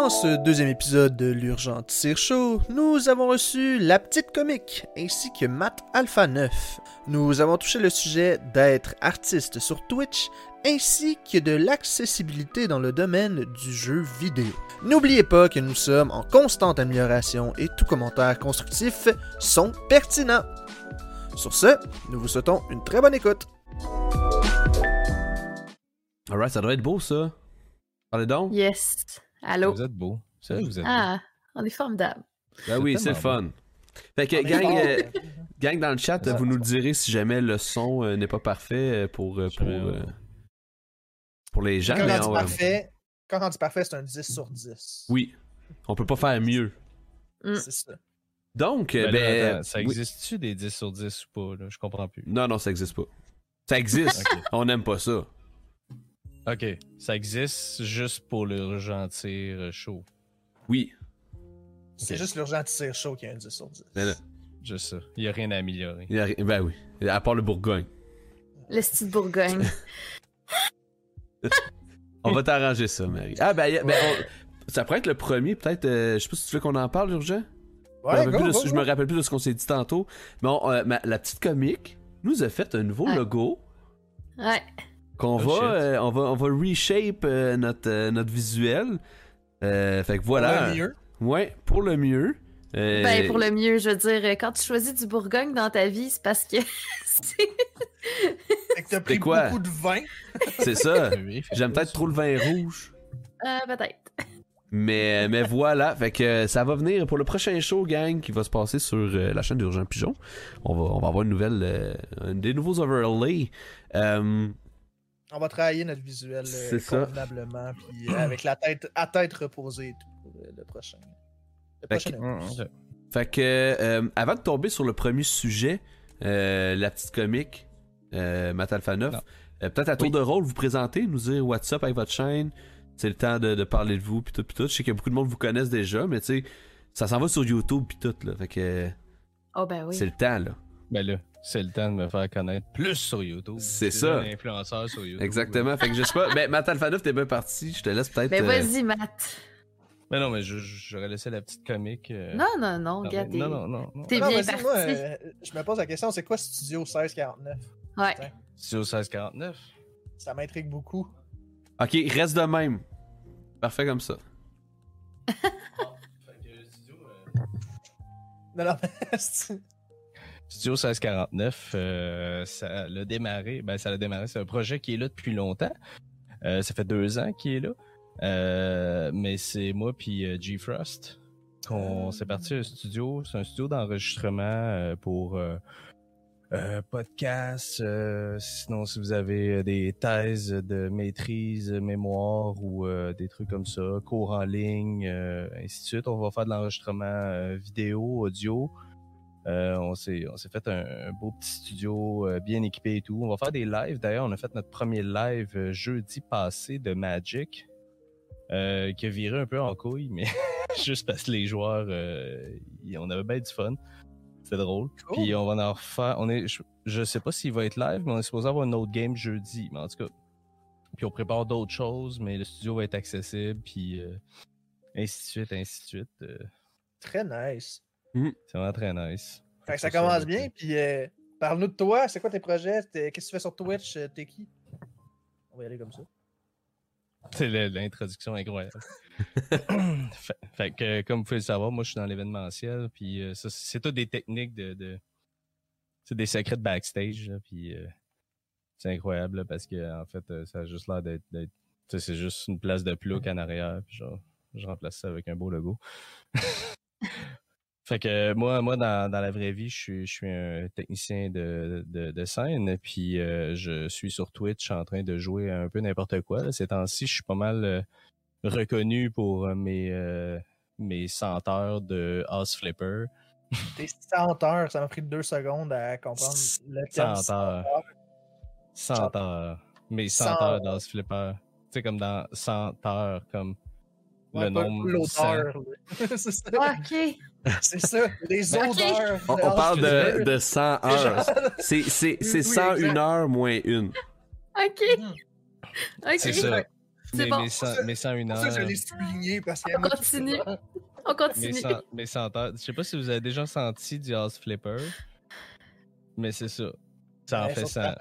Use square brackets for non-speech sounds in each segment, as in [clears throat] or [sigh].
Dans ce deuxième épisode de l'Urgent Tire Show, nous avons reçu La Petite Comique ainsi que Matt Alpha 9. Nous avons touché le sujet d'être artiste sur Twitch ainsi que de l'accessibilité dans le domaine du jeu vidéo. N'oubliez pas que nous sommes en constante amélioration et tout commentaire constructif sont pertinents. Sur ce, nous vous souhaitons une très bonne écoute. Alright, ça doit être beau ça. Parlez donc. Yes. Allô? Vous êtes beau. Ça, vous êtes Ah, on est formidable. Ben oui, c'est le fun. Fait que, gang, euh, gang dans le chat, vous nous le direz si jamais le son euh, n'est pas parfait euh, pour, euh, pour, euh, pour les gens. Quand mais on dit on parfait, quand on dit parfait, c'est un 10 sur 10. Oui, on peut pas faire mieux. Mm. C'est ça. Donc, Ben ben. ça oui. existe-tu des 10 sur 10 ou pas? Là? Je comprends plus. Non, non, ça existe pas. Ça existe. [laughs] On n'aime pas ça. Ok. Ça existe juste pour le gentil chaud. Oui. C'est Ok. juste l'urgent tire chaud qui a un 10 sur 10. Ben, là, Juste ça. Il n'y a rien à améliorer. il y a ri- ben oui. À part le Bourgogne. Le style Bourgogne. [laughs] [laughs] On va t'arranger ça, Marie. Ah, ben, ben, on- ça pourrait être le premier, peut-être. euh, je sais pas si tu veux qu'on en parle, urgent? je, me Ouais, rappelle go, plus de- go, je me rappelle plus de ce qu'on s'est dit tantôt. Mais on- euh, ma- la petite comique nous a fait un nouveau Ouais. logo. Ouais. Qu'on Oh, va, euh, on va, on va reshape euh, notre, euh, notre visuel. Euh, fait que voilà. Pour le mieux. Ouais, pour le mieux. Euh, Ben, pour le mieux, je veux dire, quand tu choisis du Bourgogne dans ta vie, c'est parce que [laughs] c'est. Fait que t'as pris quoi? beaucoup de vin. [laughs] C'est ça. [laughs] J'aime peut-être trop le vin rouge. Euh, peut-être. Mais, mais voilà, fait que ça va venir pour le prochain show, gang, qui va se passer sur euh, la chaîne d'Urgent Pigeon. On va, on va avoir une nouvelle, euh, des nouveaux overlays. Euh, On va travailler notre visuel euh, convenablement, puis euh, [clears throat] avec la tête à tête reposée et tout pour euh, le prochain. Le Fait prochain que-. Hum, ok. Fait que, euh, avant de tomber sur le premier sujet, euh, la petite comique, euh, Matt Alpha 9, Non. euh, peut-être à tour Oui. de rôle, vous présenter, nous dire what's up avec votre chaîne. C'est le temps de, de parler de vous, puis tout, puis tout. Je sais que beaucoup de monde vous connaissent déjà, mais tu sais, ça s'en va sur YouTube, puis tout, là. Fait que Oh, ben oui. c'est le temps, là. Ben là, c'est le temps de me faire connaître plus sur YouTube. C'est Je suis ça. un influenceur sur YouTube. Exactement. Fait que je sais pas. Ben, Matt Alpha 9, t'es bien parti. Je te laisse peut-être. Ben, euh, vas-y, Matt. Mais non, mais j'aurais laissé la petite comique. euh, Non, non, non, non, regarde. mais- non, non, non, non. T'es bien parti. moi, euh, je me pose la question, c'est quoi Studio 1649? Ouais. Studio 1649. Ça m'intrigue beaucoup. Ok, reste de même. Parfait comme ça. [laughs] Non, non, [laughs] mais Studio 1649, euh, ça a démarré. Ben, ça a démarré. C'est un projet qui est là depuis longtemps. Euh, ça fait deux ans qu'il est là. Euh, mais c'est moi puis euh, G-Frost. On s'est parti un studio. C'est un studio d'enregistrement pour podcasts. euh, sinon, si vous avez des thèses de maîtrise, mémoire ou des trucs comme ça, cours en ligne, ainsi de suite, on va faire de l'enregistrement vidéo, audio. Euh, on s'est fait un, un beau petit studio euh, bien équipé et tout. On va faire des lives. D'ailleurs, on a fait notre premier live euh, jeudi passé de Magic, euh, qui a viré un peu en couille, mais [laughs] juste parce que les joueurs, y- on avait bien du fun. C'était drôle. Cool. Puis on va en refaire. On est, je, je sais pas s'il va être live, mais on est supposé avoir un autre game jeudi. Mais en tout cas, puis on prépare d'autres choses, mais le studio va être accessible, puis ainsi de suite, ainsi de suite. très nice. C'est vraiment très nice. Fait que ça commence bien, puis euh, parle-nous de toi, c'est quoi tes projets? Qu'est-ce que tu fais sur Twitch? Euh, T'es qui? On va y aller comme ça. C'est l'introduction incroyable. [coughs] fait, fait que, comme vous pouvez le savoir, moi, je suis dans l'événementiel, puis euh, ça, c'est tout des techniques de... de c'est des secrets de backstage, là, puis euh, c'est incroyable, là, parce que en fait, euh, ça a juste l'air d'être... c'est juste une place de plouc en arrière, puis genre, je remplace ça avec un beau logo. [laughs] Fait que moi, moi dans, dans la vraie vie, je suis, je suis un technicien de, de, de scène, puis euh, je suis sur Twitch en train de jouer un peu n'importe quoi. là. Ces temps-ci, je suis pas mal euh, reconnu pour euh, mes, euh, mes senteurs de House Flipper. T'es 100 heures, ça m'a pris deux secondes à comprendre le terme. Senteur. Senteurs. Mes senteurs d'House Flipper. Tu sais, comme dans senteur, comme Ouais, le nombre [laughs] c'est ça. Ok. C'est ça. Les Ok. odeurs. On, parle de, de 100 heures. C'est c'est- c'est Oui, 101 exact. heures moins une. Ok. Ok. C'est ça. C'est mais, bon. mais, sans, mais sans une Pour heure. ça, je l'ai souligné parce qu'il y a On continue. On Mais continue. sans, mais sans heure. Je sais pas si vous avez déjà senti du House Flipper. Mais c'est ça. Ça en Ouais, fait [laughs] ça.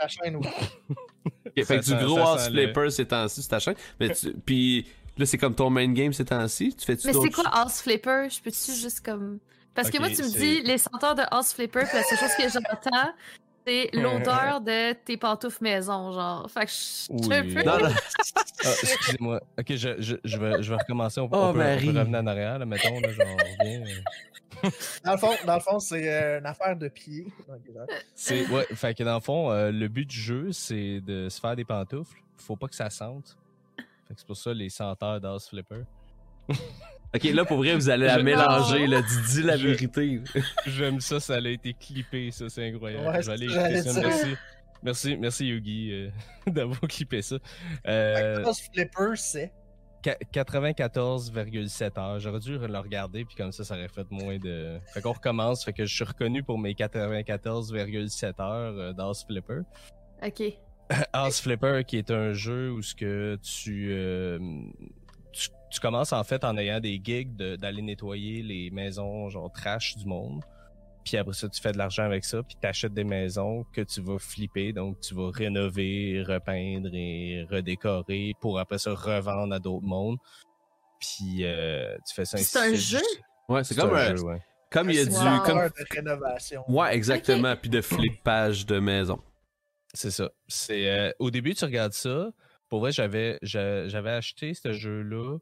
fait que du gros house sent le- flipper ces temps-ci sur ta chaîne. Mais tu, puis là, c'est comme ton main game ces temps-ci. Tu fais-tu Mais c'est quoi House Flipper? Je peux-tu juste comme. Parce que moi, tu me dis les senteurs de House Flipper, puis la seule chose que j'entends, c'est [laughs] l'odeur de tes pantoufles maison, genre. Fait que je suis un Oui. peu. Non, non. [laughs] Ah, excusez-moi. Ok, je, je, je, vais, je vais recommencer. On, Oh, on peut, on peut Marie. revenir en arrière, là, mettons. Là, genre, on revient, euh. [laughs] Dans le fond, dans le fond c'est euh, une affaire de pied. C'est, ouais, fait que dans le fond, euh, le but du jeu, c'est de se faire des pantoufles. Faut pas que ça sente. C'est pour ça les senteurs d'House Flipper. [laughs] Ok, là, pour vrai, vous allez la mélanger, là. Dis, dis la vérité. J'aime ça, ça a été clippé, ça, c'est incroyable. Ouais, écouter ça. Merci. Merci, merci Yugi euh, [laughs] d'avoir clippé ça. Euh, Flipper, c'est? Qua- 94,7 heures. J'aurais dû le regarder, puis comme ça, ça aurait fait moins de. Fait qu'on recommence. Fait que je suis reconnu pour mes 94,7 heures euh, d'House Flipper. Ok. [coughs] House Flipper, qui est un jeu où ce que tu, euh, tu, tu commences en fait en ayant des gigs de- d'aller nettoyer les maisons genre trash du monde. Puis après ça, tu fais de l'argent avec ça, puis tu achètes des maisons que tu vas flipper, donc tu vas rénover, repeindre et redécorer pour après ça revendre à d'autres mondes. Puis euh, tu fais ça C'est un jeu? Ouais, c'est comme un un. jeu, ouais. Comme il y a C'est du. Comme... de rénovation. Ouais, exactement. Puis de flippage de maison. C'est ça. C'est euh, au début tu regardes ça. Pour vrai, j'avais j'a- j'avais acheté ce jeu-là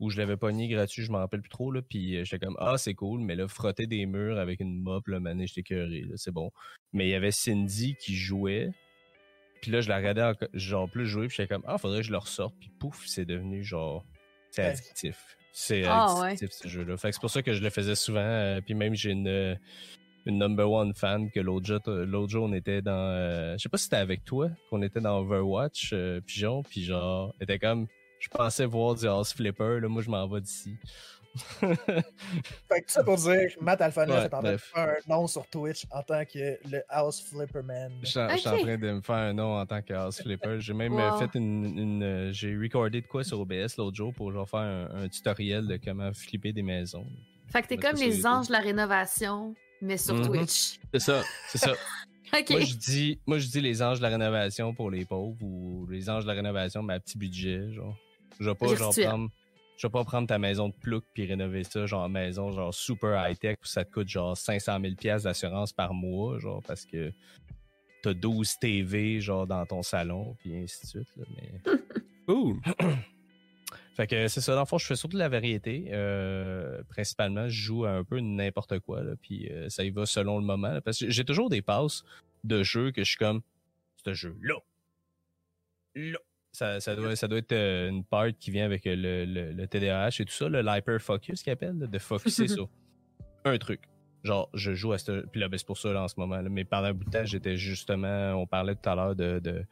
où je l'avais pogné gratuit, je m'en rappelle plus trop là, puis euh, j'étais comme ah c'est cool, mais là frotter des murs avec une mop là, mané, j'étais écœuré, là, c'est bon. Mais il y avait Cindy qui jouait. Puis là je la regardais enco- genre plus jouer, puis j'étais comme ah faudrait que je le ressorte, puis pouf, c'est devenu genre c'est addictif. C'est Ah, addictif ce jeu-là. Fait que c'est pour ça que je le faisais souvent, euh, puis même j'ai une euh, une number one fan que l'autre jour, l'autre jour on était dans euh, je sais pas si c'était avec toi qu'on était dans Overwatch euh, pigeon puis genre était comme je pensais voir du House Flipper là moi je m'en vais d'ici. Fait que tout ça pour dire, Matt Alpha 9 Ouais, est en train de faire un nom sur Twitch en tant que le House Flipper Man. je suis en train de me faire un nom en tant que House Flipper. J'ai même euh, Wow. fait une, une, euh, j'ai recordé de quoi sur OBS l'autre jour pour genre faire un, un tutoriel de comment flipper des maisons. Fait que t'es comme les anges de la rénovation, mais sur Mhm. Twitch. C'est ça. c'est ça [laughs] moi je dis moi je dis les anges de la rénovation pour les pauvres ou les anges de la rénovation mais à petit budget genre je vais pas genre prendre je vais pas prendre ta maison de plouc puis rénover ça genre maison genre super high tech où ça te coûte genre 500 000 pièces d'assurance par mois genre parce que t'as 12 TV genre dans ton salon puis ainsi de suite là, mais [laughs] Cool. [clears throat] fait que c'est ça dans le fond je fais surtout de la variété euh, principalement je joue à un peu n'importe quoi là puis euh, ça y va selon le moment là, parce que j'ai toujours des passes de jeux que je suis comme ce jeu là là ça, ça, doit, ça doit être euh, une part qui vient avec le, le, le TDAH et tout ça, le l'hyper focus qu'il appelle, de focuser [laughs] sur un truc. Genre, je joue à ce. Puis là, ben, c'est pour ça là, en ce moment. là. Mais pendant un bout de temps, j'étais justement. On parlait tout à l'heure de, de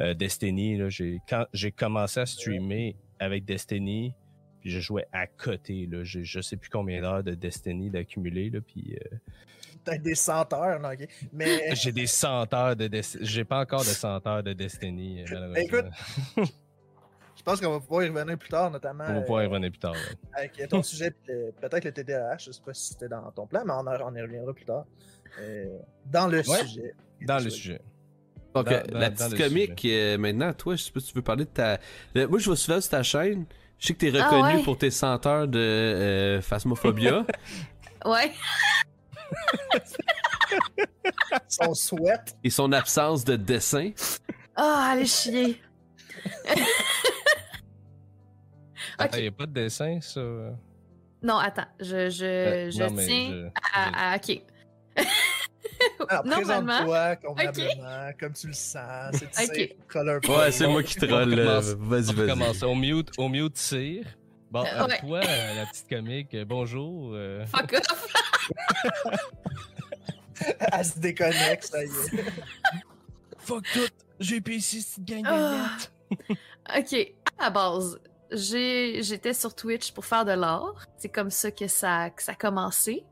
euh, Destiny. Là. J'ai, quand j'ai commencé à streamer avec Destiny, puis je jouais à côté. Là. J'ai je sais plus combien d'heures de Destiny d'accumuler. Puis euh, Peut-être des senteurs, non, ok. Mais [laughs] j'ai des centaures de Destiny. J'ai pas encore de centaures de Destiny, euh, malheureusement. Écoute, je pense qu'on va pouvoir y revenir plus tard, notamment on va pouvoir y euh, revenir plus tard. ouais. avec ton [laughs] sujet, euh, peut-être le TDAH. Je sais pas si c'était dans ton plan, mais on, y reviendra plus tard. Dans le Ouais, sujet. Dans le sujet. Donc, Dans- euh, dans- la petite comique, euh, maintenant, toi, je sais pas si tu veux parler de ta. le- Moi, je vois souvent sur ta chaîne. Je sais que t'es Ah reconnu ouais. pour tes senteurs de euh, phasmophobia. [laughs] Ouais. [laughs] Son sweat. et son absence de dessin. Ah, allez chier. [laughs] Attends, Ok. y a pas de dessin, ça? Non, attends. Je, je, Euh, je non, tiens je- à, à- Ok. Alors, Normalement. présente-toi convenablement, comme tu le sens. C'est tu sais, Ok. color Ouais, c'est moi qui troll. On recommence. Vas-y, On vas-y. recommence. Au mute, au mute tire. Bon, Euh, euh, ouais. toi, euh, la petite comique, euh, bonjour. euh, Fuck off. [laughs] Elle se déconnecte, ça y est. Fuck tout! J'ai ici cette gang Ah. [laughs] Ok, à la base, j'étais sur Twitch pour faire de l'art. C'est comme ça que ça, que ça a commencé.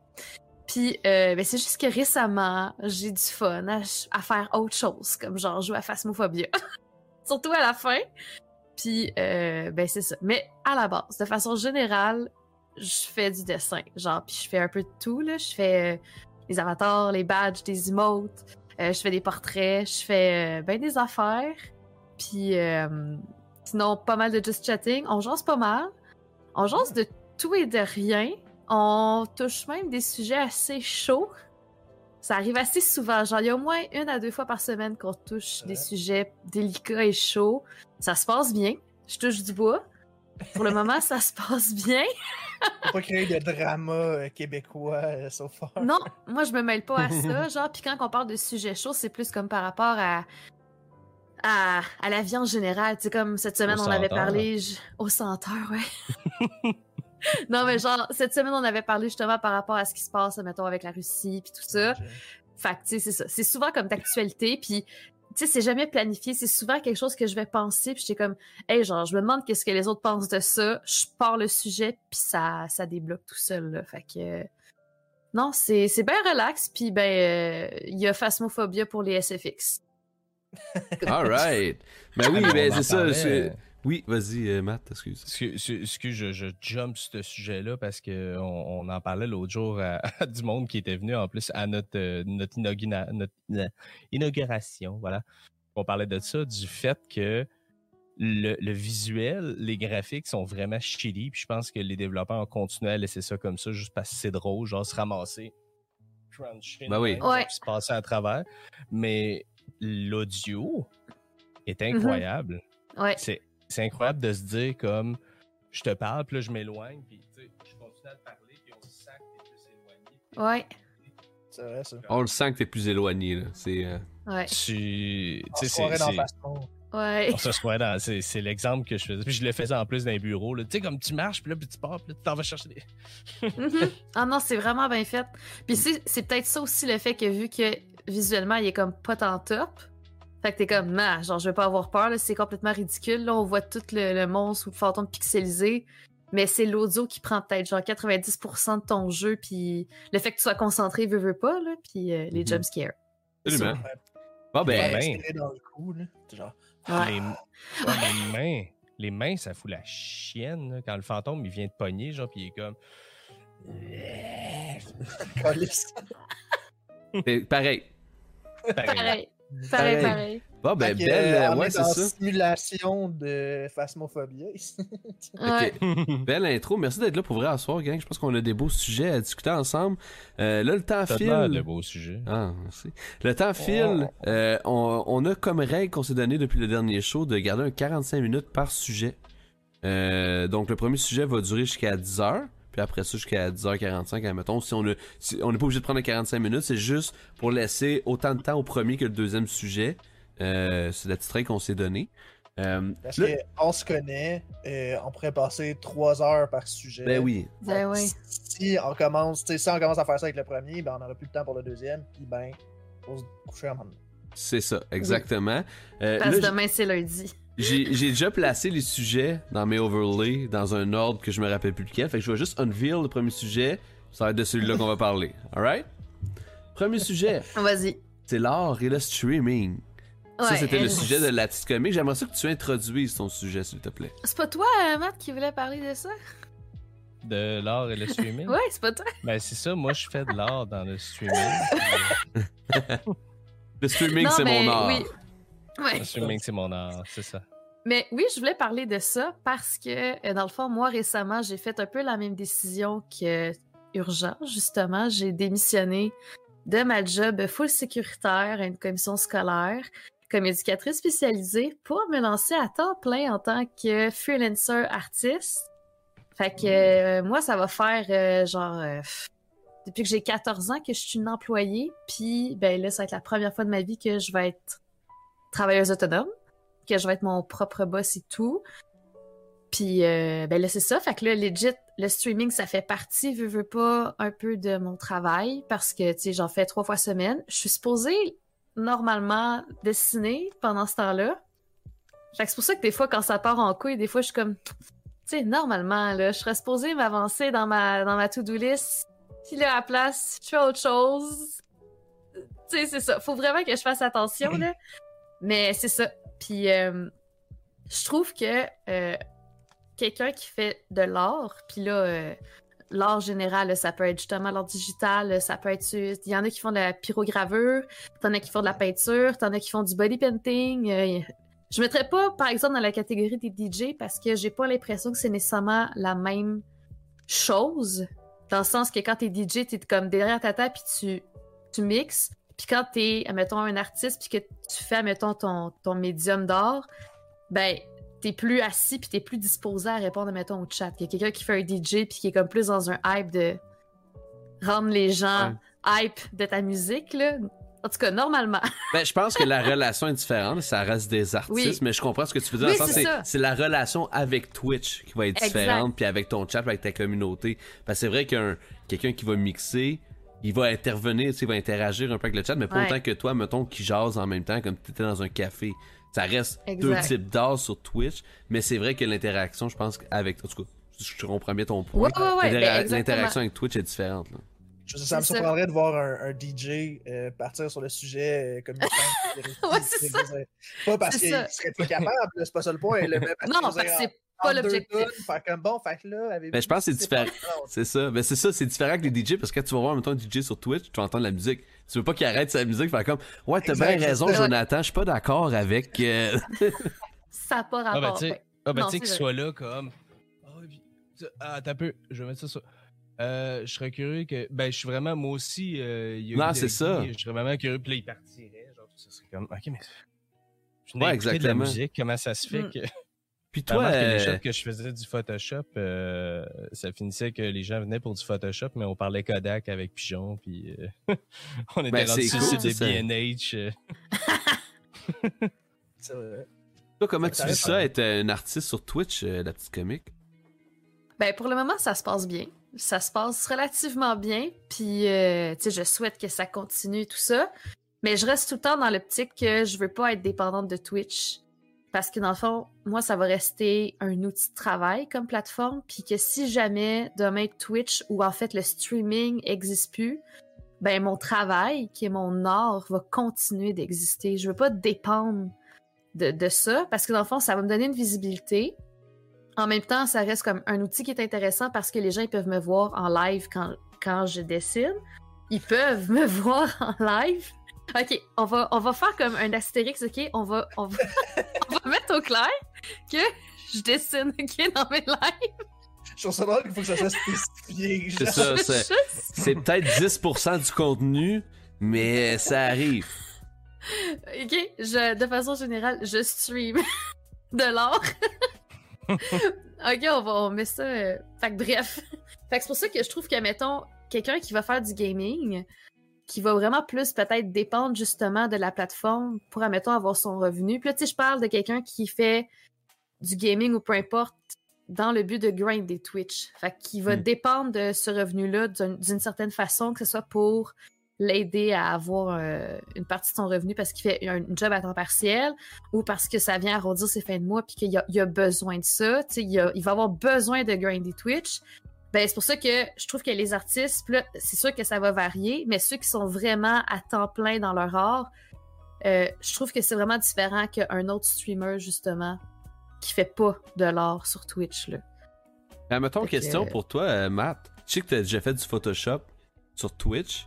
Puis, euh, ben, c'est juste que récemment, j'ai du fun à, faire autre chose, comme genre jouer à Phasmophobia. [laughs] Surtout à la fin. Puis, euh, ben c'est ça. Mais à la base, de façon générale, je fais du dessin. Genre, puis je fais un peu de tout, là. Je fais euh, les avatars, les badges, des emotes. je fais des portraits. Je fais ben des affaires. Puis, sinon, pas mal de just chatting. On jase pas mal. On jase de tout et de rien. On touche même des sujets assez chauds. Ça arrive assez souvent. Genre, il y a au moins une à deux fois par semaine qu'on touche des sujets délicats et chauds. Ça se passe bien. Je touche du bois. Pour le [laughs] moment, ça se passe bien. Faut pas créer de drama euh, québécois euh, so far. Non, moi, je me mêle pas à [laughs] ça. Genre, puis quand on parle de sujets chauds, c'est plus comme par rapport à, à, à la vie en général. Tu sais, comme cette semaine, on avait parlé... Au senteur, ouais. [laughs] non, mais genre, cette semaine, on avait parlé justement par rapport à ce qui se passe, mettons, avec la Russie, puis tout ça. Fait que, tu sais, c'est ça. C'est souvent comme d'actualité, puis, tu sais, c'est jamais planifié. C'est souvent quelque chose que je vais penser, puis j'étais comme, hey, genre, je me demande qu'est-ce que les autres pensent de ça. Je pars le sujet, puis ça, ça débloque tout seul, là. Fait que. euh, Non, c'est c'est bien relax, puis ben, euh, il y a Phasmophobia pour les SFX. Alright. Ben oui, Ah, mais ben c'est ça. Oui, vas-y, euh, Matt, excuse. Excuse, excuse- je, je jump sur ce sujet-là parce que on, on en parlait l'autre jour à, [laughs] à du monde qui était venu en plus à notre, euh, notre, inaugura- notre, euh, inauguration. Voilà. On parlait de ça, du fait que le, le visuel, les graphiques sont vraiment shitty. Puis je pense que les développeurs ont continué à laisser ça comme ça juste parce que c'est drôle, genre se ramasser, cruncher, Ben oui. Ouais. se passer à travers. Mais l'audio est incroyable Ouais. c'est c'est incroyable de se dire comme je te parle, puis là je m'éloigne, puis tu sais, je continue à te parler, puis on sent que t'es plus éloigné. Ouais. C'est vrai, ça. On le sent que t'es plus éloigné, là. C'est. euh, Ouais. Tu tu sais, c'est-. Ouais. se dans- c'est l'exemple que je faisais. Puis je le faisais en plus dans les bureaux. là. Tu sais, comme tu marches, puis là, puis tu pars, puis là, tu t'en vas chercher des. [laughs] Mhm. Ah non, c'est vraiment bien fait. Puis c'est c'est peut-être ça aussi le fait que vu que visuellement il est comme pas tant top, fait que t'es comme, nah, genre je vais pas avoir peur, là, c'est complètement ridicule. Là, on voit tout le, le monstre ou le fantôme pixelisé, mais c'est l'audio qui prend peut-être genre 90% de ton jeu, puis le fait que tu sois concentré, veux, veux pas, là, puis euh, les Mhm. jumpscares. Absolument. Bon, ben. Dans le cou, là. Genre. Les, mains. Les mains, ça fout la chienne. là. Quand le fantôme, il vient de pogner, genre, puis il est comme. [laughs] Pareil. Pareil. Pareil, Pareil. pareil. Bon, ben, belle. euh, ouais, est c'est ça. simulation de phasmophobie. [laughs] ici. Ouais. [laughs] Belle intro. Merci d'être là pour vrai à soir, gang. Je pense qu'on a des beaux sujets à discuter ensemble. Euh, là, le temps l'air de file. beaux sujets. Ah, merci. Le temps file. Euh, on, on a comme règle qu'on s'est donné depuis le dernier show de garder un 45 minutes par sujet. Euh, donc, le premier sujet va durer jusqu'à 10h. Puis après ça, jusqu'à 10h45, admettons. Si on a, si- on n'est pas obligé de prendre les 45 minutes, c'est juste pour laisser autant de temps au premier que le deuxième sujet. Euh, c'est la petite règle qu'on s'est donnée. Euh, Parce là- qu'on se connaît, euh, on pourrait passer trois heures par sujet. ben oui. Ben ouais. Si on commence, tu sais, si on commence à faire ça avec le premier, ben on n'aura plus le temps pour le deuxième, puis ben, faut se coucher à un moment. C'est ça, exactement. Euh, Parce là, que demain c'est lundi. J'ai déjà placé les sujets dans mes overlays dans un ordre que je me rappelle plus lequel. Fait que je vais juste unveil le premier sujet. Ça va être de celui-là qu'on va parler. Alright? Premier sujet, [laughs] Vas-y. c'est l'art et le streaming. ça, c'était le sujet de la petite comique. J'aimerais ça que tu introduises ton sujet, s'il te plaît. C'est pas toi, euh, Matt, qui voulait parler de ça? De l'art et le streaming? [laughs] Ouais, c'est pas toi. Ben, c'est ça. Moi, je fais de l'art dans le streaming. [laughs] Le streaming, c'est mon art. oui. Ouais. c'est mon art. C'est ça. Mais oui, je voulais parler de ça parce que, euh, dans le fond, moi, récemment, j'ai fait un peu la même décision que Urgent, justement. J'ai démissionné de ma job full sécuritaire à une commission scolaire comme éducatrice spécialisée pour me lancer à temps plein en tant que freelancer artiste. Fait que euh, moi, ça va faire euh, genre euh, depuis que j'ai 14 ans que je suis une employée, puis ben là, ça va être la première fois de ma vie que je vais être travailleuse autonome que je vais être mon propre boss et tout. Puis, euh, ben là, c'est ça. Fait que là, legit, le streaming, ça fait partie, veux, veux pas, un peu de mon travail parce que, tu sais, j'en fais trois fois semaine. Je suis supposée, normalement, dessiner pendant ce temps-là. Fait que c'est pour ça que des fois, quand ça part en couille, des fois, je suis comme, tu sais, normalement, là, je serais supposée m'avancer dans ma, dans ma to-do list. Puis là, à la place, je fais autre chose. Tu sais, c'est ça. Faut vraiment que je fasse attention, là. Mais c'est ça. Puis, euh, je trouve que euh, quelqu'un qui fait de l'art, puis là, euh, l'art général, ça peut être justement l'art digital, ça peut être. Il y en a qui font de la pyrogravure, t'en as qui font de la peinture, t'en as qui font du body painting. euh, je mettrais pas, par exemple, dans la catégorie des DJ parce que j'ai pas l'impression que c'est nécessairement la même chose. Dans le sens que quand t'es DJ, t'es comme derrière ta table puis tu, tu mixes. Puis quand t'es, admettons, un artiste puis que tu fais, admettons, ton, ton médium d'art, ben, t'es plus assis puis t'es plus disposé à répondre, admettons, au chat. Il y a quelqu'un qui fait un DJ puis qui est comme plus dans un hype de rendre les gens hype de ta musique, là. En tout cas, normalement. [laughs] Ben, je pense que la relation est différente, ça reste des artistes, Oui. mais je comprends ce que tu veux dire. Oui, c'est la relation avec Twitch qui va être Exact. différente, puis avec ton chat, avec ta communauté. Parce que c'est vrai qu'un quelqu'un qui va mixer, il va intervenir, tu sais, il va interagir un peu avec le chat, mais pas Ouais. autant que toi, mettons, qui jase en même temps, comme tu étais dans un café. Ça reste Exact. deux types d'art sur Twitch, mais c'est vrai que l'interaction, je pense, avec. En tout cas, je comprends bien ton point. Ouais, ouais, ouais, ben. L'interaction avec Twitch est différente. là. Je sais, ça me surprendrait de voir un, un DJ euh, partir sur le sujet euh, comme une femme. [laughs] Ouais, c'est ça. Pas parce qu'il serait plus capable, c'est pas ça le point. parce Non, parce que c'est pas l'objectif. Faire comme bon, fait que là, Ben, je pense que c'est différent. C'est ça. Ben, c'est ça, c'est différent que les DJ parce que quand tu vas voir, mettons, un DJ sur Twitch, tu vas entendre la musique. Tu veux pas qu'il arrête sa musique, faire comme, ouais, t'as bien raison, ça. Jonathan, je suis pas d'accord avec. euh, [laughs] Ça n'a pas Ah, ben, rapport. tu sais, Ouais. ah, ben, Non, tu sais qu'il soit là comme. Ah, ça- Ah, t'as peu, je vais mettre ça sur. Euh, je serais curieux que. Ben, je suis vraiment, moi aussi. euh, il y a Non, c'est ça. Je serais vraiment curieux, puis là, il partirait. Genre, ça serait comme. Ok, mais. Je Ouais, ouais, de la exactement. musique, comment ça se fait Mm. que. Puis Toi, que les euh, que je faisais du Photoshop, euh, ça finissait que les gens venaient pour du Photoshop, mais on parlait Kodak avec Pigeon, puis euh, [laughs] on était Ben, rendu c'est sur cool, le site ça. de B&H. [laughs] C'est vrai. toi, comment tu vis ça, être un artiste sur Twitch, euh, la petite comique? Ben, pour le moment, ça se passe bien. Ça se passe relativement bien. Puis, euh, tu sais, je souhaite que ça continue et tout ça. Mais je reste tout le temps dans l'optique que je veux pas être dépendante de Twitch. Parce que dans le fond, moi, ça va rester un outil de travail comme plateforme. Puis que si jamais demain Twitch ou en fait le streaming existe plus, ben mon travail, qui est mon art, va continuer d'exister. Je veux pas dépendre de, de ça parce que dans le fond, ça va me donner une visibilité. En même temps, ça reste comme un outil qui est intéressant parce que les gens ils peuvent me voir en live quand, quand je dessine. Ils peuvent me [laughs] voir en live. Ok, on va, on va faire comme un astérix, ok? On va, on va, [laughs] on [laughs] va mettre au clair que je dessine, ok, dans mes lives. Je trouve ça drôle qu'il faut que ça soit spécifié. [laughs] C'est ça, c'est- C'est peut-être 10% du contenu, mais ça arrive. Ok, je, de façon générale, je stream [laughs] de l'art. ok, on va on met ça. euh, Fait que bref. Fait que c'est pour ça que je trouve que, mettons, quelqu'un qui va faire du gaming, qui va vraiment plus peut-être dépendre justement de la plateforme pour, admettons, avoir son revenu. Puis là, tu sais, je parle de quelqu'un qui fait du gaming ou peu importe dans le but de grind des Twitch. Fait qu'il va Hmm. dépendre de ce revenu-là d'un- d'une certaine façon, que ce soit pour l'aider à avoir euh, une partie de son revenu parce qu'il fait un job à temps partiel ou parce que ça vient arrondir ses fins de mois puis qu'il a, besoin de ça. Tu sais, Il, a- il va avoir besoin de grinder Twitch. Ben, c'est pour ça que je trouve que les artistes, c'est sûr que ça va varier, mais ceux qui sont vraiment à temps plein dans leur art, euh, je trouve que c'est vraiment différent qu'un autre streamer, justement, qui fait pas de l'art sur Twitch. Là. Ben, mettons, Fait que- question pour toi, euh, Matt. Je sais que tu as déjà fait du Photoshop sur Twitch.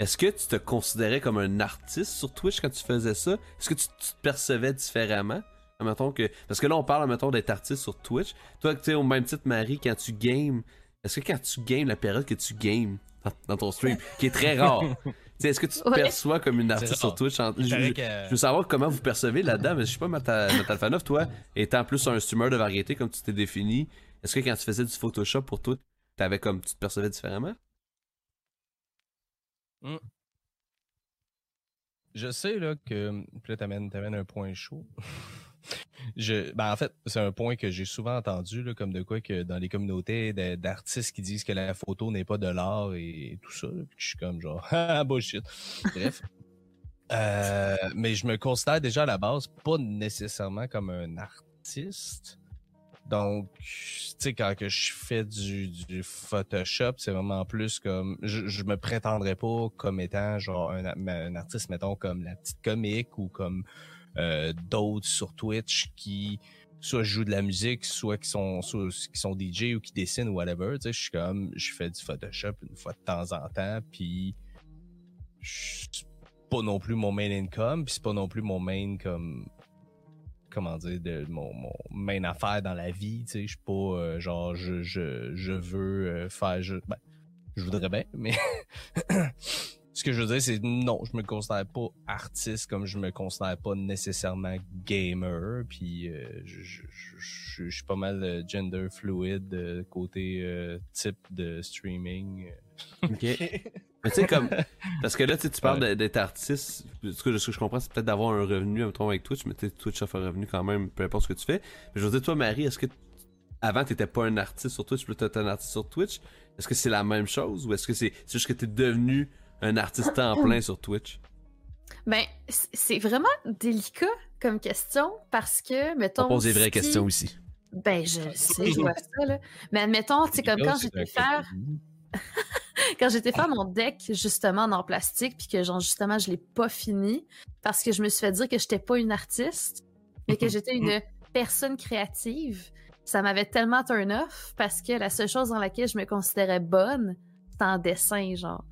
Est-ce que tu te considérais comme un artiste sur Twitch quand tu faisais ça? Est-ce que tu, tu te percevais différemment? Mettons que... Parce que là, on parle mettons, d'être artiste sur Twitch. Toi, tu sais, au même titre, Marie, quand tu games, est-ce que quand tu games, la période que tu games dans, ton stream, qui est très rare, [laughs] est-ce que tu te Ouais. perçois comme une artiste sur. Twitch? en- je- paraît je- que- je veux savoir comment vous percevez là-dedans, mais je sais pas, Matalfanov, toi, étant plus un streamer de variété comme tu t'es défini, est-ce que quand tu faisais du Photoshop pour toi, t'avais comme tu te percevais différemment? Je sais là que puis là t'amènes un point chaud. Je, ben en fait, c'est un point que j'ai souvent entendu là, comme de quoi que dans les communautés d'artistes qui disent que la photo n'est pas de l'art et, tout ça, là, je suis comme genre [laughs] ah bullshit. Bref. Euh, mais je me considère déjà à la base pas nécessairement comme un artiste. Donc, tu sais, quand que je fais du, du Photoshop, c'est vraiment plus comme... Je, je me prétendrais pas comme étant genre un, un artiste, mettons, comme la petite comique ou comme euh, d'autres sur Twitch qui soit je joue de la musique, soit qui sont, soit qui sont DJ ou qui dessinent ou whatever. Tu sais, je suis comme, je fais du Photoshop une fois de temps en temps, puis c'est pas non plus mon main income, puis c'est pas non plus mon main comme comment dire de mon, mon main affaire dans la vie, tu sais, je suis pas euh, genre je, je, je veux euh, faire je, ben, je voudrais bien, mais [clears throat] ce que je veux dire, c'est non, je me considère pas artiste comme je me considère pas nécessairement gamer. Puis euh, je, je, je, je, suis pas mal euh, gender fluid euh, côté euh, type de streaming. Ok. Mais tu sais, comme. Parce que là, tu parles d'être artiste. Ce que, ce que je comprends, c'est peut-être d'avoir un revenu, mettons, avec Twitch, mais Twitch offre un revenu quand même, peu importe ce que tu fais. Mais je veux dire, toi, Marie, est-ce que. Avant, t'étais pas un artiste sur Twitch, puis là, t'es un artiste sur Twitch. Est-ce que c'est la même chose ou est-ce que c'est c'est juste que t'es devenu un artiste temps plein sur Twitch? Ben, c'est vraiment délicat comme question parce que, mettons. On pose des vraies si- questions ici. Ben, je sais, je vois ça, là. Mais admettons, tu sais, comme quand j'étais faire, [laughs] quand j'étais faire mon deck, justement, en plastique, puis que, genre, justement, je l'ai pas fini parce que je me suis fait dire que j'étais pas une artiste, mais que j'étais une personne créative. Ça m'avait tellement turn off parce que la seule chose dans laquelle je me considérais bonne, c'était en dessin, genre.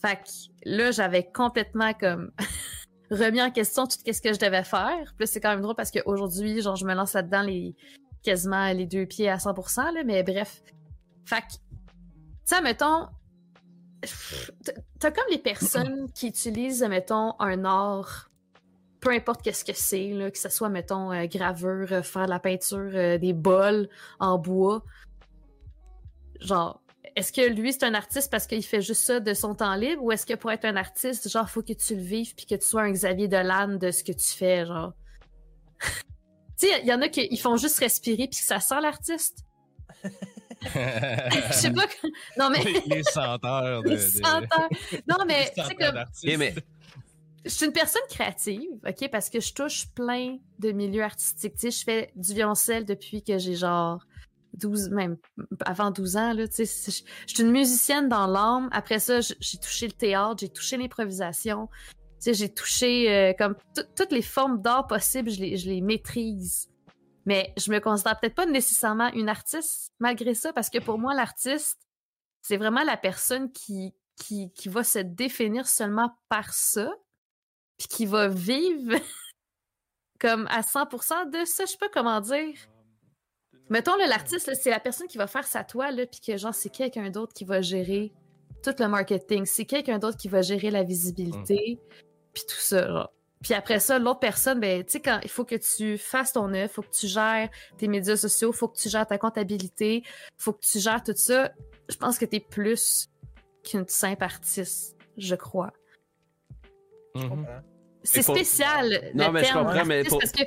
Fait que là, j'avais complètement comme [laughs] remis en question tout ce que je devais faire. Là, c'est quand même drôle parce qu'aujourd'hui, genre, je me lance là-dedans les quasiment les deux pieds à 100%, là, mais bref. Fait que, tu mettons, t'as- t'as comme les personnes qui utilisent, mettons, un art, peu importe qu'est-ce que c'est, là, que ce soit, mettons, euh, gravure, euh, faire de la peinture, euh, des bols en bois. Genre, est-ce que lui, c'est un artiste parce qu'il fait juste ça de son temps libre, ou est-ce que pour être un artiste, genre, faut que tu le vives puis que tu sois un Xavier Dolan de ce que tu fais, genre? [laughs] tu sais, il y en a qui ils font juste respirer puis que ça sent l'artiste. [laughs] Je sais pas. que- Non, mais. les, senteurs de, Les senteurs. Non, mais, comme. mais- Je suis une personne créative, OK, parce que je touche plein de milieux artistiques. Tu sais, je fais du violoncelle depuis que j'ai genre 12, même avant 12 ans, là, Je je suis une musicienne dans l'âme. Après ça, j'ai touché le théâtre, j'ai touché l'improvisation. J'ai touché euh, comme tout- toutes les formes d'art possibles, je les, je les maîtrise. Mais je me considère peut-être pas nécessairement une artiste malgré ça, parce que pour moi, l'artiste, c'est vraiment la personne qui, qui, qui va se définir seulement par ça, puis qui va vivre [laughs] comme à 100% de ça, je sais pas comment dire. Mettons, là, l'artiste, c'est la personne qui va faire sa toile, puis que genre, c'est quelqu'un d'autre qui va gérer tout le marketing. C'est quelqu'un d'autre qui va gérer la visibilité, puis tout ça, genre. Puis après ça, l'autre personne, ben, tu sais, quand il faut que tu fasses ton œuvre, faut que tu gères tes médias sociaux, faut que tu gères ta comptabilité, faut que tu gères tout ça. Je pense que t'es plus qu'une simple artiste, je crois. Je Mhm. comprends. C'est spécial. Non, le mais je comprends, mais artiste, pour- parce que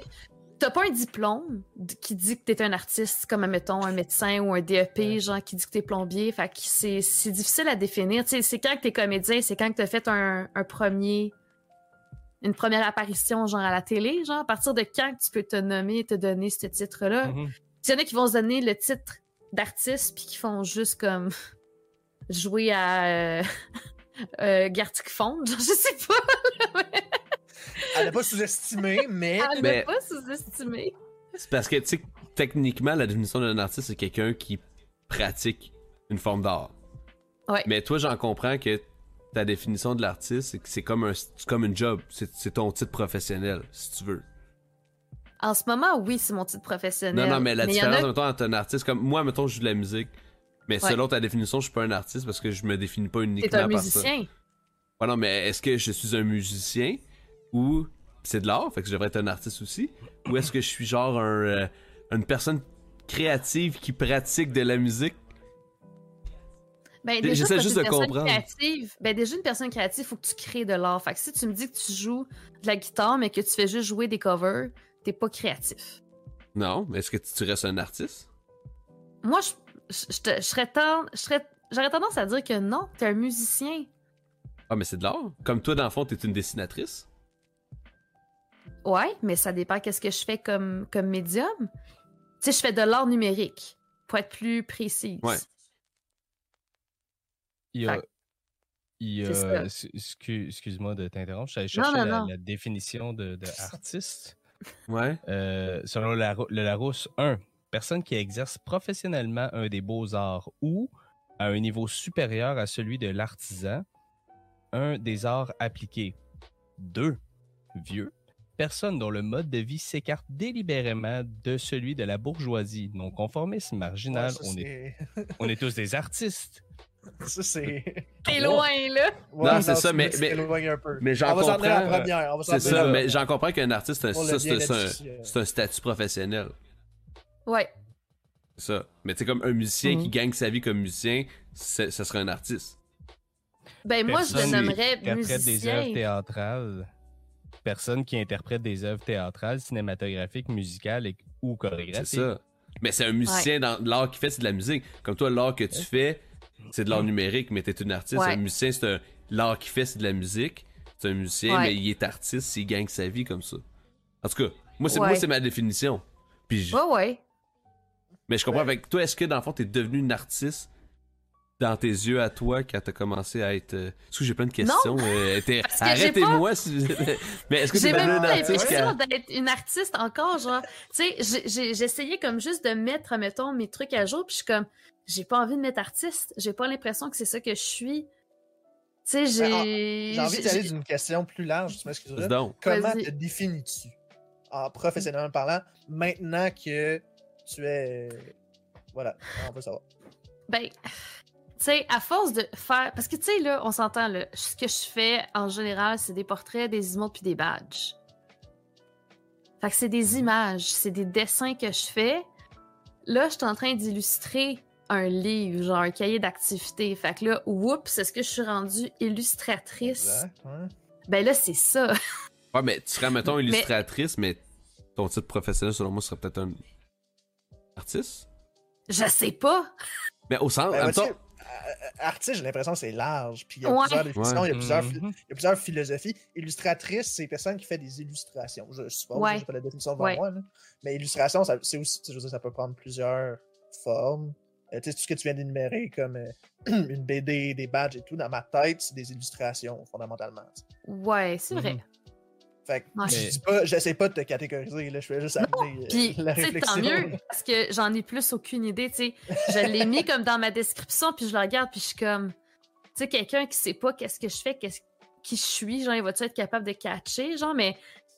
t'as pas un diplôme qui dit que t'es un artiste, comme mettons un médecin ou un DEP, genre qui dit que t'es plombier. Fait que c'est c'est difficile à définir. Tu sais, c'est quand que t'es comédien, c'est quand que t'as fait un, un premier une première apparition genre à la télé, genre à partir de quand tu peux te nommer et te donner ce titre-là? Mhm. Il y en a qui vont se donner le titre d'artiste puis qui font juste comme [laughs] jouer à euh, [laughs] euh, Gartic Fond, genre je sais pas. [laughs] Elle n'a pas sous-estimé, mais. Elle Mais- l'a pas sous-estimé. C'est parce que, tu sais, techniquement, la définition d'un artiste, c'est quelqu'un qui pratique une forme d'art. Ouais. Mais toi, j'en comprends que ta définition de l'artiste, c'est que c'est comme un, comme une job. C'est ton titre professionnel, si tu veux. En ce moment, oui, c'est mon titre professionnel. Non, non, mais la y en différence, a- mettons, entre un artiste, comme moi, mettons, je joue de la musique. Mais Ouais. selon ta définition, je suis pas un artiste parce que je me définis pas uniquement un par ça. musicien. Ouais, non, mais est-ce que je suis un musicien? Ou c'est de l'art, fait que je devrais être un artiste aussi? Ou est-ce que je suis genre un, euh, une personne créative qui pratique de la musique? Ben, J'essaie déjà, quand juste de une personne comprendre. Créative, ben, déjà, une personne créative, faut que tu crées de l'art. Fait que si tu me dis que tu joues de la guitare, mais que tu fais juste jouer des covers, t'es pas créatif. Non, mais est-ce que tu, tu restes un artiste? Moi, je, je, je te- je serais tend- je serais- j'aurais tendance à dire que non, t'es un musicien. Ah, mais c'est de l'art. Comme toi, dans le fond, t'es une dessinatrice. Ouais, mais ça dépend qu'est-ce que je fais comme, comme médium. Tu sais, je fais de l'art numérique, pour être plus précise. Ouais. Il y a. Il Excuse-moi de t'interrompre. J'allais Non, chercher non, la, non. la définition de, de [laughs] artiste. Ouais. Euh, selon la, le Larousse, 1. Personne qui exerce professionnellement un des beaux-arts ou à un niveau supérieur à celui de l'artisan, un des arts appliqués. 2. Vieux. Personne dont le mode de vie s'écarte délibérément de celui de la bourgeoisie, non conformiste, marginal. Ouais, ça, on, est, c'est- on est tous des artistes. [laughs] ça, c'est. T'es loin, là. Ouais, Non, c'est ça, mais- mais- un peu. mais j'en on va s'en tenir à la comprends. C'est ça, mais j'en comprends qu'un artiste, c'est un, un- euh. c'est un statut professionnel. Ouais. C'est ça. Mais tu sais, comme un musicien Mhm. qui gagne sa vie comme musicien, c'est- ça serait un artiste. Ben, moi, je le nommerais interprète des œuvres musicien. théâtrales. Personne qui interprète des œuvres théâtrales, cinématographiques, musicales et- ou C'est chorégraphiques. ça. Mais c'est un musicien dans l'art qu'il fait, c'est de la musique. Comme toi, l'art que tu fais, c'est de l'art numérique, mais t'es une artiste. Ouais. Un musicien, c'est un. L'art qu'il fait, c'est de la musique. C'est un musicien, Ouais. mais il est artiste, il gagne sa vie comme ça. En tout cas, moi, c'est Ouais. moi, c'est ma définition. Puis je- Ouais, ouais. Mais je comprends avec toi, est-ce que dans le fond, t'es devenu une artiste dans tes yeux à toi quand t'as commencé à être. euh, Est-ce que j'ai plein de questions? Euh, [laughs] Parce Arrêtez-moi si [laughs] Mais est-ce que même une pas artiste l'impression d'être une artiste encore, genre, tu sais, j'ai- j'essayais comme juste de mettre, mettons, mes trucs à jour, puis je suis comme, j'ai pas envie de mettre artiste, j'ai pas l'impression que c'est ça que je suis. Tu sais, j'ai... J'ai envie d'aller d'une question plus large, tu m'excuseras. Comment te définis-tu, en professionnellement parlant, maintenant que tu es. Voilà, on veut savoir. Ben, sais, à force de faire. Parce que, tu sais, là, on s'entend, là. Ce que je fais, en général, c'est des portraits, des emotes puis des badges. Fait que c'est des images, c'est des dessins que je fais. Là, je suis en train d'illustrer un livre, genre un cahier d'activité. Fait que là, oups, est-ce que je suis rendue illustratrice? Ouais. Ben là, c'est ça. Ouais, mais tu serais, mettons, illustratrice, mais ton titre professionnel, selon moi, serait peut-être un artiste? Je sais pas. Mais au sens. Ben, euh, artiste, j'ai l'impression que c'est large. Puis il y a Ouais. plusieurs définitions, il, y a plusieurs, Mhm. il y a plusieurs philosophies. Illustratrice, c'est personne qui fait des illustrations. Je, je suppose, Ouais. j'ai pas la définition devant Ouais. moi. là. Mais illustration, ça, c'est aussi, je veux dire, ça peut prendre plusieurs formes. Euh, tu sais, tout ce que tu viens d'énumérer, comme euh, [clears throat] une BD, des badges et tout, dans ma tête, c'est des illustrations, fondamentalement. tu sais. Ouais, c'est vrai. Fait que Ouais. je dis pas, j'essaie pas de te catégoriser, là, je fais juste amener euh, Puis, la réflexion. tant mieux, parce que j'en ai plus aucune idée, tu sais. Je [laughs] l'ai mis comme dans ma description, puis je le regarde, puis je suis comme, tu sais, quelqu'un qui sait pas qu'est-ce que je fais, qu'est-ce qui je suis, genre, il va-tu être capable de catcher, genre, mais.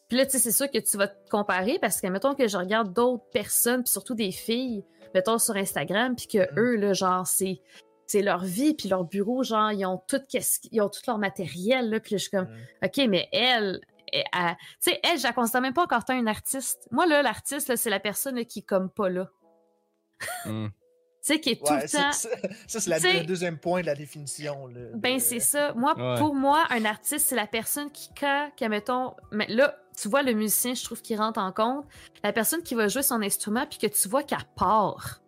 Puis là, tu sais, c'est sûr que tu vas te comparer, parce que, mettons que je regarde d'autres personnes, puis surtout des filles, mettons sur Instagram, puis que Mhm. eux, là, genre, c'est. C'est leur vie, puis leur bureau, genre, ils ont tout, qu'est-ce ils ont tout leur matériel, là, puis là, je suis comme, Mhm. OK, mais elle, elle, tu sais, elle, je la considère même pas encore tant une artiste. Moi, là, l'artiste, là, c'est la personne là, qui est comme pas là. Hmm. [laughs] Tu sais, qui est tout le c'est- temps. c'est- [laughs] ça, c'est le deuxième point de la définition. là, Ben, c'est ça. Moi, Ouais. pour moi, un artiste, c'est la personne qui, quand, que, mettons, mais là, tu vois, le musicien, je trouve qu'il rentre en compte. La personne qui va jouer son instrument, puis que tu vois qu'elle part.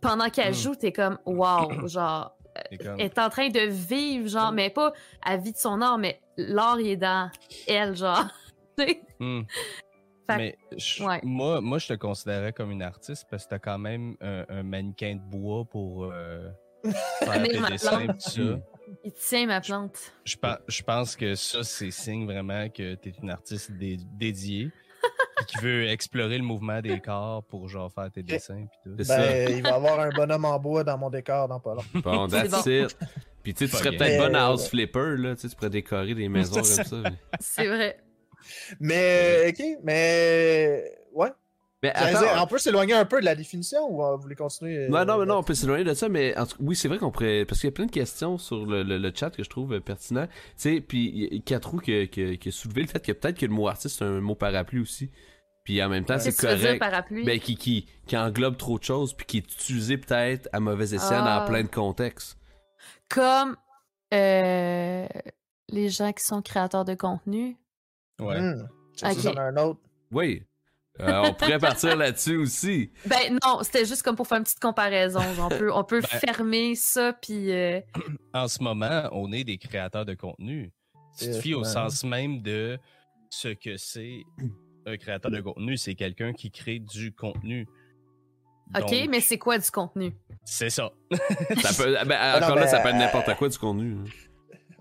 Pendant qu'elle Mm. joue, t'es comme, wow, [clears throat] genre, comme- elle est en train de vivre, genre, mais pas à vie de son art, mais l'art, il est dans elle, genre. [laughs] Hmm. Fait Mais je- ouais. moi, moi, je te considérais comme une artiste parce que t'as quand même un, un mannequin de bois pour euh, [laughs] faire tes dessins ça. Hmm. Il tient ma plante. Je, pe- je pense que ça, c'est signe vraiment que t'es une artiste dé- dédiée [laughs] qui veut explorer le mouvement des corps pour genre faire tes dessins pis tout. Ça. Ben, il va y avoir un bonhomme en bois dans mon décor dans pas long. Bon, that's it. Puis tu sais, tu Pas serais peut-être bonne à Mais, House Flipper, là. Tu sais, tu pourrais décorer des [laughs] maisons comme ça. mais- [laughs] C'est vrai. Mais, ok, mais. Ouais. Mais J'allais attends. dire, on peut s'éloigner un peu de la définition ou euh, vous voulez continuer? euh, Non, non, mais non, on peut s'éloigner de ça, mais en tout- oui, c'est vrai qu'on pourrait. Parce qu'il y a plein de questions sur le, le- le chat que je trouve euh, pertinent. Tu sais, puis il y a Catrou qui, a- qui, qui a soulevé le fait que peut-être que le mot artiste c'est un mot parapluie aussi. Puis en même temps, c'est correct. parapluie? Ben, qui, qui, qui englobe trop de choses, puis qui est utilisé peut-être à mauvais escient Ah. dans plein de contextes. Comme euh, les gens qui sont créateurs de contenu. Ouais. Tu sais, Ok. ça, c'en a un autre. Oui. Euh, on pourrait partir là-dessus aussi. [laughs] Ben non, c'était juste comme pour faire une petite comparaison. on peut, on peut [laughs] Ben- fermer ça, puis... euh, [clears throat] En ce moment, on est des créateurs de contenu. Si tu te fies au sens même de ce que c'est un créateur de contenu, c'est quelqu'un qui crée du contenu. OK, Donc, mais c'est quoi du contenu? C'est ça. [laughs] Ça peut, ben, non, encore là, ça peut être n'importe quoi du contenu. hein.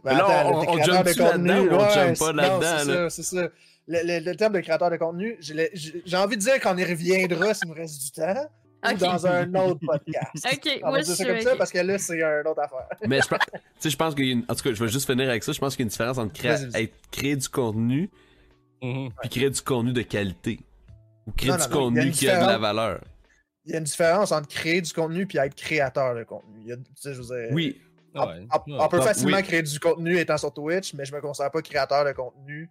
Ben, Là, attends, on- on jump là-dedans contenu, ou on jump pas là-dedans, c'est là? ça, c'est ça. Le, le- le terme de créateur de contenu, j'ai envie de dire qu'on y reviendra s'il nous reste du temps, ou dans un autre podcast. Ok, On moi va je dire suis. ça comme ça parce que là, c'est une autre affaire. Mais je pense, tu sais, je pense qu'il y a une- en tout cas, je vais juste finir avec ça. Je pense qu'il y a une différence entre être- créer du contenu Mhm. puis créer du contenu de qualité. Ou créer Non, du non, contenu qui a de la valeur. Il y a une différence entre créer du contenu et être créateur de contenu. Il y a- tu sais, je veux dire, Oui, On, Ouais. on- Ouais. on peut facilement oui. créer du contenu étant sur Twitch, mais je me considère pas créateur de contenu.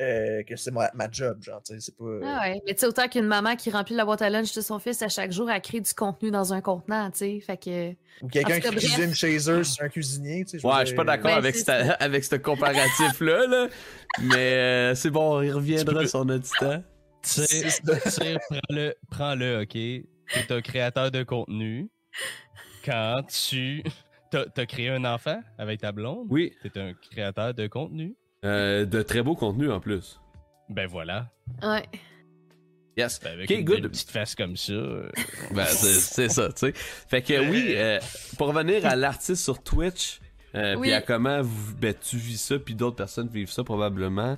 euh, que c'est ma, ma job, genre, tu sais, c'est pas. Ah ouais, mais tu sais, autant qu'une maman qui remplit la boîte à lunch de son fils à chaque jour, elle crée du contenu dans un contenant, tu sais. Fait que. Ou quelqu'un qui bref. cuisine chez eux, c'est un cuisinier, tu sais. ouais, je suis pas d'accord Ben, avec, [laughs] avec ce comparatif-là, là. Mais euh, c'est bon, on y reviendra sur notre temps. Tire, tire, prends-le, prends-le, ok? T'es un créateur de contenu. Quand tu [laughs] t'as, t'as créé un enfant avec ta blonde, Oui, t'es un créateur de contenu? euh, de très beau contenu en plus. Ben voilà. Ouais. Yes. Ben avec Ok, une good. belle petite face comme ça. euh, Ben, c'est ça, tu sais. Fait que oui, euh, pour revenir à l'artiste sur Twitch, euh, Oui. puis à comment vous- ben, tu vis ça, puis d'autres personnes vivent ça probablement.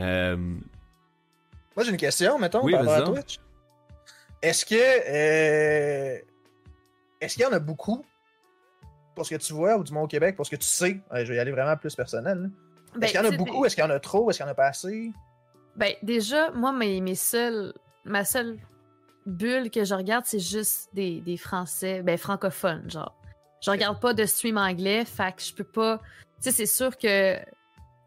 Euh, Moi, j'ai une question, mettons, Oui, par rapport à. Twitch. Est-ce que. euh, Est-ce qu'il y en a beaucoup pour ce que tu vois, ou du moins au Québec, pour ce que tu sais? Je vais y aller vraiment plus personnel. Ben, Est-ce qu'il y en a beaucoup? Est-ce qu'il y en a trop? Est-ce qu'il y en a pas assez? Ben, déjà, moi, mes, mes seuls, ma seule bulle que je regarde, c'est juste des, des Français, ben, francophones, genre. Je regarde pas de stream anglais, fait que je peux pas. Tu sais, c'est sûr que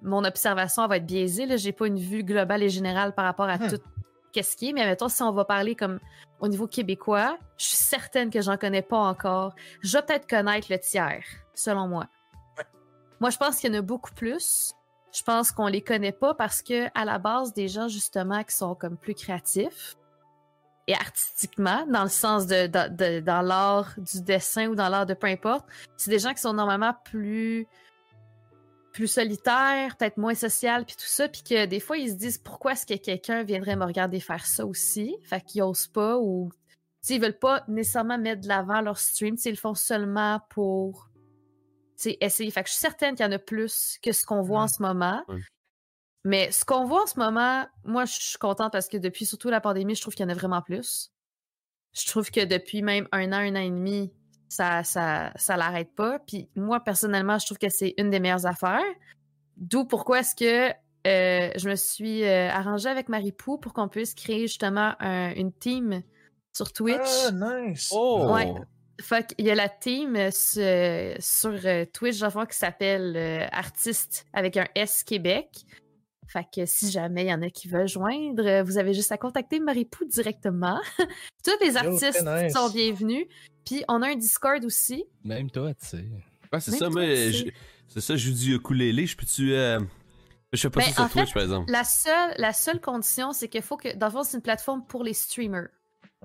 mon observation va être biaisée, là. J'ai pas une vue globale et générale par rapport à Hmm. tout qu'est-ce qui est, mais mettons, si on va parler comme au niveau québécois, je suis certaine que j'en connais pas encore. Je vais peut-être connaître le tiers, selon moi. Ouais. Moi, je pense qu'il y en a beaucoup plus. Je pense qu'on les connaît pas parce que à la base, des gens justement qui sont comme plus créatifs et artistiquement, dans le sens de, de- de- dans l'art du dessin ou dans l'art de peu importe, c'est des gens qui sont normalement plus plus solitaires, peut-être moins social puis tout ça, puis que des fois ils se disent pourquoi est-ce que quelqu'un viendrait me regarder faire ça aussi, fait qu'ils osent pas ou ils veulent pas nécessairement mettre de l'avant leur stream, ils le font seulement pour essayer. Fait que je suis certaine qu'il y en a plus que ce qu'on voit en ce moment. Ouais. Mais ce qu'on voit en ce moment, moi, je suis contente parce que depuis surtout la pandémie, je trouve qu'il y en a vraiment plus. Je trouve que depuis même un an, un an et demi, ça, ça, ça l'arrête pas. Puis moi, personnellement, je trouve que c'est une des meilleures affaires. D'où pourquoi est-ce que euh, je me suis euh, arrangée avec Marie Pou pour qu'on puisse créer justement un- une team sur Twitch. Ah, nice Oh! Ouais. Fait qu'il y a la team euh, sur, sur, euh, Twitch, je vois, qui s'appelle euh, Artiste avec un S Québec. Fait que si jamais il y en a qui veulent joindre, euh, vous avez juste à contacter Marie-Pou directement. [laughs] Tous les artistes nice. sont bienvenus. Puis on a un Discord aussi. Même toi, tu sais. Ouais, c'est ça, toi, je- c'est ça, je joue du ukulélé. Je peux-tu. euh, Je fais pas Ben, ça sur en Twitch, fait, par exemple. La seule, la seule condition, c'est qu'il faut que, dans le fond, c'est une plateforme pour les streamers.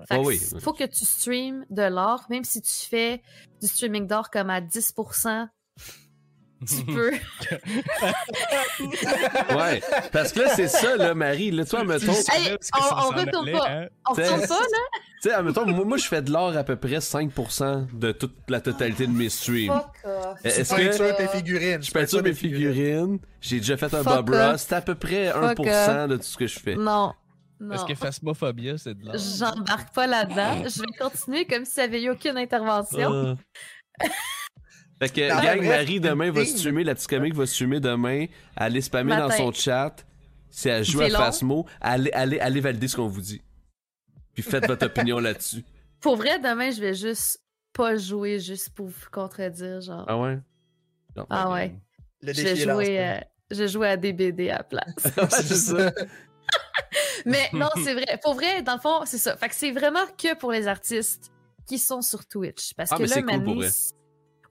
Fait Oh que oui. faut que tu streames de l'or, même si tu fais du streaming d'or comme à 10%, tu peux. [laughs] Ouais, parce que là, c'est ça, là, Marie. Là, toi, mettons, tu Hey, on- on retourne pas. hein? On retourne pas, là? sais, admettons, moi, moi, je fais de l'or à peu près 5% de toute la totalité de mes streams. Est-ce Tu que- peintures tes figurines. Je peinture mes figurines, j'ai déjà fait un Fuck Bob. Ross, c'est à peu près Fuck 1% de tout ce que je fais. Non. Est-ce que Phasmophobia, c'est de l'art? J'embarque pas là-dedans. Je vais continuer comme s'il n'y avait eu aucune intervention. Ah. [laughs] Fait que, Ah, gang, Marie, demain, va team. streamer, la petite comique va streamer demain. Allez spammer dans Matin. son chat. Si elle joue à. Phasmo, allez, allez, allez valider ce qu'on vous dit. Puis faites votre opinion [laughs] là-dessus. Pour vrai, demain, je vais juste pas jouer juste pour vous contredire, genre. Ah ouais? Non. Ah ouais. Le Je vais jouer, euh, je vais jouer à DBD à la place. [laughs] Ouais, c'est ça. [laughs] Mais non, c'est vrai. Pour vrai, dans le fond, c'est ça. Fait que c'est vraiment que pour les artistes qui sont sur Twitch. Parce Ah, que mais là, c'est cool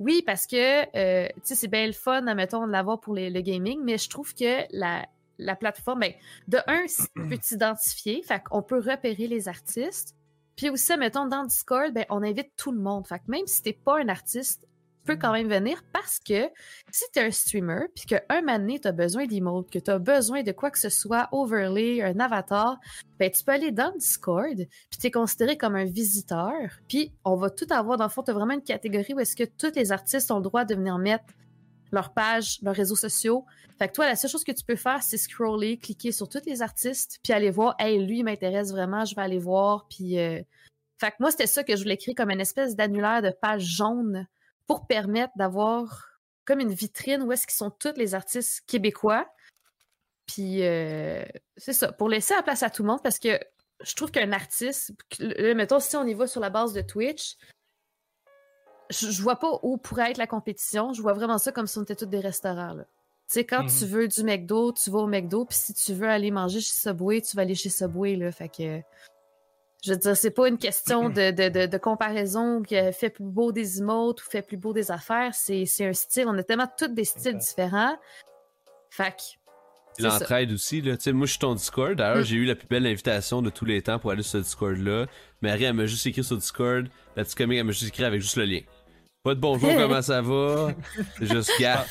Oui, parce que, euh, tu sais, c'est bien le fun, admettons, de l'avoir pour les- le gaming, mais je trouve que la, la plateforme, ben, de un, c- peut [clears throat] t'identifier, fait qu'on peut repérer les artistes. Puis aussi, mettons, dans Discord, ben, on invite tout le monde. Fait que même si t'es pas un artiste, tu peux quand même venir parce que si t'es un streamer, puis qu'un moment donné, t'as besoin d'emote, que t'as besoin de quoi que ce soit, overlay, un avatar, ben, tu peux aller dans Discord, puis t'es considéré comme un visiteur, puis on va tout avoir, dans le fond, t'as vraiment une catégorie où est-ce que tous les artistes ont le droit de venir mettre leurs pages, leurs réseaux sociaux. Fait que toi, la seule chose que tu peux faire, c'est scroller, cliquer sur tous les artistes, puis aller voir, hey, lui, il m'intéresse vraiment, je vais aller voir. Puis, euh, fait que moi, c'était ça que je voulais créer comme une espèce d'annulaire de page jaune pour permettre d'avoir comme une vitrine où est-ce qu'ils sont tous les artistes québécois. Puis, euh, c'est ça, pour laisser la place à tout le monde, parce que je trouve qu'un artiste, mettons, si on y va sur la base de Twitch, je, je vois pas où pourrait être la compétition. Je vois vraiment ça comme si on était tous des restaurants. Là. Tu sais, quand Mhm. tu veux du McDo, tu vas au McDo, puis si tu veux aller manger chez Subway, tu vas aller chez Subway, là. Fait que, je veux dire, c'est pas une question de, de, de, de comparaison qui fait plus beau des emotes ou fait plus beau des affaires. C'est c'est un style. On a tellement tous des styles différents. Ça. L'entraide aussi, là. Tu sais, moi, je suis ton Discord. D'ailleurs, Mm. j'ai eu la plus belle invitation de tous les temps pour aller sur ce Discord-là. Marie, elle m'a juste écrit sur Discord. La petite comique, elle m'a juste écrit avec juste le lien. Pas de bonjour, [laughs] comment ça va? C'est juste gars.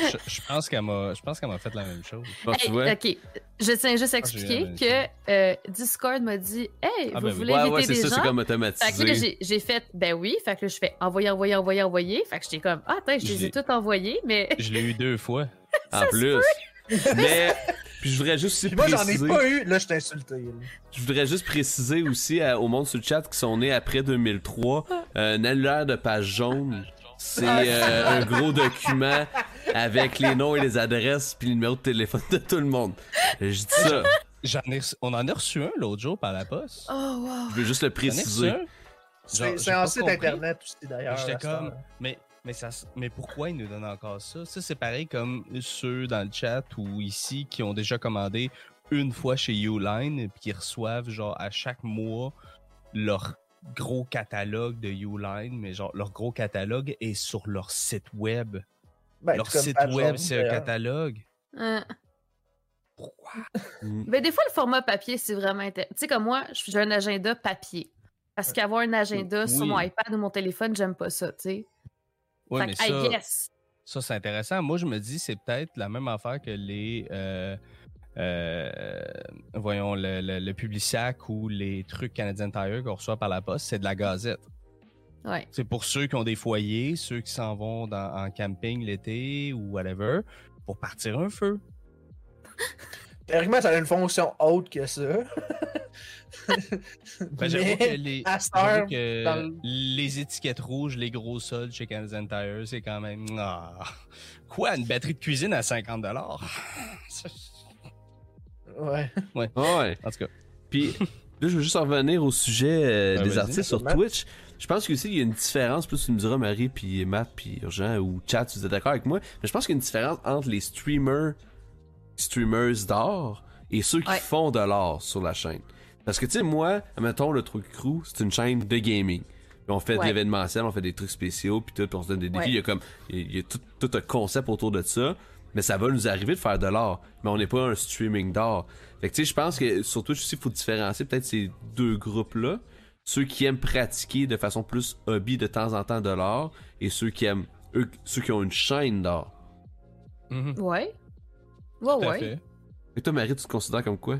Je, je pense qu'elle m'a, je pense qu'elle m'a fait la même chose. Bon, tu Hey, vois? OK. Je tiens juste à Ah, expliquer que euh, Discord m'a dit Hey, Ah, vous ben voulez Ouais, inviter ouais, c'est des ça, gens? c'est comme Fait que là, automatisé. j'ai- j'ai fait Ben oui. Fait que là, je fais envoyer, envoyer, envoyer, envoyer. Fait que j'étais comme Ah, attends, je les ai tous envoyés, mais. [laughs] Je l'ai eu deux fois. [laughs] En plus. [laughs] Mais, puis je voudrais juste aussi Puis moi, j'en ai préciser. pas eu. Là, je t'ai insulté. là. Je voudrais juste préciser aussi à- au monde sur le chat qui sont nés après 2003, euh, un annulaire de page jaune, c'est euh, un gros document avec les noms et les adresses puis le numéro de téléphone de tout le monde. Je dis ça, J'en ai reçu- on en a reçu un l'autre jour par la poste. Oh, wow. je veux juste le préciser. un. C'est en site internet aussi, d'ailleurs. J'étais comme, mais, mais, ça, mais pourquoi ils nous donnent encore ça? Ça, c'est pareil comme ceux dans le chat ou ici qui ont déjà commandé une fois chez Uline puis qui reçoivent genre à chaque mois leur gros catalogue de Uline, mais genre leur gros catalogue est sur leur site web. Ben, leur site web, c'est un catalogue. Euh, Pourquoi? Mm. Ben, des fois, le format papier, c'est vraiment intéressant. Tu sais, comme moi, j'ai un agenda papier. Parce qu'avoir un agenda sur Oui. mon iPad ou mon téléphone, j'aime pas ça, tu sais. Fait mais que, ça, I guess. Ça, c'est intéressant. Moi, je me dis, c'est peut-être la même affaire que les. euh, euh, voyons, le, le, le Publisac ou les trucs Canadian Tire qu'on reçoit par la poste, c'est de la gazette. Ouais. C'est pour ceux qui ont des foyers, ceux qui s'en vont dans- en camping l'été ou whatever, pour partir un feu. [laughs] Théoriquement, ça a une fonction autre que ça. [laughs] Ben, j'avoue Mais- que, les, que dans les étiquettes rouges, les gros soldes chez Canadian Tire, c'est quand même. Ah. Quoi, une batterie de cuisine à 50 [laughs] Ouais. Ouais. En tout cas. Puis là, je veux juste en revenir au sujet euh, Ben, des artistes sur. Twitch. Je pense qu'aussi, il y a une différence, plus tu me diras Marie, puis Matt, puis Urgent, ou Chat, si vous êtes d'accord avec moi, mais je pense qu'il y a une différence entre les streamers, streamers d'art, et ceux qui Ouais. font de l'art sur la chaîne. Parce que, tu sais, moi, mettons, le Truc Crew, c'est une chaîne de gaming. On fait de Ouais. l'événementiel, on fait des trucs spéciaux, puis tout, puis on se donne des défis. Ouais. Il y a comme, il y a tout, tout un concept autour de ça. Mais ça va nous arriver de faire de l'art. Mais on n'est pas un streaming d'art. Fait que, tu sais, je pense que sur Twitch aussi, il faut différencier peut-être ces deux groupes-là. Ceux qui aiment pratiquer de façon plus hobby de temps en temps de l'art et ceux qui aiment, eux, ceux qui ont une chaîne d'art. Mhm, Ouais. Ouais, tout ouais. fait. Et toi, Marie, tu te considères comme quoi?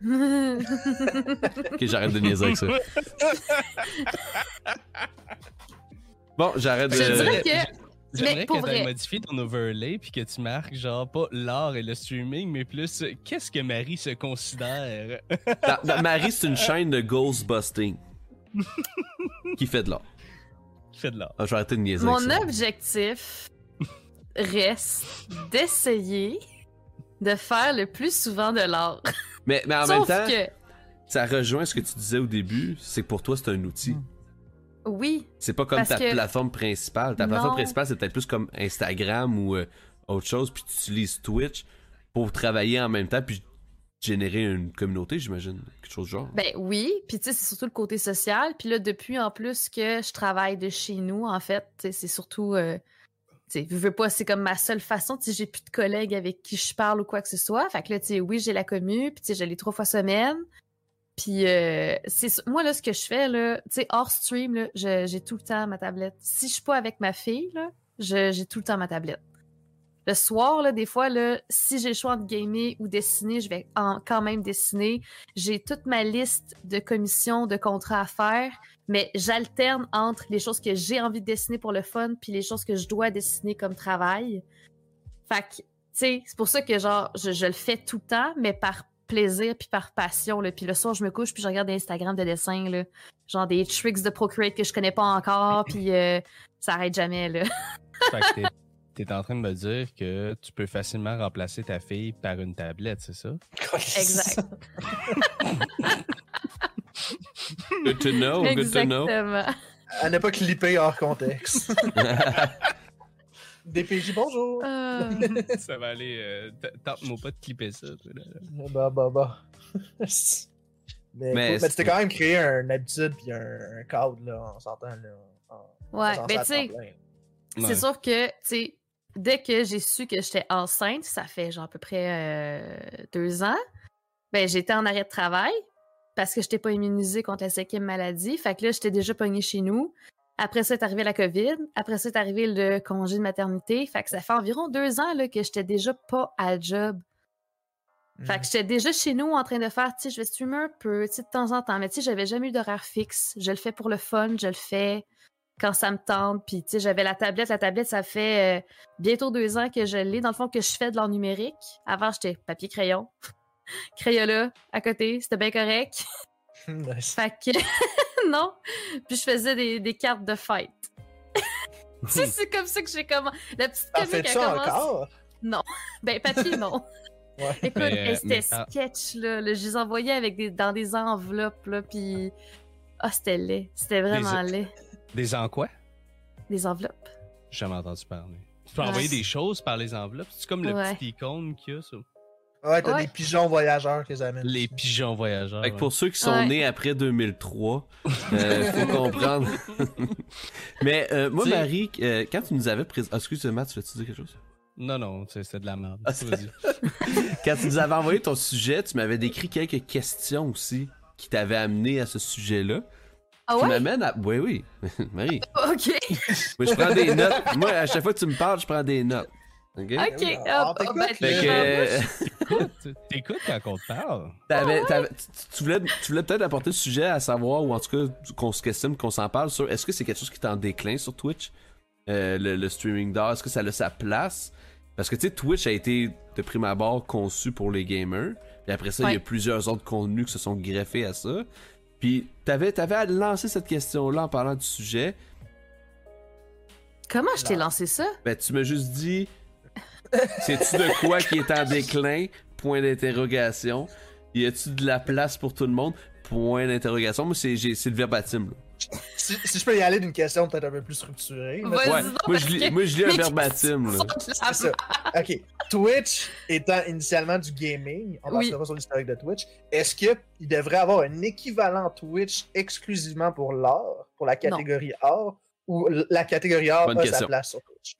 [laughs] Ok, j'arrête de niaiser avec ça. [laughs] Bon, j'arrête de... Je dirais que. J'aimerais Mais que tu modifié ton overlay puis que tu marques genre pas l'art et le streaming, mais plus euh, qu'est-ce que Marie se considère? Marie, c'est une [laughs] chaîne de ghostbusting. Qui fait de l'art. qui fait de l'art. Ah, je vais arrêter de niaiser Mon objectif reste d'essayer de faire le plus souvent de l'art. Mais, mais en Sauf même temps, que, ça rejoint ce que tu disais au début, c'est que pour toi, c'est un outil. oui, C'est pas comme ta que- plateforme principale. Ta plateforme principale, c'est peut-être plus comme Instagram ou euh, autre chose, puis tu utilises Twitch pour travailler en même temps, puis générer une communauté, j'imagine. Quelque chose du genre. ben oui. Puis tu sais, c'est surtout le côté social. Puis là, depuis en plus que je travaille de chez nous, en fait, c'est surtout. euh, tu je veux pas, c'est comme ma seule façon. Tu j'ai plus de collègues avec qui je parle ou quoi que ce soit. Fait que là, tu sais, oui, j'ai la commu, puis tu sais, je l'ai trois fois semaine. Puis euh, c'est moi là ce que je fais là, tu sais hors stream là, j'ai tout le temps ma tablette. Si je suis pas avec ma fille là, j'ai tout le temps ma tablette. Le soir, là, des fois, là, si j'ai le choix de gamer ou dessiner, je vais en- quand même dessiner. J'ai toute ma liste de commissions, de contrats à faire, mais j'alterne entre les choses que j'ai envie de dessiner pour le fun puis les choses que je dois dessiner comme travail. Fait que, tu sais, c'est pour ça que, genre, je, je le fais tout le temps, mais par plaisir puis par passion, là. Puis le soir, je me couche puis je regarde Instagram de dessins, là. Genre des tricks de Procreate que je connais pas encore, [laughs] puis euh, ça arrête jamais, là. T'es- T'es en train de me dire que tu peux facilement remplacer ta fille par une tablette, c'est ça? Exact. [laughs] Good to know, good to know. Exactement. À ne pas clipper hors contexte. [laughs] DPJ, bonjour. Euh, [laughs] ça va aller. Euh, Tente-moi pas de clipper ça. Bah, bah, bah. mais, Mais mais, tu t'es quand même créé une habitude puis un, cadre, là, en s'entend, là. en- ouais, à tu sais, c'est Ouais. sûr que, tu sais, dès que j'ai su que j'étais enceinte, ça fait genre à peu près euh, deux ans, ben j'étais en arrêt de travail parce que j'étais pas immunisée contre la cinquième maladie. Fait que là, j'étais déjà pognée chez nous. Après ça, est arrivé la COVID. Après ça, est arrivé le congé de maternité. Fait que ça fait environ deux ans là, que j'étais déjà pas à job. Fait que j'étais déjà chez nous en train de faire, tu sais, je vais streamer un peu, tu sais, de temps en temps. Mais tu sais, j'avais jamais eu d'horaire fixe. Je le fais pour le fun, je le fais quand ça me tente. Puis, tu sais, j'avais la tablette. La tablette, ça fait euh, bientôt deux ans que je l'ai. Dans le fond, que je fais de l'art numérique. Avant, j'étais papier-crayon. [laughs] Crayola à côté, c'était bien correct. [laughs] Nice. Fait que, [laughs] non. Puis, je faisais des, des cartes de fête. Tu sais, c'est comme ça que j'ai commencé. La petite T'en comique ça commencé. encore? Ben, papier, non. Ouais. Écoute, euh, c'était mais, ah. sketch, là, là. Je les envoyais avec des, dans des enveloppes, là, puis... Ah, c'était laid. C'était vraiment Des- laid. Des en quoi? Des enveloppes. J'ai jamais entendu parler. Tu peux Ouais. envoyer des choses par les enveloppes? C'est comme le Ouais. petit icône qu'il y a sur Ouais, t'as Ouais. des pigeons voyageurs qu'ils amènent. les pigeons voyageurs. Fait que pour ceux qui sont Ouais. nés après 2003, euh, faut [laughs] comprendre. [laughs] Mais euh, moi, Marie, euh, quand tu nous avais présenté... Ah, excuse-moi, tu veux-tu dire quelque chose? Non, non, c'est de la merde. Ah. [laughs] Quand tu nous avais envoyé ton sujet, tu m'avais décrit quelques questions aussi qui t'avaient amené à ce sujet-là. Ah ouais? m'amènent à... Oui, oui. [laughs] Marie, [laughs] OK. moi, je prends des notes. Moi, à chaque fois que tu me parles, je prends des notes. OK? OK. Ah, t'écoute, ben, que... euh, Écoute, T'écoutes quand on te parle. T'avais- t'avais- tu, tu voulais, tu voulais peut-être apporter le sujet à savoir, ou en tout cas qu'on se questionne, qu'on s'en parle sur est-ce que c'est quelque chose qui est en déclin sur Twitch, Euh, le, le streaming d'art, est-ce que ça a sa place? Parce que tu sais, Twitch a été de prime abord conçu pour les gamers, puis après ça, il y a plusieurs autres contenus qui se sont greffés à ça. Puis t'avais, t'avais lancé cette question-là en parlant du sujet, Comment je t'ai lancé ça? ben tu m'as juste dit c'est-tu de quoi qui est en déclin? Point d'interrogation. Y a-tu de la place pour tout le monde? Point d'interrogation. Moi, c'est, j'ai- c'est le verbatim. là. Si, si je peux y aller d'une question peut-être un peu plus structurée. Ouais, moi, je lis, moi, je lis un [laughs] verbatim. C'est ça. Ok. Twitch étant initialement du gaming, on Oui. passera sur l'historique de Twitch, est-ce qu'il devrait avoir un équivalent Twitch exclusivement pour l'art, pour la catégorie art, ou la catégorie art Bonne a question. sa place sur Twitch?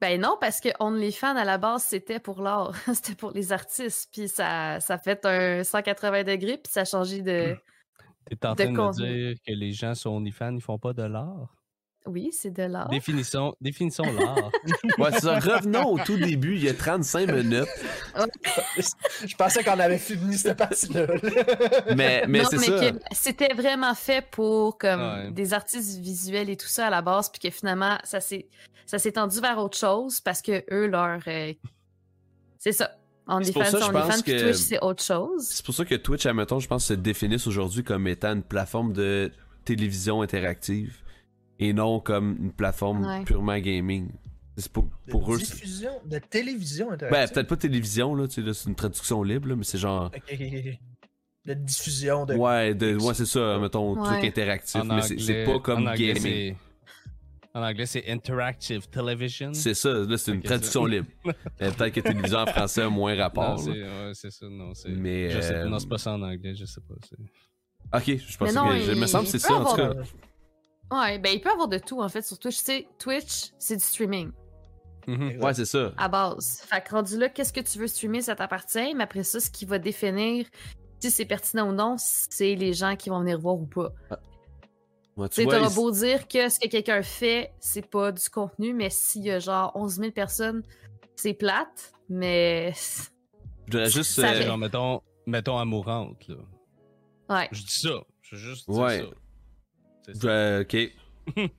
Ben non, parce que OnlyFans, à la base, c'était pour l'art. [laughs] c'était pour les artistes. Puis ça, ça fait un 180 degrés, puis ça a changé de... T'es en De train de me dire que les gens sur OnlyFans, ils font pas de l'art? Oui, c'est de l'art. Définissons, définissons l'art. [laughs] Ouais, c'est ça. Revenons au tout début, il y a 35 minutes. Je pensais qu'on avait fini cette partie-là. Mais, mais non, c'est ça. c'était vraiment fait pour comme Ouais. des artistes visuels et tout ça à la base, puis que finalement, ça s'est ça s'est tendu vers autre chose parce que eux, leur... euh, C'est ça. On C'est est pour ça, je pense que- Twitch, c'est autre chose. C'est pour ça que Twitch, admettons, je pense, se définissent aujourd'hui comme étant une plateforme de télévision interactive et non comme une plateforme Ouais. purement gaming. C'est pour, De pour eux. c'est- diffusion, de télévision Ben, interactive. peut-être pas télévision, là, tu sais, là, c'est une traduction libre, là, mais c'est genre. Ok, ok, ok, ok. De diffusion de. Ouais, de, ouais c'est ça, mettons, Ouais. truc interactif, En mais c'est- pas comme gaming. C'est- En anglais, c'est Interactive Television. C'est ça, là, c'est une traduction ça. libre. Euh, Peut-être que télévision en français a moins Non, rapport. c'est là. ouais, c'est ça, non. c'est- Mais, Je sais, euh, non, c'est pas ça en anglais, je sais pas. c'est- Ok, je pense Mais non, que. Je il- me semble que c'est il ça, peut en tout avoir- cas. Ouais, ben il peut y avoir de tout en fait sur Twitch. Tu sais, Twitch, c'est du streaming Mhm. Ouais, c'est ça. à base. Fait que rendu là, qu'est-ce que tu veux streamer, ça t'appartient. Mais après ça, ce qui va définir si c'est pertinent ou non, c'est les gens qui vont venir voir ou pas. Ouais, Tu vois, il- beau dire que ce que quelqu'un fait, c'est pas du contenu, mais s'il y a genre 11 000 personnes c'est plate, mais. Je voudrais juste. Ça euh, Genre, mettons, mettons amourante, là. Ouais. Je dis ça. Je veux juste dire Ouais. ça. Voudrais- ok. [laughs]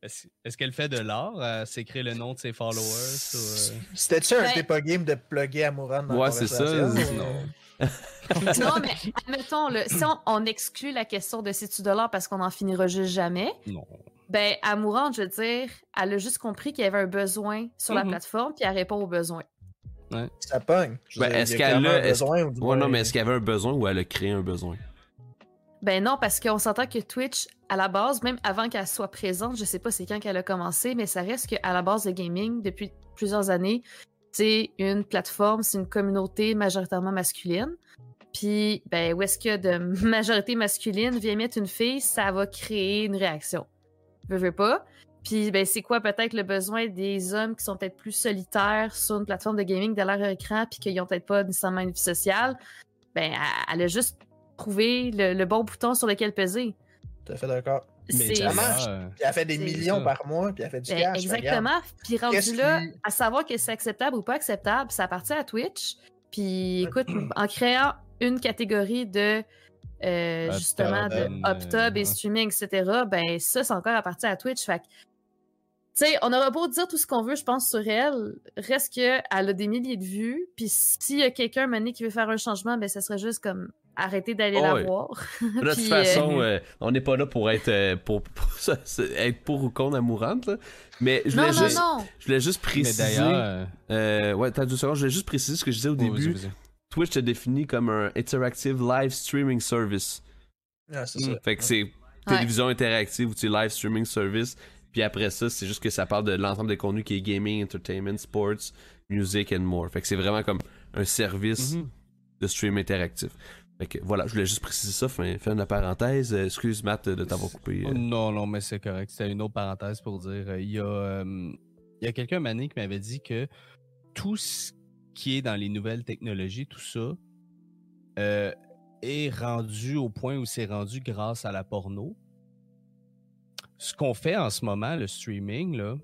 Est-ce qu'elle fait de l'art à s'écrire le nom de ses followers? ou, euh, C'était-tu un Ben- t'es pas game de plugger Amourant dans la Ouais, c'est ça, ou- Non, [laughs] mais admettons, là, si on, on exclut la question de c'est-tu de l'or parce qu'on n'en finira juste jamais, Non. ben, Amourante, je veux dire, elle a juste compris qu'il y avait un besoin sur la Mhm. plateforme, puis elle répond aux besoins. Ça pogne. Ben, est-ce a qu'elle a- un est-ce- besoin, ou Ouais, non, mais est-ce qu'il y avait un besoin ou elle a créé un besoin? Ben non, parce qu'on s'entend que Twitch, à la base, même avant qu'elle soit présente, je sais pas c'est quand qu'elle a commencé, mais ça reste qu'à la base, le gaming, depuis plusieurs années, c'est une plateforme, c'est une communauté majoritairement masculine. Puis, ben, où est-ce que de [laughs] majorité masculine vient mettre une fille, ça va créer une réaction. Veux, veux pas. Puis, ben, c'est quoi peut-être le besoin des hommes qui sont peut-être plus solitaires sur une plateforme de gaming de leur écran, puis qui n'ont peut-être pas nécessairement une vie sociale? Ben, elle- elle a juste trouvé le, le bon bouton sur lequel peser. Tout à fait d'accord. Mais C'est- ça marche. Puis elle fait des millions ça. par mois, puis elle fait du Ben, cash. exactement. Puis rendu là, qui- à savoir que c'est acceptable ou pas acceptable, ça appartient à Twitch. Puis écoute, en créant une catégorie de euh, justement de euh, up tub et streaming, etc. Ben ça, c'est encore appartient à Twitch. Fait que, tu sais, on aura beau dire tout ce qu'on veut, je pense, sur elle, reste que elle a des milliers de vues. Puis s'il y a quelqu'un mané qui veut faire un changement, ben ça serait juste comme arrêter d'aller Oh, la voir. De [laughs] toute Puis, façon, euh, euh, on n'est pas là pour être euh, pour, pour [laughs] ça, c'est- être pour ou contre amourante, là. Mais je voulais non, juste, non. je voulais juste Mais préciser. d'ailleurs. euh, euh, ouais, t'as deux secondes. Je voulais juste préciser ce que je disais au oh, début. vas-y. Twitch te définit comme un interactive live streaming service. Ah, c'est ça. Fait que c'est télévision interactive ou tu live streaming service. Puis après ça, c'est juste que ça parle de l'ensemble des contenus qui est gaming, entertainment, sports, music and more. Fait que c'est vraiment comme un service Mhm. de stream interactif. Voilà, je voulais juste préciser ça, fin, de la parenthèse. Euh, Excuse Matt de t'avoir coupé. euh. Non, non, mais c'est correct. C'était une autre parenthèse pour dire. euh, Il y a, il y a quelqu'un, Mané, qui m'avait dit que tout ce qui est dans les nouvelles technologies, tout ça, est rendu au point où c'est rendu grâce à la porno. Ce qu'on fait en ce moment, le streaming, là,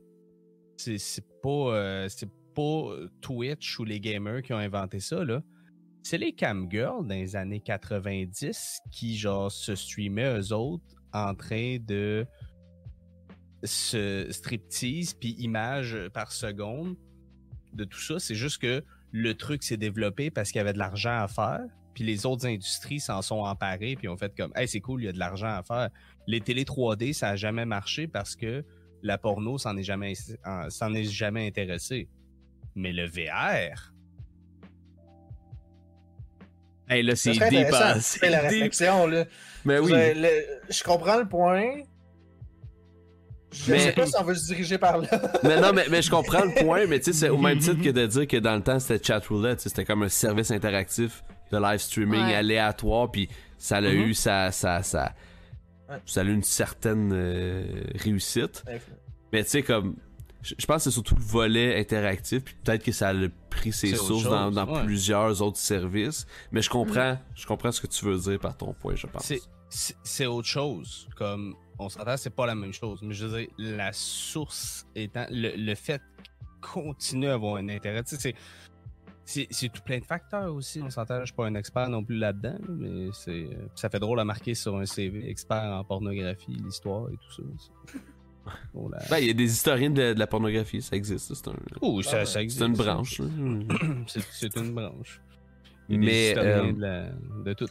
c'est pas, pas Twitch ou les gamers qui ont inventé ça, là. C'est les camgirls dans les années 90 qui, genre, se streamaient eux autres en train de se striptease puis images par seconde de tout ça. C'est juste que le truc s'est développé parce qu'il y avait de l'argent à faire. Puis les autres industries s'en sont emparées puis ont fait comme Hey, c'est cool, il y a de l'argent à faire. Les télé 3D, ça a jamais marché parce que la porno s'en est jamais en- s'en est jamais intéressé. Mais le VR, Hey, là, Ça c'est intéressant hein, c'est la réflexion, là. Mais Je oui. le- Je comprends le point. Je Mais- sais pas si on veut se diriger par là. [laughs] mais non, mais, mais je comprends le [laughs] point, mais tu sais, c'est au même titre que de dire que dans le temps, c'était chat roulette, c'était comme un service interactif de live streaming Ouais. aléatoire, puis ça a Mhm. eu sa, sa, sa- Ouais. ça a eu une certaine euh, réussite. Mais tu sais, comme, je pense que c'est surtout le volet interactif, puis peut-être que ça a pris ses sources dans, dans ouais. plusieurs autres services. Mais je comprends, je comprends ce que tu veux dire par ton point, je pense. c'est autre chose. Comme on s'entend, c'est pas la même chose. Mais je veux dire, la source étant le, le fait continue à avoir un intérêt. Tu sais, c'est- tout plein de facteurs aussi. On s'entend, je suis pas un expert non plus là-dedans, là, mais c'est ça fait drôle à marquer sur un CV expert en pornographie, l'histoire et tout ça. c'est- Là- Ben, il y a des historiens de, de la pornographie, ça existe, c'est un, Oh, ça, ouais. ça existe. c'est une branche. [clears throat] C'est c'est une branche. Il y a des Mais, historiens euh, de, la- de tout.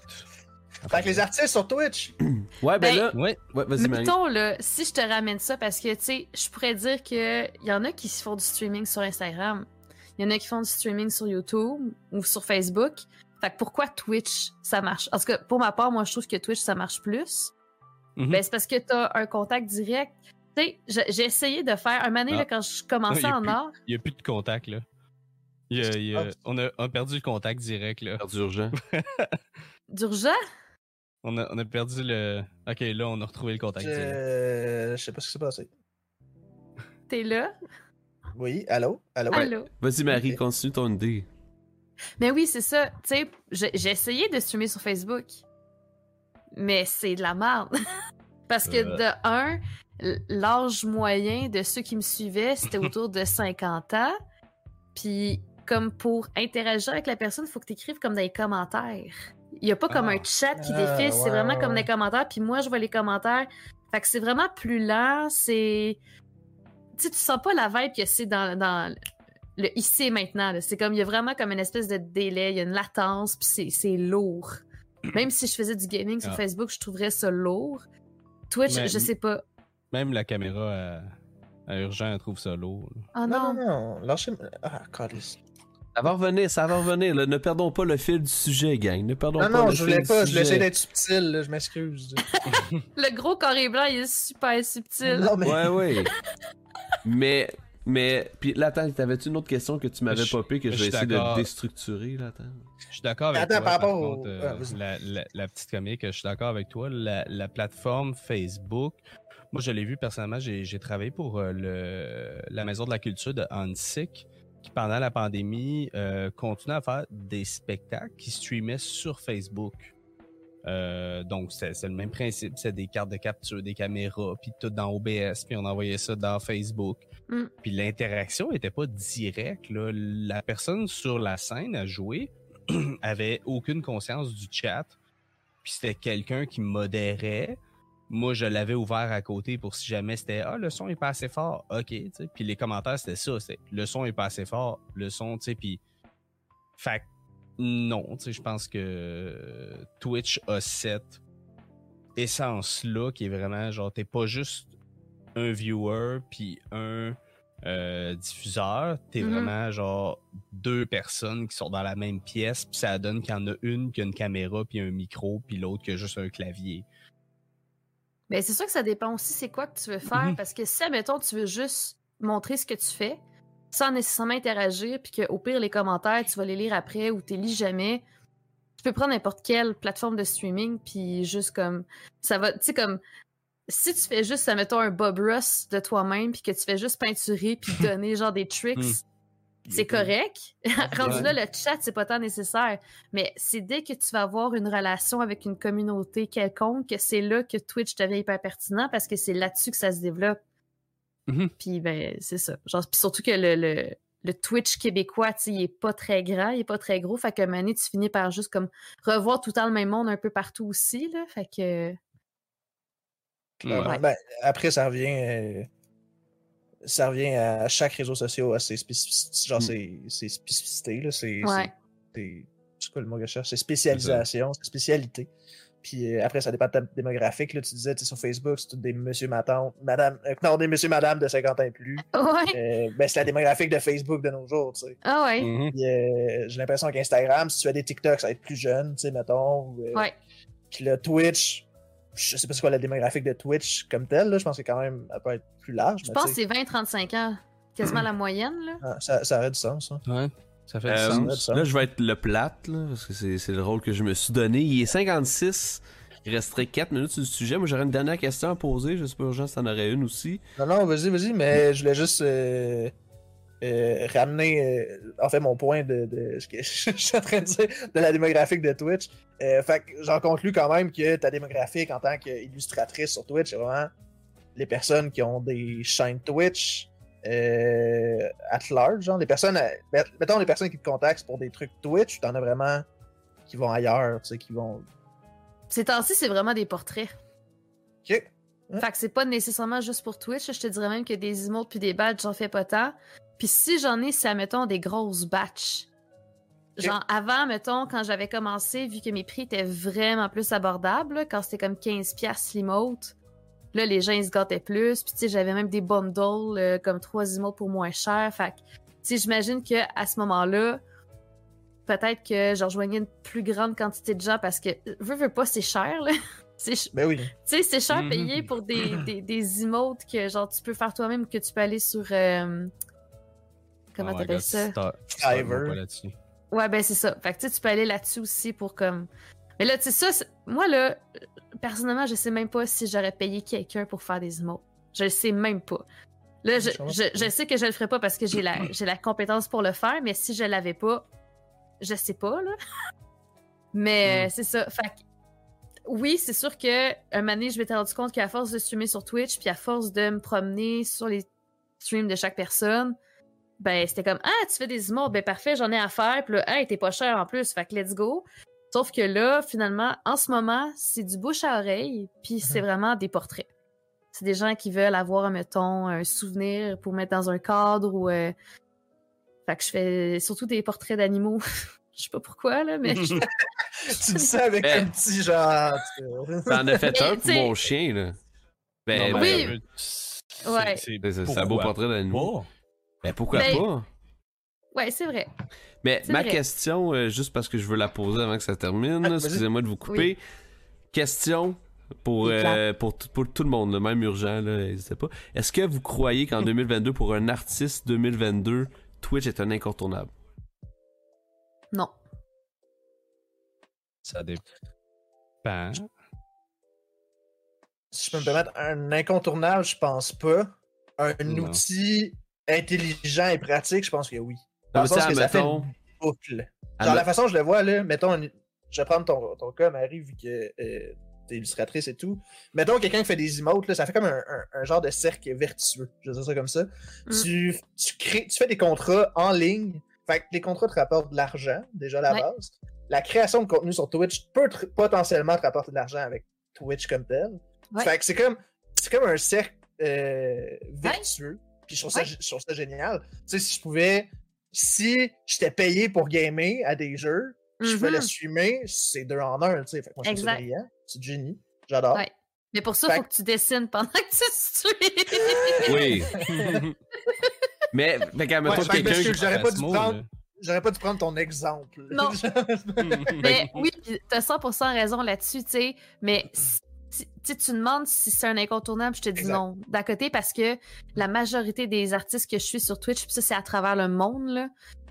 Fait que les artistes sur Twitch, [clears throat] Ouais, ben, Ben, là, Ouais. ouais, vas-y. Mettons, là, si je te ramène ça, parce que, tu sais, je pourrais dire qu'il y en a qui font du streaming sur Instagram. Il y en a qui font du streaming sur YouTube ou sur Facebook. Fait que pourquoi Twitch, ça marche? Parce que pour ma part, moi, je trouve que Twitch, ça marche plus. Mhm. Ben, c'est parce que t'as un contact direct. Tu sais, j'ai- essayé de faire un année, Ah. là, quand je commençais en plus- art. Il n'y a plus de contact, là. Il y a- il y a- Ah. on, a, on a perdu le contact direct, là. Perdu urgent. [laughs] D'urgent? On a, on a perdu le. Ok, là, on a retrouvé le contact direct. je... je sais pas ce qui s'est passé. T'es là? Oui, allô? Allô? Allô? Vas-y, Marie, continue ton idée. Mais oui, c'est ça. Tu sais, j'ai essayé de streamer sur Facebook. Mais c'est de la merde. [laughs] Parce que Euh. de un, l'âge moyen de ceux qui me suivaient, c'était [laughs] autour de 50 ans. Puis, comme pour interagir avec la personne, il faut que tu écrives comme dans les commentaires. Il n'y a pas comme Ah. un chat qui Ah, défile, c'est vraiment ouais, comme ouais. des commentaires, puis moi, je vois les commentaires. Fait que c'est vraiment plus lent, c'est... Tu sais, tu sens pas la vibe que c'est dans, dans le ici et maintenant. C'est comme, il y a vraiment comme une espèce de délai, il y a une latence, puis c'est- c'est lourd. Même si je faisais du gaming sur Ah. Facebook, je trouverais ça lourd. Twitch, Mais- je sais pas. Même la caméra à, à urgent, elle trouve ça lourd. Oh Non, non. non, non. Lâchez... Ah, câlisse. Ça va revenir, ça va revenir. là. Ne perdons pas le fil du sujet, gang. Ne perdons Non, pas non, le je fil voulais du pas. Je sujet. l'essaie d'être subtil, là, je m'excuse. [laughs] Le gros carré blanc, il est super subtil. non, mais. Ouais, ouais. [laughs] mais, mais, puis là, attends, t'avais-tu une autre question que tu m'avais Je- popé que je je vais essayer de déstructurer, là, attends. Je suis d'accord avec Attends, toi. par Par rapport au- contre, euh, Ah, la, la- la petite comique, je suis d'accord avec toi. La, la plateforme Facebook, moi, je l'ai vu personnellement. J'ai travaillé pour euh, le, la Maison de la Culture de Hansik, qui pendant la pandémie euh, continuait à faire des spectacles qui streamaient sur Facebook. Euh, donc, c'est c'est le même principe. C'est des cartes de capture, des caméras, puis tout dans OBS, puis on envoyait ça dans Facebook. Mm. Puis l'interaction était pas directe. Là. La personne sur la scène à jouer [clears throat] avait aucune conscience du chat. Puis c'était quelqu'un qui modérait. Moi, je l'avais ouvert à côté pour si jamais c'était Ah, le son est pas assez fort. OK. Puis les commentaires, c'était ça. C'est le son est pas assez fort. Le son, tu sais. Puis. Fait non, tu sais, je pense que Twitch a cette essence-là qui est vraiment genre, t'es pas juste un viewer puis un euh, diffuseur, t'es Mhm. vraiment genre deux personnes qui sont dans la même pièce, puis ça donne qu'il y en a une qui a une caméra puis un micro, puis l'autre qui a juste un clavier. Ben, c'est sûr que ça dépend aussi c'est quoi que tu veux faire. Mhm. Parce que si, admettons, tu veux juste montrer ce que tu fais, sans nécessairement interagir, puis qu'au pire, les commentaires, tu vas les lire après ou tu les lis jamais, tu peux prendre n'importe quelle plateforme de streaming, puis juste comme. Ça va. Tu sais, comme. Si tu fais juste, admettons, un Bob Ross de toi-même, puis que tu fais juste peinturer, puis [laughs] donner genre des tricks. Mhm. C'est correct. [laughs] Rendu Ouais. là, le chat, c'est pas tant nécessaire. Mais c'est dès que tu vas avoir une relation avec une communauté quelconque que c'est là que Twitch devient hyper pertinent parce que c'est là-dessus que ça se développe. Mhm. Puis ben, c'est ça. Genre, puis surtout que le, le, le Twitch québécois, tu sais, il est pas très grand, il est pas très gros. Fait que Mané, tu finis par juste comme revoir tout le temps le même monde un peu partout aussi. Là. Fait que. Ouais. Ben, après, ça revient. Ça revient à chaque réseau social, à ses spécificités. Genre, Mm. ses, ses spécificités, là. C'est. Ouais. C'est c'est quoi le mot que je cherche? C'est spécialisation, c'est spécialité. Puis euh, après, ça dépend de ta démographique. Là, tu disais, tu sais, sur Facebook, c'est tous des monsieur, madame, madame, euh, non, des monsieur, madame de 50 ans et plus. [laughs] Ouais. Euh, ben, c'est la démographique de Facebook de nos jours, tu sais. Ah ouais. Mhm. Euh, j'ai l'impression qu'Instagram, si tu as des TikTok, ça va être plus jeune, tu sais, mettons. ou, euh, Ouais. Puis le Twitch, je sais pas c'est quoi la démographique de Twitch comme telle, là. je pense que quand même, elle peut être plus large. Je mais pense que c'est 20-35 ans. Quasiment la moyenne, là. ah, ça, ça aurait du sens. hein. Ouais, ça fait Euh, du ça, sens. là, je vais être le plate, là, parce que c'est c'est le rôle que je me suis donné. Il est 56. Il resterait 4 minutes sur le sujet. Moi, j'aurais une dernière question à poser. Je sais pas, Jean, si t'en aurais une aussi. Non, non, vas-y, vas-y, mais je voulais juste euh, euh, ramener, euh, en fait, mon point de, de ce que [laughs] je suis en train de dire, de la démographique de Twitch. Euh, fait que j'en conclus quand même que ta démographique en tant qu'illustratrice sur Twitch, c'est vraiment les personnes qui ont des chaînes Twitch at large, genre, les personnes, met- mettons les personnes qui te contactent pour des trucs Twitch, t'en as vraiment qui vont ailleurs, tu sais, qui vont... Ces temps-ci, c'est vraiment des portraits. Ok. Fait que c'est pas nécessairement juste pour Twitch. Je te dirais même que des emotes puis des badges, j'en fais pas tant. Puis si j'en ai, c'est, mettons, des grosses batches. Genre, avant, mettons, quand j'avais commencé, vu que mes prix étaient vraiment plus abordables, quand c'était comme 15$ l'emote, là, les gens, ils se gâtaient plus. Puis, tu sais, j'avais même des bundles, euh, comme 3 emotes pour moins cher. Fait que, tu sais, j'imagine que à ce moment-là, peut-être que je rejoignais une plus grande quantité de gens parce que, veux, veux pas, c'est cher, là. [laughs] C'est ch- Ben oui. tu sais, c'est cher Mhm. payé pour des, des, des emotes que genre tu peux faire toi-même ou que tu peux aller sur. euh, Comment Oh t'appelles ça? Ouais, ben c'est ça. Fait que tu peux aller là-dessus aussi pour comme. Mais là, tu sais, ça, moi là, personnellement, je sais même pas si j'aurais payé quelqu'un pour faire des emotes. Je le sais même pas. Là, je, Je sais que je le ferais pas parce que j'ai la, [clears throat] j'ai la compétence pour le faire, mais si je l'avais pas, je sais pas, là. Mais Mm. euh, c'est ça. Fait que, oui, c'est sûr que un moment donné, je m'étais rendu compte qu'à force de streamer sur Twitch, puis à force de me promener sur les streams de chaque personne, ben, c'était comme, ah, tu fais des emotes, ben parfait, j'en ai à faire. Puis là, hey, t'es pas cher en plus, fait que let's go. Sauf que là, finalement, en ce moment, c'est du bouche à oreille, puis c'est Mhm. vraiment des portraits. C'est des gens qui veulent avoir, mettons, un souvenir pour mettre dans un cadre ou. euh, Fait que je fais surtout des portraits d'animaux. [laughs] Je sais pas pourquoi, là, mais. je- [laughs] tu dis ça avec Ben- un petit genre. T'en as fait un pour sais- mon chien, là. Ben, Non, ben, Oui. c'est- Ouais. c'est- un beau portrait d'animal. pas? Ben, pourquoi Ben, pas? Ouais, c'est vrai. Mais ma vrai. question, euh, juste parce que je veux la poser avant que ça termine, Ah, excusez-moi de vous couper. Question pour, euh, pour, tout- pour tout le monde, là, même urgent, là, n'hésitez pas. Est-ce que vous croyez qu'en [laughs] 2022, pour un artiste 2022, Twitch est un incontournable? Non. Ça dépend. Si je peux me permettre, un incontournable, je pense pas. Un Non. outil intelligent et pratique, je pense que oui. Dans le sens que ça fait une boucle. Genre, la façon dont je le vois, là, mettons, une- je vais prendre ton, ton cas, Marie, vu que euh, t'es illustratrice et tout. Mettons quelqu'un qui fait des emotes, là, ça fait comme un, un- un genre de cercle vertueux. Je vais dire ça comme ça. Mm. Tu, tu, crées, tu fais des contrats en ligne. Fait que les contrats te rapportent de l'argent, déjà à la Ouais. base. La création de contenu sur Twitch peut te- potentiellement te rapporter de l'argent avec Twitch comme tel. Ouais. Fait que c'est comme, c'est comme un cercle euh, vertueux. Puis je trouve, ça, Ouais. je trouve ça génial. Tu sais, si je pouvais, si j'étais payé pour gamer à des jeux, je fais Mhm. le streamer, c'est deux en un, tu sais. Fait que moi, je trouve ça Exact. brillant. C'est du génie. J'adore. Ouais. Mais pour ça, Fait faut que tu dessines pendant que tu [laughs] streams. Oui. [laughs] mais, Ouais, que quelqu'un monsieur, qui... j'aurais pas dû prendre-. J'aurais pas dû prendre ton exemple. Non. [laughs] Mais oui, t'as 100% raison là-dessus, tu sais. Mais tu demandes si c'est un incontournable, je te dis Exact. non. D'à côté, parce que la majorité des artistes que je suis sur Twitch, puis ça, c'est à travers le monde, là,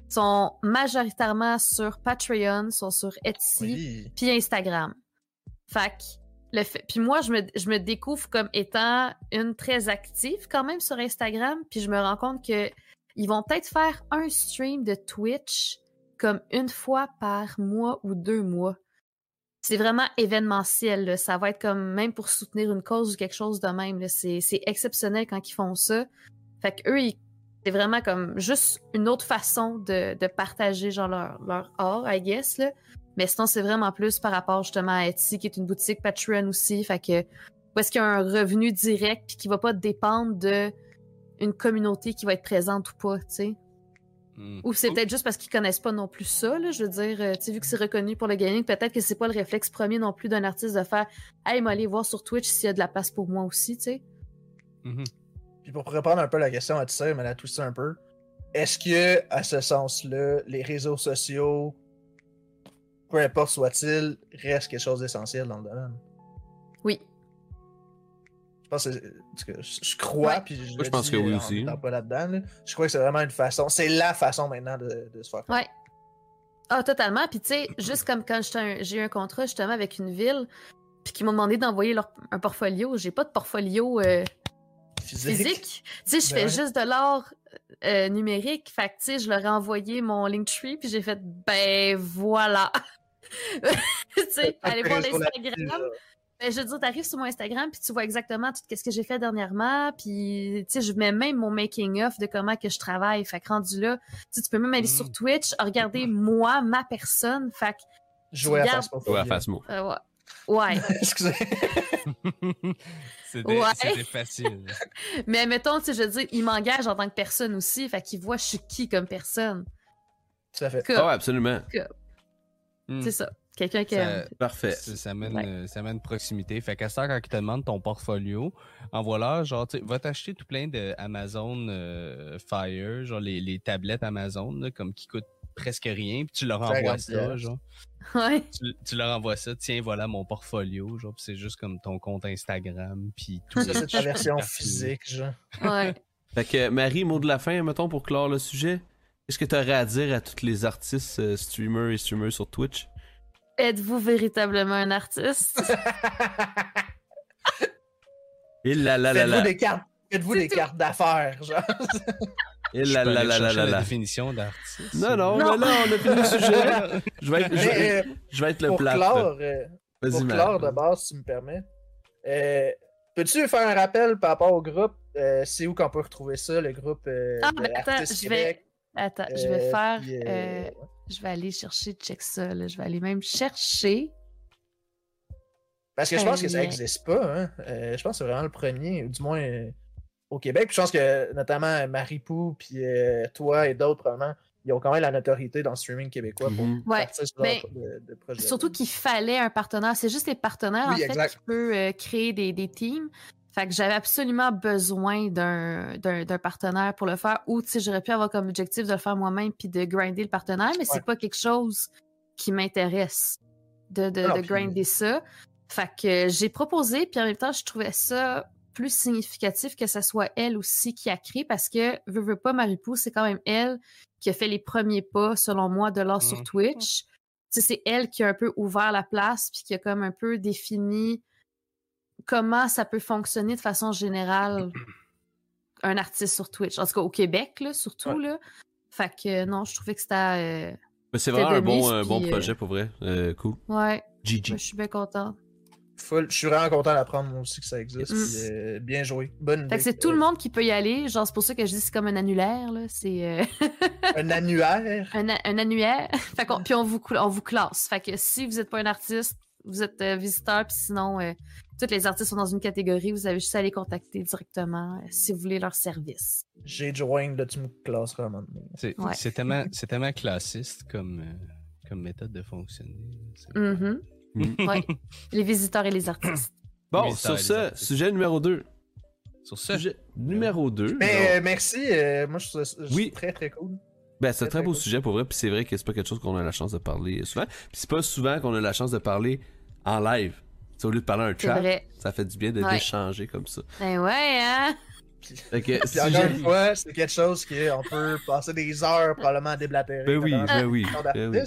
sont majoritairement sur Patreon, sont sur Etsy, oui. puis Instagram. Que le fait... Puis moi, je me, je me découvre comme étant une très active quand même sur Instagram, puis je me rends compte que ils vont peut-être faire un stream de Twitch comme une fois par mois ou deux mois. C'est vraiment événementiel. là. Ça va être comme même pour soutenir une cause ou quelque chose de même. C'est exceptionnel quand ils font ça. Fait que eux, c'est vraiment comme juste une autre façon de, de partager genre leur, leur art, I guess. Là. Mais sinon, c'est vraiment plus par rapport justement à Etsy, qui est une boutique Patreon aussi. Fait que où est-ce qu'il y a un revenu direct puis qui va pas dépendre de une communauté qui va être présente ou pas, tu sais. Ou c'est peut-être juste parce qu'ils connaissent pas non plus ça, là. Je veux dire, euh, tu sais, vu que c'est reconnu pour le gaming, peut-être que c'est pas le réflexe premier non plus d'un artiste de faire Hey, moi, aller voir sur Twitch s'il y a de la place pour moi aussi, tu sais. Mhm. Puis pour répondre un peu à la question à ça, mais la twister un peu, est-ce que, à ce sens-là, les réseaux sociaux, peu importe soit-il, restent quelque chose d'essentiel dans le domaine? Oui. Je pense que, crois, Ouais. puis je, Moi, le je pense dis que oui en aussi. étant pas là-dedans, là. je crois que c'est vraiment une façon, c'est la façon maintenant de, de se faire. Ouais. Ah, totalement. Puis, tu sais, juste comme quand j'ai eu un contrat justement avec une ville, puis qu'ils m'ont demandé d'envoyer leur- un portfolio. J'ai pas de portfolio euh, Physique. physique. Tu sais, je Ben fais ouais. juste de l'art euh, numérique. Fait que, tu sais, je leur ai envoyé mon Linktree, puis j'ai fait, ben voilà. [laughs] tu sais, allez voir l'Instagram. Ben, je veux dire, t'arrives sur mon Instagram, puis tu vois exactement tout ce que j'ai fait dernièrement, puis tu sais, je mets même mon making-of de comment que je travaille. Fait que rendu là, tu sais, tu peux même aller Mm. sur Twitch, regarder moi, ma personne. Fait que, Jouer à face Ouais, à Phasmo. euh, ouais. Ouais. [laughs] Excusez. [laughs] C'était Ouais. facile. [laughs] Mais mettons, tu sais, je veux dire, il m'engage en tant que personne aussi, fait qu'il voit je suis qui comme personne. Tout à fait. Que- Ah ouais, absolument. Hmm. C'est ça. Quelqu'un qui Ça-. Parfait. Ça, ça mène, Ouais. euh, ça mène proximité. Fait qu'à ça, quand ils te demandent ton portfolio, envoie-leur, genre, tu sais, va t'acheter tout plein de Amazon euh, Fire, genre les, les tablettes Amazon, là, comme qui coûtent presque rien, puis tu leur envoies 50 ça, genre. Ouais. Tu, tu leur envoies ça, tiens, voilà mon portfolio, genre, puis c'est juste comme ton compte Instagram, puis tout. Ça, c'est ta version physique, genre. Ouais. [laughs] Fait que, Marie, mot de la fin, mettons, pour clore le sujet. Qu'est-ce que tu aurais à dire à tous les artistes, euh, streamers et streamers sur Twitch? Êtes-vous véritablement un artiste? [laughs] Et là là là Faites-vous là. des cartes. Faites-vous des tout. cartes d'affaires, genre. Et là là là là là la définition d'artiste. Non, non, Non. là, on a fini le sujet. Je vais être, je vais, euh, je vais être le pour plat. clore, euh, pour Marie. clore de base, si tu me permets, euh, peux-tu faire un rappel par rapport au groupe? Euh, c'est où qu'on peut retrouver ça, le groupe euh, Ah, de ben, attends, Artistes je vais- Québec? Attends, je vais Euh, faire. puis, euh, euh, je vais aller chercher, check ça. Là. Je vais aller même chercher. Parce que je pense que ça euh, n'existe pas. Hein. Euh, je pense que c'est vraiment le premier, du moins euh, au Québec. Puis je pense que notamment Marie-Pou, puis euh, toi et d'autres, probablement, ils ont quand même la notoriété dans le streaming québécois pour Mhm. Ouais. partir sur ben, leur de, de projet. Surtout qu'il fallait un partenaire. C'est juste les partenaires, Oui, en fait, exact. qui peuvent euh, créer des, des teams. Fait que j'avais absolument besoin d'un d'un- d'un partenaire pour le faire. Ou, tu sais, j'aurais pu avoir comme objectif de le faire moi-même puis de grinder le partenaire, mais Ouais. c'est pas quelque chose qui m'intéresse de, de, de puis- grinder ça. Fait que j'ai proposé, puis en même temps, je trouvais ça plus significatif que ce soit elle aussi qui a créé parce que, veux, veux pas, Maripou, c'est quand même elle qui a fait les premiers pas, selon moi, de l'art sur Mhm. Twitch. Tu sais, c'est elle qui a un peu ouvert la place puis qui a comme un peu défini comment ça peut fonctionner de façon générale [clears throat] un artiste sur Twitch. En tout cas, au Québec, là, surtout, là. Fait que non, je trouvais que c'était... euh, Mais c'est vraiment un bon, un bon euh, projet pour vrai. Euh, cool. Ouais, GG. moi, je suis bien contente. Full. Je suis vraiment content d'apprendre moi aussi que ça existe. Mm. puis, euh, bien joué. Bonne Fait idée. que c'est tout le monde qui peut y aller. Genre, c'est pour ça que je dis que c'est comme un annulaire, là. C'est euh, [laughs] Un annuaire? un, a- un annuaire. [laughs] fait qu'on, puis on vous, on vous classe. Fait que si vous n'êtes pas un artiste, vous êtes euh, visiteur, puis sinon, tous les artistes sont dans une catégorie. Vous avez juste à les contacter directement euh, si vous voulez leur service. J'ai joint, là, tu me classeras un moment donné. C'est Ouais. tellement, tellement classiste comme, euh, comme méthode de fonctionner. Ouais. les visiteurs et les artistes. Bon, sur ça, ce, sujet numéro 2. Sur ce, Sujet numéro 2. Mais euh, merci. euh, moi, je trouve Oui. très, très cool. Ben, c'est un Très, beau sujet pour vrai, puis c'est vrai que c'est pas quelque chose qu'on a la chance de parler souvent. Puis c'est pas souvent qu'on a la chance de parler en live. Au lieu de parler à un chat, vrai. ça fait du bien de Ouais. d'échanger comme ça. Ben ouais, hein? Fait que, Puis encore une fois, c'est quelque chose qu'on peut passer des heures probablement à déblatérer. Ben oui, ben oui, ben oui.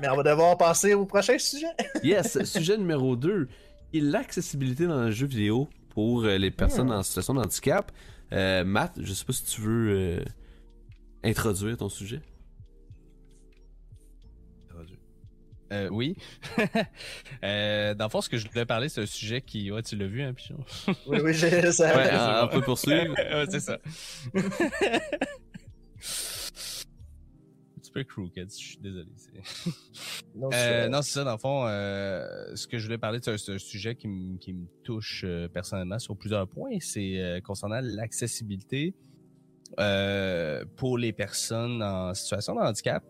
Mais on va devoir passer au prochain sujet. [laughs] Yes, sujet numéro 2, est l'accessibilité dans le jeu vidéo pour euh, les personnes Hmm. en situation de handicap. Euh, Matt, je sais pas si tu veux euh, introduire ton sujet. Euh, oui. [laughs] euh, dans le fond, ce que je voulais parler, c'est un sujet qui. Ouais, tu l'as vu, hein, Pichon? Oui, oui, j'ai [laughs] ça. Ouais, on bon. peut poursuivre. [laughs] ouais, c'est ça. un petit peu crooked, je suis désolé. Non, Euh, c'est- non, c'est ça, dans le fond, euh, ce que je voulais parler, c'est un, c'est un sujet qui, me- qui me touche euh, personnellement sur plusieurs points. C'est euh, concernant l'accessibilité euh, pour les personnes en situation de handicap.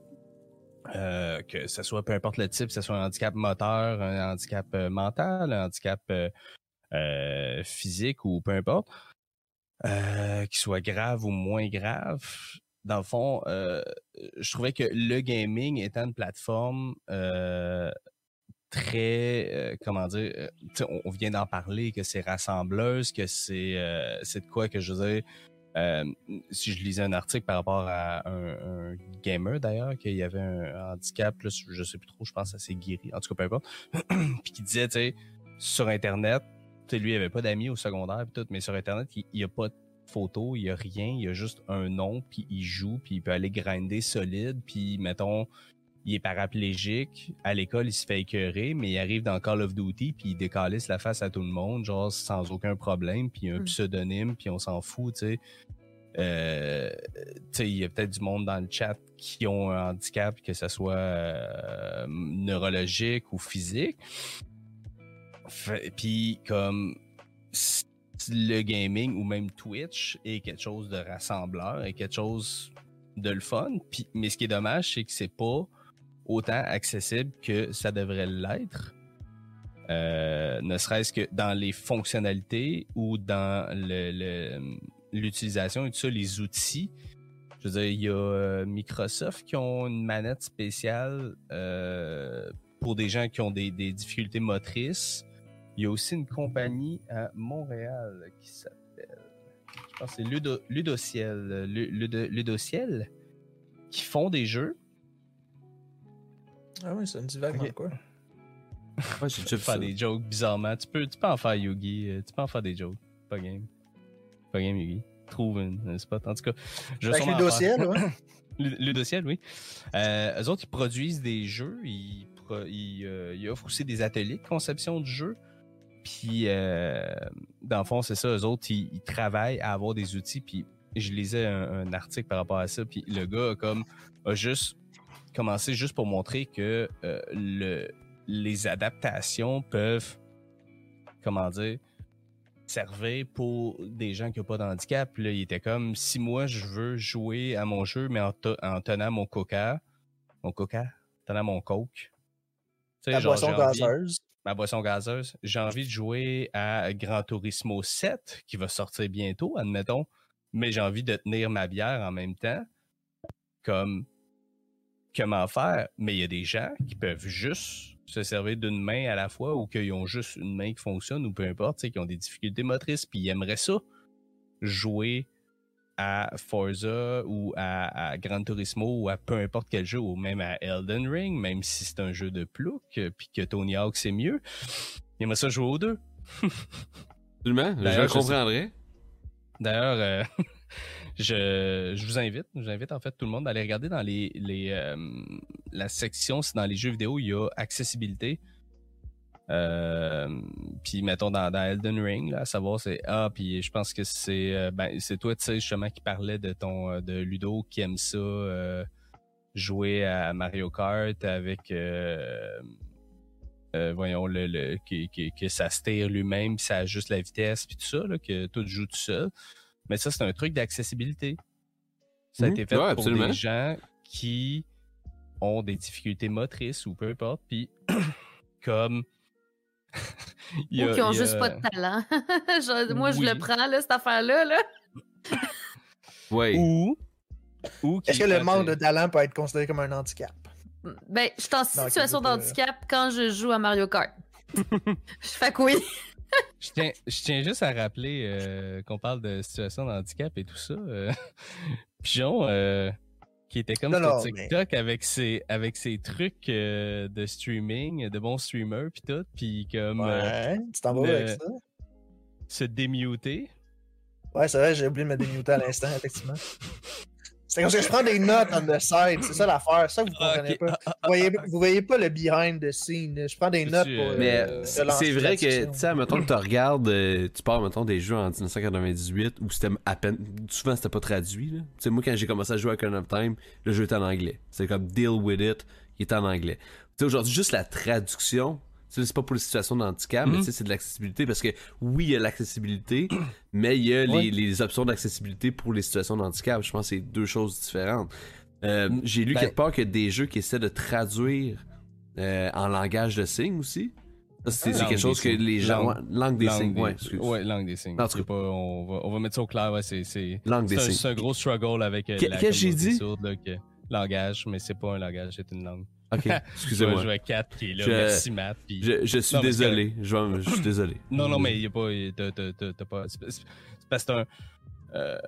Euh, que ce soit peu importe le type, que ce soit un handicap moteur, un handicap euh, mental, un handicap euh, physique ou peu importe, qu'il soit grave ou moins grave. Dans le fond, je trouvais que le gaming étant une plateforme très, comment dire, on, vient d'en parler, que c'est rassembleuse, que c'est c'est de quoi que je veux dire, euh, si je lisais un article par rapport à un, un gamer d'ailleurs, qu'il y avait un handicap, là, je sais plus trop, je pense que ça s'est guéri, en tout cas peu importe, [clears throat] puis qui disait, tu sais, sur Internet, tu sais, lui, il avait pas d'amis au secondaire pis tout, mais sur Internet, il n'y a pas de photo, il y a rien, il y a juste un nom, puis il joue, puis il peut aller grinder solide, puis mettons, il est paraplégique, à l'école, il se fait écœurer, mais il arrive dans Call of Duty, puis il décalisse la face à tout le monde, genre sans aucun problème, puis un Mm. pseudonyme, puis on s'en fout, tu sais. Euh, tu sais, il y a peut-être du monde dans le chat qui ont un handicap, que ce soit euh, neurologique ou physique. Puis comme le gaming ou même Twitch est quelque chose de rassembleur, est quelque chose de le fun. Mais ce qui est dommage, c'est que c'est pas autant accessible que ça devrait l'être. Euh, ne serait-ce que dans les fonctionnalités ou dans l'utilisation et tout ça, les outils. Je veux dire, il y a euh, Microsoft qui ont une manette spéciale euh, pour des gens qui ont des, difficultés motrices. Il y a aussi une compagnie à Montréal qui s'appelle, je pense c'est Ludo, Ludociel, Lu- Ludo- Ludociel, qui font des jeux. Ah oui, [laughs] ça me dit vaguement Ok. quoi. Ouais, déjà vu faire des jokes bizarrement. Tu peux, tu peux en faire Yugi, euh, tu peux en faire des jokes. Pas game. Pas game Yugi. Trouve un, un spot. En tout cas, je Avec le dossier, faire. ouais. Le, le dossier, oui. Euh, eux autres, ils produisent des jeux. Ils, pro- ils, euh, ils offrent aussi des ateliers de conception de jeux. Puis, euh, dans le fond, c'est ça, eux autres, ils, ils travaillent à avoir des outils. Puis, je lisais un, un article par rapport à ça. Puis, le gars a comme, a juste commencé juste pour montrer que euh, le, les adaptations peuvent, comment dire, servir pour des gens qui n'ont pas d'handicap. Là, il était comme, si moi, je veux jouer à mon jeu, mais en, te- en tenant mon coca, mon coca, en tenant mon coke. La genre, boisson envie- gazeuse. ma boisson gazeuse. J'ai envie de jouer à Gran Turismo 7, qui va sortir bientôt, admettons, mais j'ai envie de tenir ma bière en même temps. Comme, comment faire? Mais il y a des gens qui peuvent juste se servir d'une main à la fois ou qu'ils ont juste une main qui fonctionne ou peu importe, qui ont des difficultés motrices, puis ils aimeraient ça, jouer à Forza ou à, à Gran Turismo ou à peu importe quel jeu ou même à Elden Ring, même si c'est un jeu de plouc, euh, puis que Tony Hawk c'est mieux. Il aimerait ça jouer aux deux. [laughs] Absolument, je le comprendrais. D'ailleurs, euh, [laughs] je, je vous invite, j'invite en fait tout le monde à aller regarder dans les, les euh, la section, c'est dans les jeux vidéo, il y a accessibilité. Euh, puis mettons dans, Elden Ring, là, à savoir c'est ah puis je pense que c'est euh, ben c'est toi tu sais justement qui parlait de ton euh, de Ludo qui aime ça euh, jouer à Mario Kart avec euh, voyons le, le que, que, que ça se tire lui-même puis ça ajuste la vitesse puis tout ça là, que tout joue tout seul mais ça c'est un truc d'accessibilité ça a Mhm. été fait Ouais, pour absolument. des gens qui ont des difficultés motrices ou peu importe puis [clears throat] comme [laughs] il y Ou qui ont il y a- juste pas de talent. [laughs] Genre, moi, je le prends, là, cette affaire-là. Là. Ouais. ou ou qui- Est-ce que le manque de talent peut être considéré comme un handicap? Ben, je suis en situation de euh, handicap quand je joue à Mario Kart. [laughs] fait que oui. [laughs] je tiens je tiens juste à rappeler euh, qu'on parle de situation de handicap et tout ça euh, [laughs] Pigeon euh, qui était comme Non, sur non, TikTok avec ses avec ses trucs de streaming de bons streamers puis tout puis comme Ouais, tu t'en vas avec ça? se démuter Ouais, c'est vrai, j'ai oublié de me démuter à l'instant, effectivement. [laughs] C'est comme ça que je prends des notes on the side, c'est ça l'affaire, ça que vous Ah, comprenez pas. Vous voyez, vous voyez pas le behind the scene, je prends des notes pour. euh, Mais Euh, c'est relancer c'est vrai que, tu sais, mettons que tu regardes, euh, tu pars, mettons, des jeux en 1998 où c'était à peine, souvent c'était pas traduit, là. Tu sais, moi, quand j'ai commencé à jouer à Ocarina of Time, le jeu était en anglais. C'est comme Deal with it, il était en anglais. Tu sais, aujourd'hui, juste la traduction, c'est pas pour les situations de handicap, mais Mhm. c'est de l'accessibilité parce que oui, il y a l'accessibilité, [clears throat] mais il y a les, Ouais. les options d'accessibilité pour les situations de handicap. Je pense que c'est deux choses différentes. Euh, j'ai lu Ben- quelque part a des jeux qui essaient de traduire euh, en langage de signes aussi. C'est quelque chose que les gens. Langue- des langue signes, des- ouais, ouais langue des signes pas, on, va, on va mettre ça au clair ouais, c'est Langue des un, signes. c'est un gros struggle avec euh, Que- qu'est-ce que j'ai dit? sourde, là, que- langage mais c'est pas un langage c'est une langue Ok, [laughs] je vais excusez-moi. jouer à 4 qui est là Je- merci Matt puis- Je, je suis Non, désolé. Je, vais- je suis désolé. [clears throat] Non, non, mais il n'y a pas. t'as- pas c'est parce que c'est un, euh,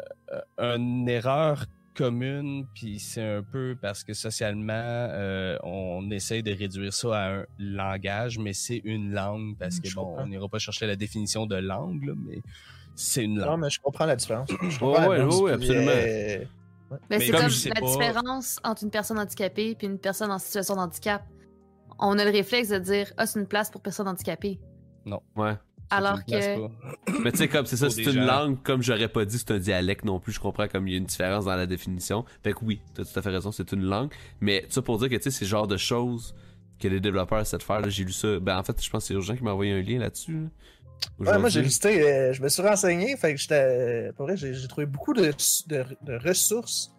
euh, une erreur commune, puis c'est un peu parce que socialement, euh, on essaye de réduire ça à un langage, mais c'est une langue, parce que Je bon, comprends. on n'ira pas chercher la définition de langue, là, mais c'est une Non, langue. mais je comprends la différence. Je comprends la ouais, nuance, ouais, puis, absolument. Ben, Mais c'est comme la pas- différence entre une personne handicapée et une personne en situation de handicap. On a le réflexe de dire Ah, c'est une place pour personnes handicapées. Ouais. Alors que. Mais tu sais, comme c'est ça, c'est une gens. langue, comme j'aurais pas dit, c'est un dialecte non plus. Je comprends comme il y a une différence dans la définition. Fait que oui, t'as tout à fait raison, c'est une langue. Mais ça pour dire que tu sais, c'est le genre de choses que les développeurs essaient de faire. là, J'ai lu ça. Ben en fait, je pense que c'est Urgent qui m'a envoyé un lien là-dessus. là, Ouais, moi j'ai listé, euh, je me suis renseigné, fait que j'étais. Pour vrai, j'ai trouvé beaucoup de, de, de ressources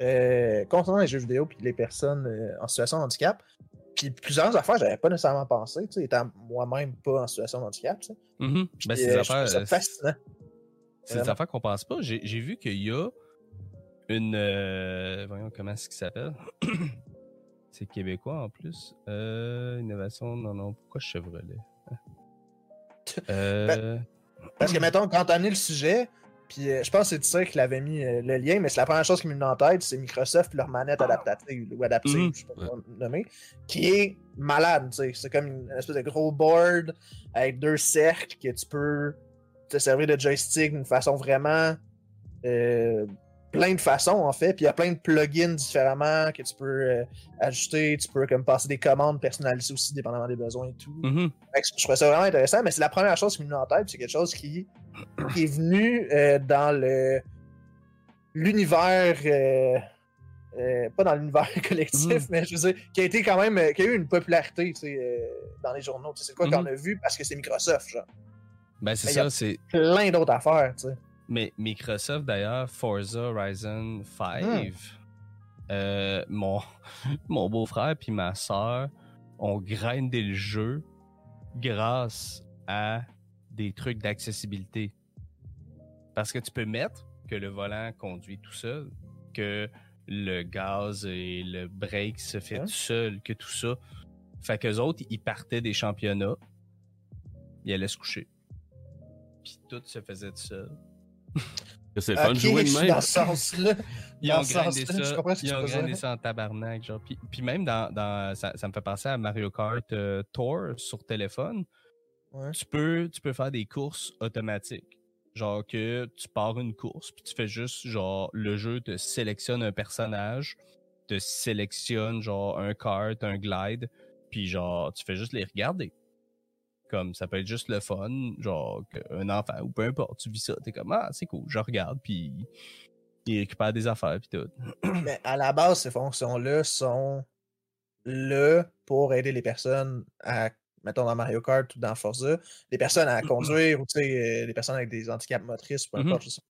euh, concernant les jeux vidéo puis les personnes euh, en situation de handicap. Puis plusieurs affaires, j'avais pas nécessairement pensé, tu sais, étant moi-même pas en situation de handicap, tu sais. Mhm. Puis, Ben, euh, c'est affaires, euh, fascinant. C'est des affaires qu'on pense pas. J'ai vu qu'il y a une. euh, voyons comment est-ce qu'il s'appelle? [clears throat] c'est québécois en plus. Euh, innovation, non, non. Pourquoi Chevrolet Hein? Euh, Parce que, [clears throat] mettons, quand on a le sujet, puis euh, je pense que c'est ça qui l'avait mis euh, le lien, mais c'est la première chose qui me vient en tête, c'est Microsoft et leur manette adaptative ou adaptive, Mhm. je sais pas comment le nommer, qui est malade, tu sais. C'est comme une espèce de gros board avec deux cercles que tu peux te servir de joystick d'une façon vraiment euh, plein de façons, en fait. Puis il y a plein de plugins différemment que tu peux euh, ajuster. Tu peux comme passer des commandes personnalisées aussi, dépendamment des besoins et tout. Mhm. Fait que je trouvais ça vraiment intéressant, mais c'est la première chose qui m'est venue en tête. C'est quelque chose qui, qui est venu euh, dans le l'univers. euh, euh, pas dans l'univers [laughs] collectif, Mhm. mais je veux dire, qui a été quand même. euh, qui a eu une popularité euh, dans les journaux. Tu sais, C'est quoi qu'on a vu parce que c'est Microsoft, genre. Ben, c'est a- ça, c'est. Plein d'autres affaires, tu sais. Mais Microsoft, d'ailleurs, Forza Horizon 5, euh, mon, [laughs] mon beau-frère puis ma soeur ont grindé le jeu grâce à des trucs d'accessibilité. Parce que tu peux mettre que le volant conduit tout seul, que le gaz et le break se fait tout seul, que tout ça. Fait qu'eux autres, ils partaient des championnats, ils allaient se coucher. Puis tout se faisait tout seul. C'est le fun de jouer de même. dans ce sens-là. Ils ont grindé je ça, comprends ce que ils ont grindé ça en tabarnak, genre. Puis, puis même dans, dans ça, ça me fait penser à Mario Kart euh, Tour sur téléphone. Ouais. Tu peux, tu peux faire des courses automatiques. Genre que tu pars une course, puis tu fais juste, genre, le jeu te sélectionne un personnage, te sélectionne, genre, un kart, un glide, puis genre, tu fais juste les regarder. Comme, ça peut être juste le fun, genre, un enfant, ou peu importe, tu vis ça, t'es comme, ah, c'est cool, je regarde, puis il récupère des affaires, puis tout. [clears throat] Mais à la base, ces fonctions-là sont là pour aider les personnes à, mettons dans Mario Kart ou dans Forza, les personnes à conduire ou tu sais, euh, les personnes avec des handicaps motrices, peu Mhm. importe. je sais-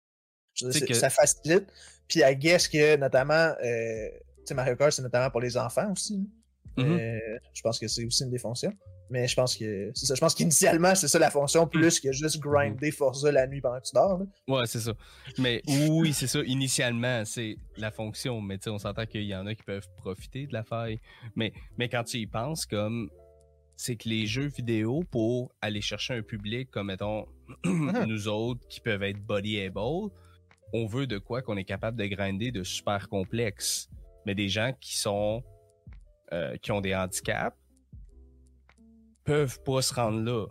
je c'est- que- Ça facilite. Puis I guess que notamment, euh, tu sais, Mario Kart, c'est notamment pour les enfants aussi. hein. Mhm. Euh, je pense que c'est aussi une des fonctions. Mais je pense que c'est ça. Je pense qu'initialement, c'est ça la fonction, plus que juste grinder Forza la nuit pendant que tu dors. là. Ouais, c'est ça. Mais oui, c'est ça. Initialement, c'est la fonction. Mais tu sais, on s'entend qu'il y en a qui peuvent profiter de la faille. Mais, mais quand tu y penses, comme c'est que les jeux vidéo, pour aller chercher un public comme, mettons, [clears throat] [clears throat] nous autres qui peuvent être body-able, on veut de quoi qu'on est capable de grinder de super complexe. Mais des gens qui sont. euh, qui ont des handicaps peuvent pas se rendre là.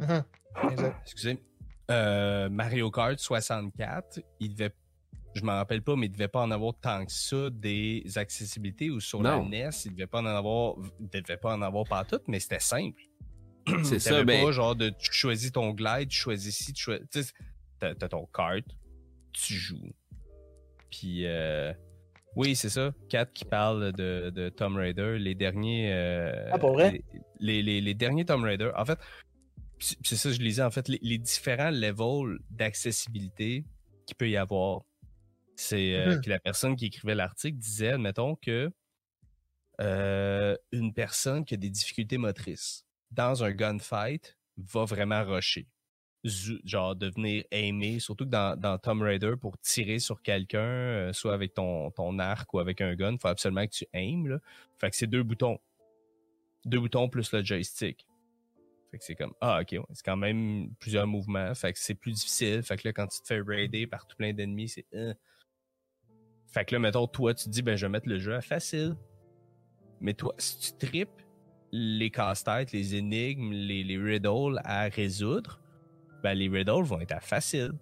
Mhm. Exact. excusez, euh, Mario Kart 64, il devait, je m'en rappelle pas, mais il devait pas en avoir tant que ça des accessibilités ou sur Non. la NES, il devait pas en avoir, il devait pas en avoir pas toutes, mais c'était simple. C'est ça, ben- pas genre de, tu choisis ton glide, tu choisis ici, tu choisis, tu sais, t'as, t'as ton kart, tu joues. Puis, euh, oui, c'est ça. Kat qui parle de, de Tomb Raider, les derniers. euh, Ah, pour vrai? Les, les, les derniers Tomb Raider. En fait, c'est ça que je lisais, en fait, les, différents levels d'accessibilité qu'il peut y avoir. C'est euh, Mhm. puis la personne qui écrivait l'article disait, admettons que euh, une personne qui a des difficultés motrices dans un gunfight va vraiment rusher. Genre devenir aimé, surtout que dans, dans Tomb Raider, pour tirer sur quelqu'un, euh, soit avec ton, ton arc ou avec un gun, il faut absolument que tu aimes. Là. Fait que c'est deux boutons. Deux boutons plus le joystick. Fait que c'est comme, ah, ok, c'est quand même plusieurs mouvements. Fait que c'est plus difficile. Fait que là, quand tu te fais raider par tout plein d'ennemis, c'est. euh. Fait que là, mettons, toi, tu te dis, ben, je vais mettre le jeu à facile. Mais toi, si tu tripes les casse-têtes, les énigmes, les, les riddles à résoudre, ben, les riddles vont être à facile.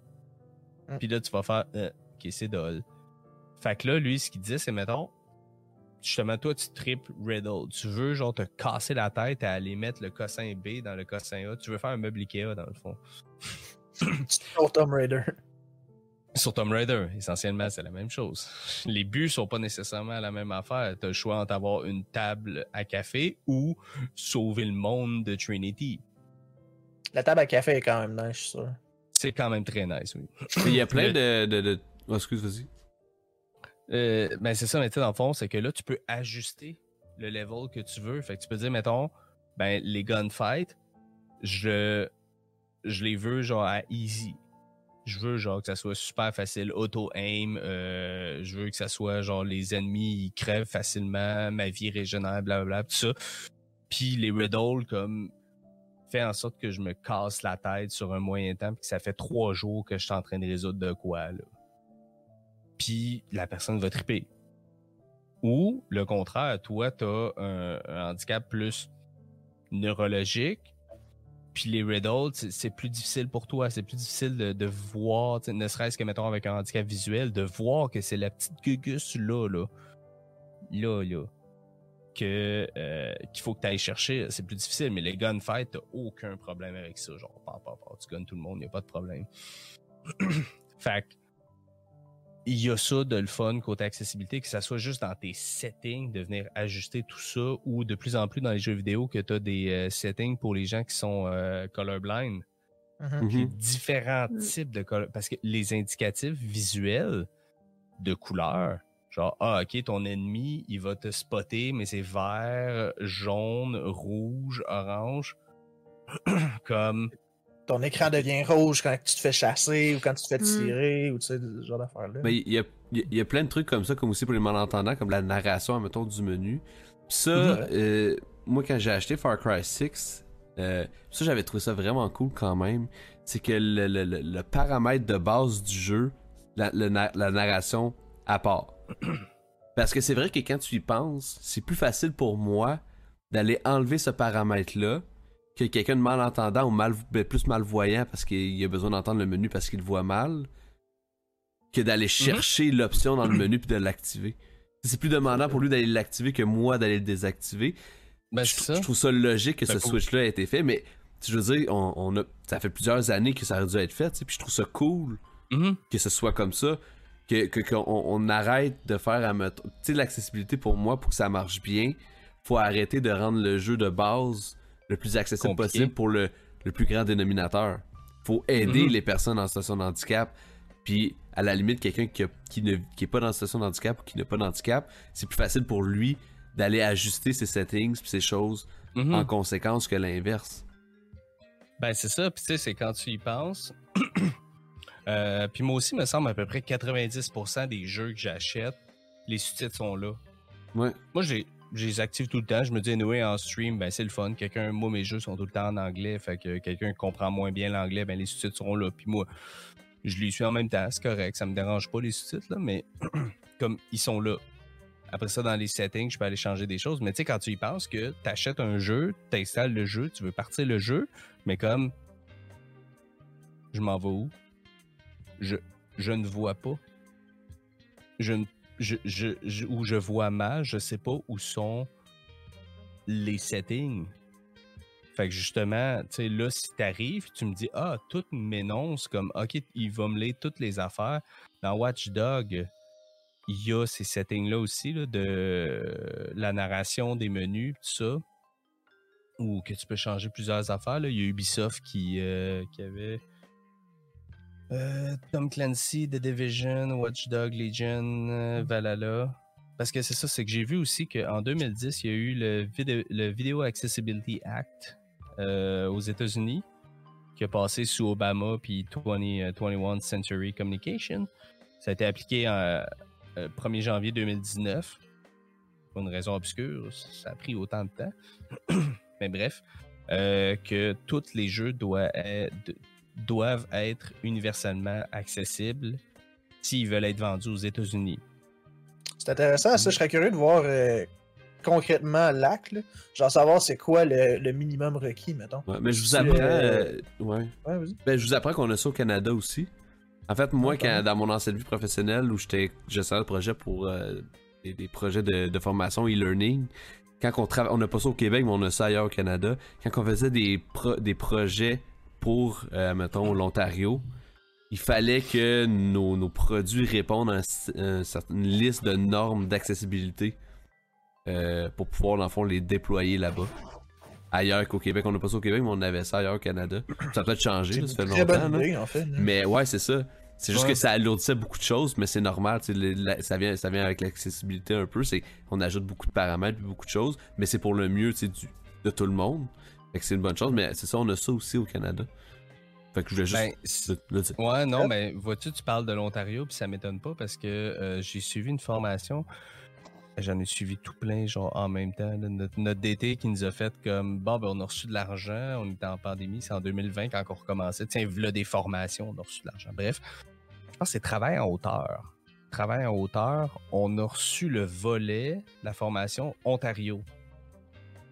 Mm. Puis là, tu vas faire, euh, ok, c'est dole. Fait que là, lui, ce qu'il disait, c'est, mettons, justement, toi, tu tripes riddle. Tu veux, genre, te casser la tête à aller mettre le cossin B dans le cossin A. Tu veux faire un meuble Ikea, dans le fond. [laughs] Sur Tomb Raider. Sur Tomb Raider, essentiellement, c'est la même chose. [laughs] Les buts sont pas nécessairement la même affaire. T'as le choix entre avoir une table à café ou sauver le monde de Trinity. La table à café est quand même nice, je suis sûr. C'est quand même très nice, oui. Il y a plein Le- de. de, de... Oh, excuse, vas-y. Euh, ben c'est ça, mais tu sais, dans le fond, c'est que là, tu peux ajuster le level que tu veux. Fait que tu peux dire, mettons, ben, les gunfights, je, je les veux genre à easy. Je veux genre que ça soit super facile, auto-aim. euh, je veux que ça soit genre les ennemis ils crèvent facilement, ma vie régénère, blablabla, tout ça. Puis les riddles, comme, fait en sorte que je me casse la tête sur un moyen temps, puis que ça fait trois jours que je suis en train de résoudre de quoi, là puis la personne va triper. Ou, le contraire, toi, tu as un, un handicap plus neurologique, Puis les riddles, c'est plus difficile pour toi. C'est plus difficile de, voir, ne serait-ce que, mettons, avec un handicap visuel, de voir que c'est la petite gugus là, là. Là, là. Que, euh, qu'il faut que tu ailles chercher. C'est plus difficile, mais les gunfights, t'as aucun problème avec ça. Genre, pa, pa, pa, tu gunnes tout le monde, y a pas de problème. [clears throat] fait il y a ça de le fun côté accessibilité, que ça soit juste dans tes settings, de venir ajuster tout ça, ou de plus en plus dans les jeux vidéo que tu as des euh, settings pour les gens qui sont euh, colorblind, Mhm. différents Mm. types de color. Parce que les indicatifs visuels de couleurs, genre, ah, ok, ton ennemi, il va te spotter, mais c'est vert, jaune, rouge, orange. [clears throat] Comme, Ton écran devient rouge quand tu te fais chasser ou quand tu te fais Mm. tirer ou tu sais, ce genre d'affaires-là. Mais il y a, il y a- y plein de trucs comme ça, comme aussi pour les malentendants, comme la narration, mettons, du menu. Puis ça, Mhm. euh, moi, quand j'ai acheté Far Cry 6, euh, ça, j'avais trouvé ça vraiment cool quand même. C'est que le, le- le- le paramètre de base du jeu, la, la narration à part. [clears throat] Parce que c'est vrai que quand tu y penses, c'est plus facile pour moi d'aller enlever ce paramètre-là que quelqu'un de malentendant ou mal, ben, plus malvoyant parce qu'il a besoin d'entendre le menu parce qu'il voit mal que d'aller chercher l'option dans le menu puis de l'activer. C'est plus demandant pour lui d'aller l'activer que moi d'aller le désactiver. ben, je, ça. trouve ça logique que ce switch-là ait été fait, mais je veux dire, on, on a, ça fait plusieurs années que ça aurait dû être fait, puis je trouve ça cool Mhm. que ce soit comme ça, que qu'on on arrête de faire à mettre. Tu sais, l'accessibilité pour moi, pour que ça marche bien, faut arrêter de rendre le jeu de base le plus accessible Compliqué. possible pour le, le plus grand dénominateur. Faut aider Mhm. les personnes en situation de handicap, puis à la limite, quelqu'un qui, qui, ne, qui est pas dans situation de handicap ou qui n'a pas d'handicap, c'est plus facile pour lui d'aller ajuster ses settings puis ses choses Mhm. en conséquence que l'inverse. Ben, c'est ça. Puis, tu sais, c'est quand tu y penses. [clears throat] Euh, puis, moi aussi, me semble à peu près 90% des jeux que j'achète, les sous-titres sont là. Ouais. Moi, les- je les active tout le temps. Je me dis, anyway, en stream, ben, c'est le fun. Quelqu'un, moi, mes jeux sont tout le temps en anglais. Fait que quelqu'un comprend moins bien l'anglais, ben, les sous-titres seront là. Puis, moi, je les suis en même temps. C'est correct. Ça me dérange pas, les sous-titres, là, mais [clears throat] comme ils sont là. Après ça, dans les settings, je peux aller changer des choses. Mais tu sais, quand tu y penses que tu achètes un jeu, tu installes le jeu, tu veux partir le jeu, mais comme je m'en vais où? Je, ne vois pas. Je, je, je, je- ou je vois mal, je sais pas où sont les settings. Fait que justement, tu sais, là, si t'arrives, tu me dis, ah, tout m'énonce comme, ok, il va me lire toutes les affaires. Dans Watchdog, il y a ces settings-là aussi, de la narration des menus, tout ça. Ou que tu peux changer plusieurs affaires. Là. Il y a Ubisoft qui, euh, qui avait euh, Tom Clancy, The Division, Watchdog, Legion, euh, Valhalla. Parce que c'est ça, c'est que j'ai vu aussi qu'en 2010, il y a eu le, Video, le Video Accessibility Act euh, aux États-Unis qui a passé sous Obama puis 20, euh, 21 Century Communication. Ça a été appliqué en euh, 1er janvier 2019. Pour une raison obscure, ça a pris autant de temps. [clears throat] Mais bref, euh, que tous les jeux doivent être, doivent être universellement accessibles s'ils veulent être vendus aux États-Unis. C'est intéressant, ça. Je serais curieux de voir euh, concrètement l'acte. Genre savoir c'est quoi le, le minimum requis, mettons. Ouais, mais je vous apprends. euh, euh, ouais. Ben, je vous apprends qu'on a ça au Canada aussi. En fait, moi, quand, dans mon ancienne vie professionnelle où j'étais gestionnaire de projet pour euh, des, des projets de, de formation e-learning, quand on travaille, on n'a pas ça au Québec, mais on a ça ailleurs au Canada. Quand on faisait des, pro- des projets pour, euh, mettons, l'Ontario, il fallait que nos, nos produits répondent à un une certaine liste de normes d'accessibilité euh, pour pouvoir, dans le fond, les déployer là-bas. Ailleurs qu'au Québec, on n'a pas ça au Québec, mais on avait ça ailleurs au Canada. Ça peut être changé, là, ça fait longtemps. idée, en fait. là. Mais ouais, c'est ça. C'est juste Ouais. que ça alourdissait beaucoup de choses, mais c'est normal. le- la- ça, vient, ça vient avec l'accessibilité un peu. On ajoute beaucoup de paramètres puis beaucoup de choses, mais c'est pour le mieux du, de tout le monde. Fait que c'est une bonne chose, mais c'est ça, on a ça aussi au Canada. Fait que je voulais juste Ben, le, dire. Ouais, non, mais vois-tu, tu parles de l'Ontario, puis ça m'étonne pas parce que euh, j'ai suivi une formation. J'en ai suivi tout plein, genre en même temps. là. Notre, notre DT qui nous a fait comme bon, ben, on a reçu de l'argent, on était en pandémie, c'est en 2020 quand on recommençait. Tiens, voilà des formations, on a reçu de l'argent. Bref, je pense que c'est travail en hauteur. Travail en hauteur, on a reçu le volet, la formation Ontario.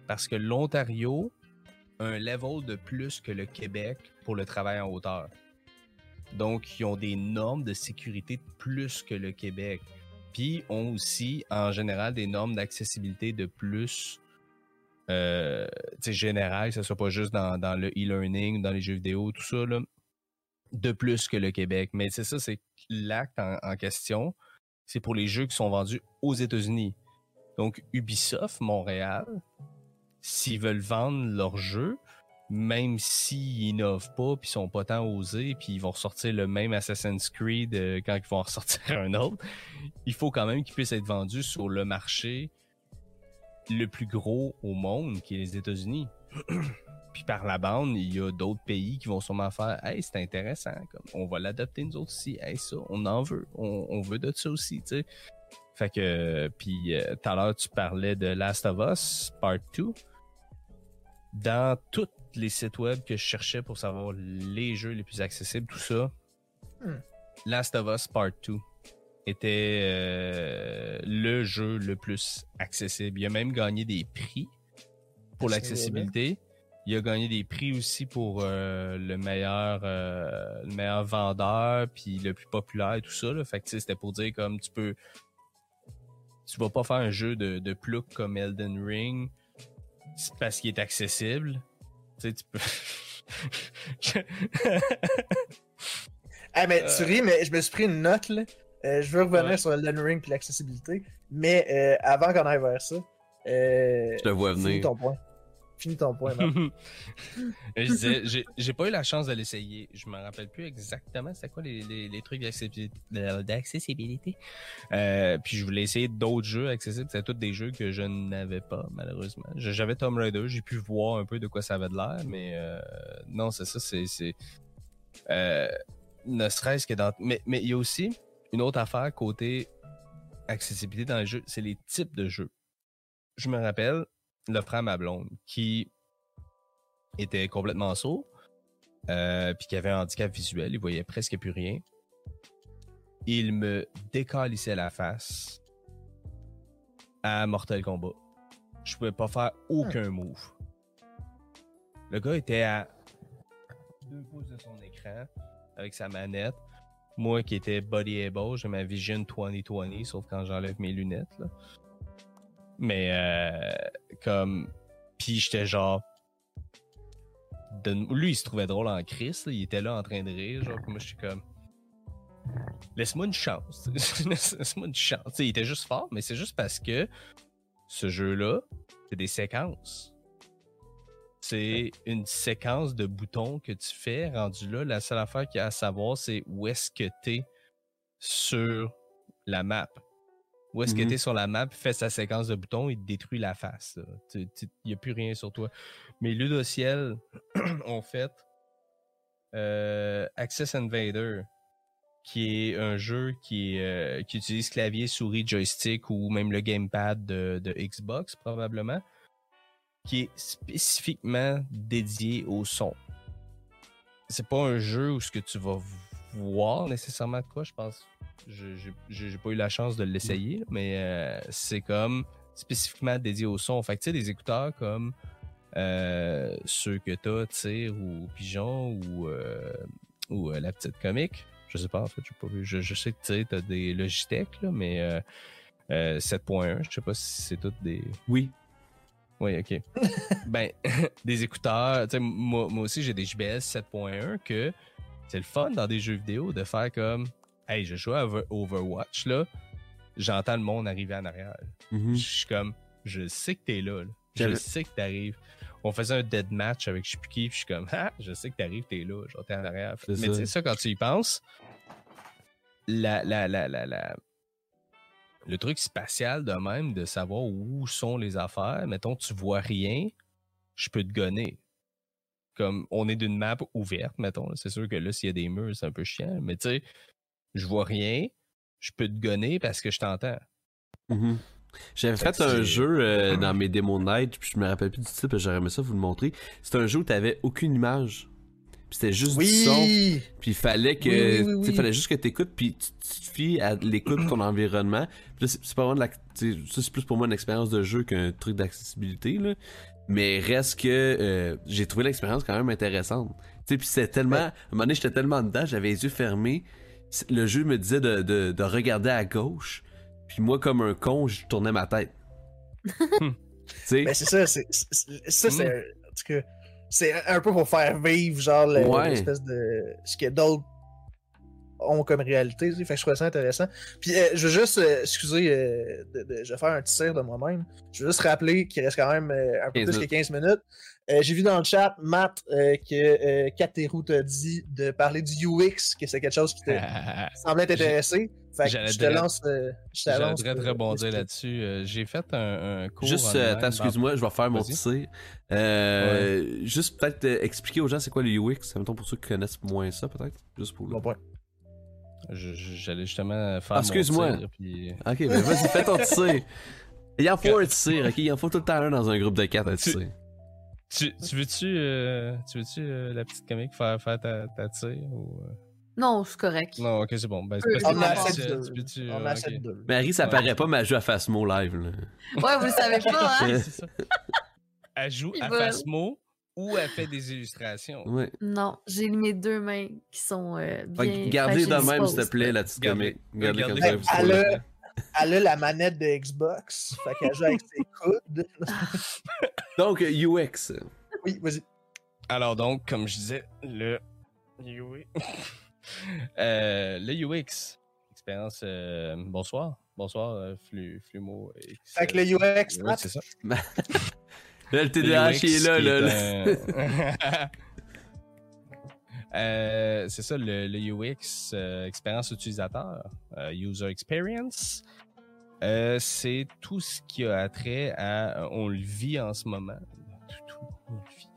Parce que l'Ontario un level de plus que le Québec pour le travail en hauteur. Donc, ils ont des normes de sécurité de plus que le Québec. Puis, ont aussi, en général, des normes d'accessibilité de plus euh, général, que ce soit pas juste dans, le e-learning, dans les jeux vidéo, tout ça, là, de plus que le Québec. Mais c'est ça, c'est l'acte en question, c'est pour les jeux qui sont vendus aux États-Unis. Donc, Ubisoft Montréal, s'ils veulent vendre leurs jeux, même s'ils innovent pas, puis sont pas tant osés, puis ils vont ressortir le même Assassin's Creed euh, quand ils vont en [laughs] ressortir un autre, il faut quand même qu'ils puissent être vendus sur le marché le plus gros au monde, qui est les États-Unis. [clears throat] puis par la bande, il y a d'autres pays qui vont sûrement faire Hey, c'est intéressant, comme on va l'adopter nous autres aussi. Hey, ça, on en veut. On, on veut de ça aussi, tu sais. Fait que, puis euh, tout à l'heure, tu parlais de Last of Us Part 2. Dans tous les sites web que je cherchais pour savoir les jeux les plus accessibles, tout ça, Hmm. Last of Us Part 2 était euh, le jeu le plus accessible. Il a même gagné des prix pour l'accessibilité. Il a gagné des prix aussi pour euh, le meilleur euh, le meilleur vendeur puis le plus populaire et tout ça. Là. Fait que c'était pour dire comme tu peux tu vas pas faire un jeu de, de plouc comme Elden Ring c'est parce qu'il est accessible. Tu sais, tu peux. [laughs] Ah, mais Euh. tu ris, mais je me suis pris une note, là. Euh, je veux revenir Ouais. sur Elden Ring et l'accessibilité. Mais euh, avant qu'on aille vers ça, euh, Je te vois venir. ton point? Finis ton point, Marc. [laughs] je disais, j'ai- j'ai pas eu la chance de l'essayer. Je me rappelle plus exactement c'était quoi les, les, les trucs d'accessibilité-. Euh, puis je voulais essayer d'autres jeux accessibles. C'était tous des jeux que je n'avais pas, malheureusement. J'avais Tomb Raider, j'ai pu voir un peu de quoi ça avait de l'air, mais euh, non, c'est ça, c'est. c'est euh, ne serait-ce que dans. Mais mais il y a aussi une autre affaire côté accessibilité dans les jeux, c'est les types de jeux. Je me rappelle le frère à ma blonde qui était complètement sourd, euh, puis qui avait un handicap visuel, il voyait presque plus rien. Il me décalissait la face à Mortal Kombat. Je pouvais pas faire aucun move. Le gars était à deux pouces de son écran avec sa manette. Moi qui étais body able, j'ai ma Vision 2020, sauf quand j'enlève mes lunettes. Là. Mais euh, comme. Puis j'étais genre. Lui, il se trouvait drôle en crise. Il était là en train de rire. Genre, moi, je suis comme. Laisse-moi une chance. [laughs] Laisse-moi une chance. Tu il était juste fort, mais c'est juste parce que ce jeu-là, c'est des séquences. C'est une séquence de boutons que tu fais. Rendu là, la seule affaire qu'il y a à savoir, c'est où est-ce que t'es sur la map. Où est-ce que Mhm. t'es sur la map, fait sa séquence de boutons, il te détruit la face. Il n'y a plus rien sur toi. Mais Ludociel ont [clears throat] fait euh, Access Invader, qui est un jeu qui, euh, qui utilise clavier, souris, joystick ou même le gamepad de, de Xbox probablement, qui est spécifiquement dédié au son. C'est pas un jeu où ce que tu vas voir nécessairement de quoi, je pense. J'ai pas eu la chance de l'essayer, mais euh, c'est comme spécifiquement dédié au son. Fait que tu sais, des écouteurs comme euh, ceux que t'as, Tire ou Pigeon ou, euh, ou la petite comique. Je sais pas, en fait, j'ai pas vu. Je, je sais que t'as des Logitech, là, mais euh, euh, 7.1, je sais pas si c'est toutes des. Oui. Oui, ok. [laughs] ben, [laughs] des écouteurs. Tu sais, moi, moi aussi, j'ai des JBL 7.1 que c'est le fun dans des jeux vidéo de faire comme Hey, je joue à Over- Overwatch, là. J'entends le monde arriver en arrière. Mhm. Je suis comme, je sais que t'es là, là. Je sais que t'arrives. On faisait un dead match avec je sais plus qui, puis je suis comme, [laughs] ah, je sais que t'arrives, t'es là, genre t'es en arrière. Mais tu sais, ça, quand tu y penses, la, la, la, la, la- le truc spatial de même, de savoir où sont les affaires, mettons, tu vois rien, je peux te gonner. Comme on est d'une map ouverte, mettons, c'est sûr que là, s'il y a des murs, c'est un peu chiant, mais tu sais, je vois rien, je peux te gonner parce que je t'entends. Mhm. J'avais Fait un jeu euh, dans mes démos night, puis je me rappelle plus du titre, j'aurais aimé ça vous le montrer. C'était un jeu où t'avais aucune image. Puis c'était juste du son. Puis il fallait que. Oui, fallait juste que t'écoutes, puis tu, tu te fies à l'écoute de ton environnement. Puis c'est pas vraiment de la. c'est plus pour moi une expérience de jeu qu'un truc d'accessibilité, là. Mais reste que euh, j'ai trouvé l'expérience quand même intéressante. Tu sais, puis c'est tellement. À un moment donné, j'étais tellement dedans, j'avais les yeux fermés. Le jeu me disait de, de, de regarder à gauche. Puis moi, comme un con, je tournais ma tête. sais? Ben, c'est ça, c'est. c'est- c'est- Ça, c'est. Mm. En tout cas, c'est un peu pour faire vivre, genre, Ouais. l'espèce de. Ce que d'autres ont comme réalité. Fait que je trouvais ça intéressant. Puis, euh, je veux juste. euh, excusez, euh, de, de- je vais faire un tir de moi-même. Je veux juste rappeler qu'il reste quand même euh, un peu 15 plus que minutes. 15 minutes. Euh, J'ai vu dans le chat, Matt, euh, que euh, Kateru t'a dit de parler du UX, que c'est quelque chose qui te [laughs] semblait t'intéresser. Fait que je te lance. je te J'aimerais lance, te rebondir là-dessus. Euh, J'ai fait un, un cours. Juste, euh, attends, excuse-moi, je vais faire mon. Euh, Juste peut-être expliquer aux gens c'est quoi le UX, mettons pour ceux qui connaissent moins ça, peut-être. Juste pour. Bon point. J'allais justement faire Ah, excuse-moi. tir, puis... Ok, ben vas-y, fais ton tir. Il en faut un tir, ok? Il en faut tout le temps un dans un groupe de 4 à Tu- tirer. Tu, tu veux-tu, euh, tu veux-tu euh, la petite comique faire, faire ta, ta tire ou... euh? Non, c'est correct. Non, ok, c'est bon. Ben, c'est Euh, On a c'est tu- assez bon. de tu deux. On euh. Marie, ça Ouais. paraît pas, mais elle joue à Phasmo live, là. Ouais, vous le savez pas, hein? [laughs] C'est ça. Elle joue à. Fasmo ou elle fait des illustrations. Ouais. Non, j'ai mes deux mains qui sont euh, bien. gardez de même, s'il te plaît, la petite Gardez- comique. Gardez comme. Elle Elle a la manette de Xbox. Fait qu'elle joue avec ses coudes. [laughs] Donc, UX. Oui, vas-y. Alors donc, comme je disais, le UX. [laughs] Euh, le UX. Expérience. euh, bonsoir. Bonsoir, euh, Flu, Flumo. Fait que le UX, c'est ça. [laughs] Là, le TDAH, il est là, là. [laughs] Euh, c'est ça, le, le UX, euh, expérience utilisateur, euh, user experience. C'est tout ce qui a trait à, on le vit en ce moment. Tout, tout, on le vit.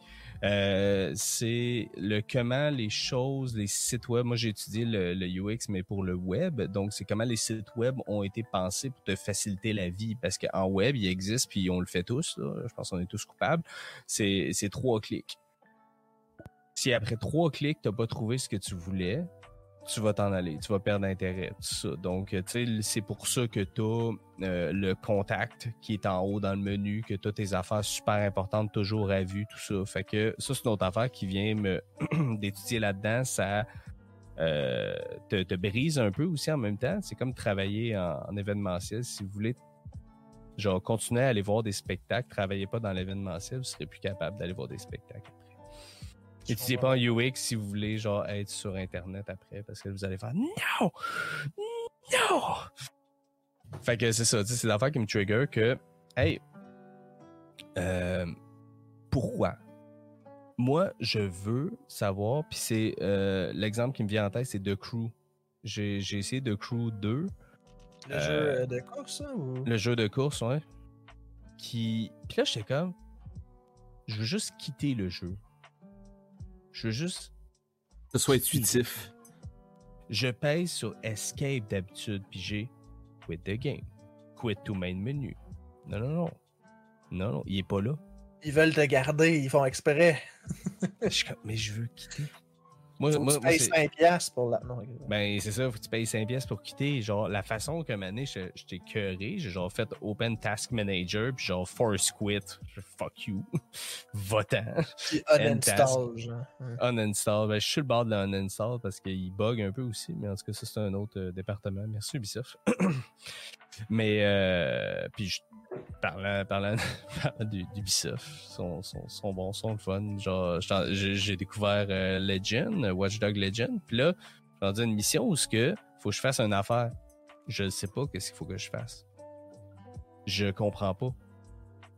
Euh, c'est le comment les choses, les sites web. Moi, j'ai étudié le, UX, mais pour le web. Donc, c'est comment les sites web ont été pensés pour te faciliter la vie. Parce qu'en web, il existe, puis on le fait tous. Je pense qu'on est tous coupables. C'est trois clics. Si après trois clics, t'as pas trouvé ce que tu voulais, tu vas t'en aller, tu vas perdre intérêt, tout ça. Donc, euh, tu sais, c'est pour ça que tu as le contact qui est en haut dans le menu, que tu as tes affaires super importantes toujours à vue, tout ça. Fait que ça, c'est une autre affaire qui vient [clears throat] d'étudier là-dedans. Ça euh, te, brise un peu aussi en même temps. C'est comme travailler en, en événementiel. Si vous voulez genre continuer à aller voir des spectacles, travaillez pas dans l'événementiel, vous serez plus capable d'aller voir des spectacles. Utilisez pas en UX si vous voulez genre être sur internet après parce que vous allez faire non non fait que c'est ça c'est l'affaire qui me trigger que hey euh, pourquoi? Moi je veux savoir puis c'est euh, l'exemple qui me vient en tête c'est The Crew j'ai essayé The Crew 2 Le Euh, jeu de course, ou... le jeu de course, ouais. Qui. Puis là, j'étais comme. Je veux juste quitter le jeu. Je veux juste. Que ce soit intuitif. Je pèse sur Escape d'habitude, puis j'ai Quit the game. Quit to main menu. Non, non, non. Non, non, il est pas là. Ils veulent te garder, ils font exprès. [laughs] Je suis comme, mais je veux quitter. Moi, Faut que moi, tu payes c'est- 5 piastres pour la. Non. Ben, c'est ça, faut que tu payes 5 pièces pour quitter. Genre, la façon que mané, je, je t'ai curé, j'ai genre fait Open Task Manager, puis genre Force Quit. Je- Fuck you. [laughs] Votant. Puis uninstall, genre. Uninstall. Ben, je suis le bord de l'uninstall parce qu'il bug un peu aussi, mais en tout cas, ça, c'est un autre euh, département. Merci, Ubisoft. [clears throat] mais, euh, puis, je- parlant, parlant, [laughs] parlant du- d'Ubisoft, sont, sont, sont bons, sont le fun. Genre, j'ai découvert euh, Legend, Watchdog Legend, puis là, j'ai rendu une mission où ce que faut que je fasse une affaire. Je ne sais pas qu'est-ce qu'il faut que je fasse. Je comprends pas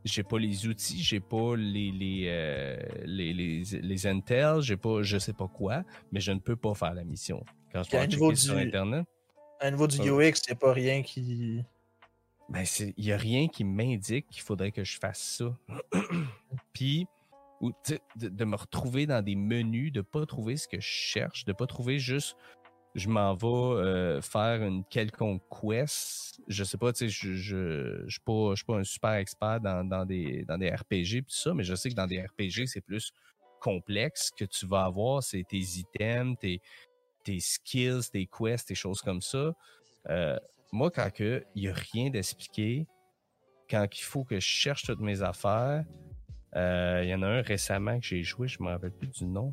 j'ai pas les outils, j'ai pas les les, euh, les les les intel, j'ai pas je sais pas quoi, mais je ne peux pas faire la mission. Quand je vais checker sur du- internet, À niveau du. UX, il a pas rien qui. ben il y a rien qui m'indique qu'il faudrait que je fasse ça. [clears throat] Puis ou de, de me retrouver dans des menus, de pas trouver ce que je cherche, de pas trouver juste je m'en vais euh, faire une quelconque quest. Je sais pas, tu sais, je, je, je suis pas, je suis pas un super expert dans, dans des, dans des RPG pis tout ça, mais je sais que dans des RPG, c'est plus complexe que tu vas avoir, c'est tes items, tes, tes skills, tes quests, tes choses comme ça. Euh, moi, quand il n'y a rien d'expliqué, quand il faut que je cherche toutes mes affaires, Euh, Il y en a un récemment que j'ai joué, je me rappelle plus du nom.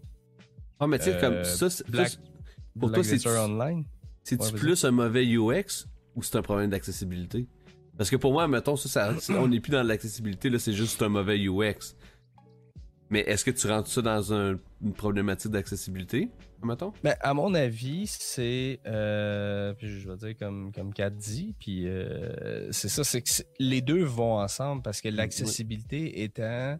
Ah, mais tu sais, comme Euh, ça, Black- Pour Black toi, c'est- Online. Ouais, plus un mauvais UX ou c'est un problème d'accessibilité? Parce que pour moi, mettons, ça, on n'est plus dans l'accessibilité, là, c'est juste un mauvais UX. Mais est-ce que tu rentres ça dans un- une problématique d'accessibilité, mettons? Ben, à mon avis, c'est. euh, puis je vais dire comme, comme Kat dit, puis euh, c'est ça, c'est que les deux vont ensemble parce que l'accessibilité étant.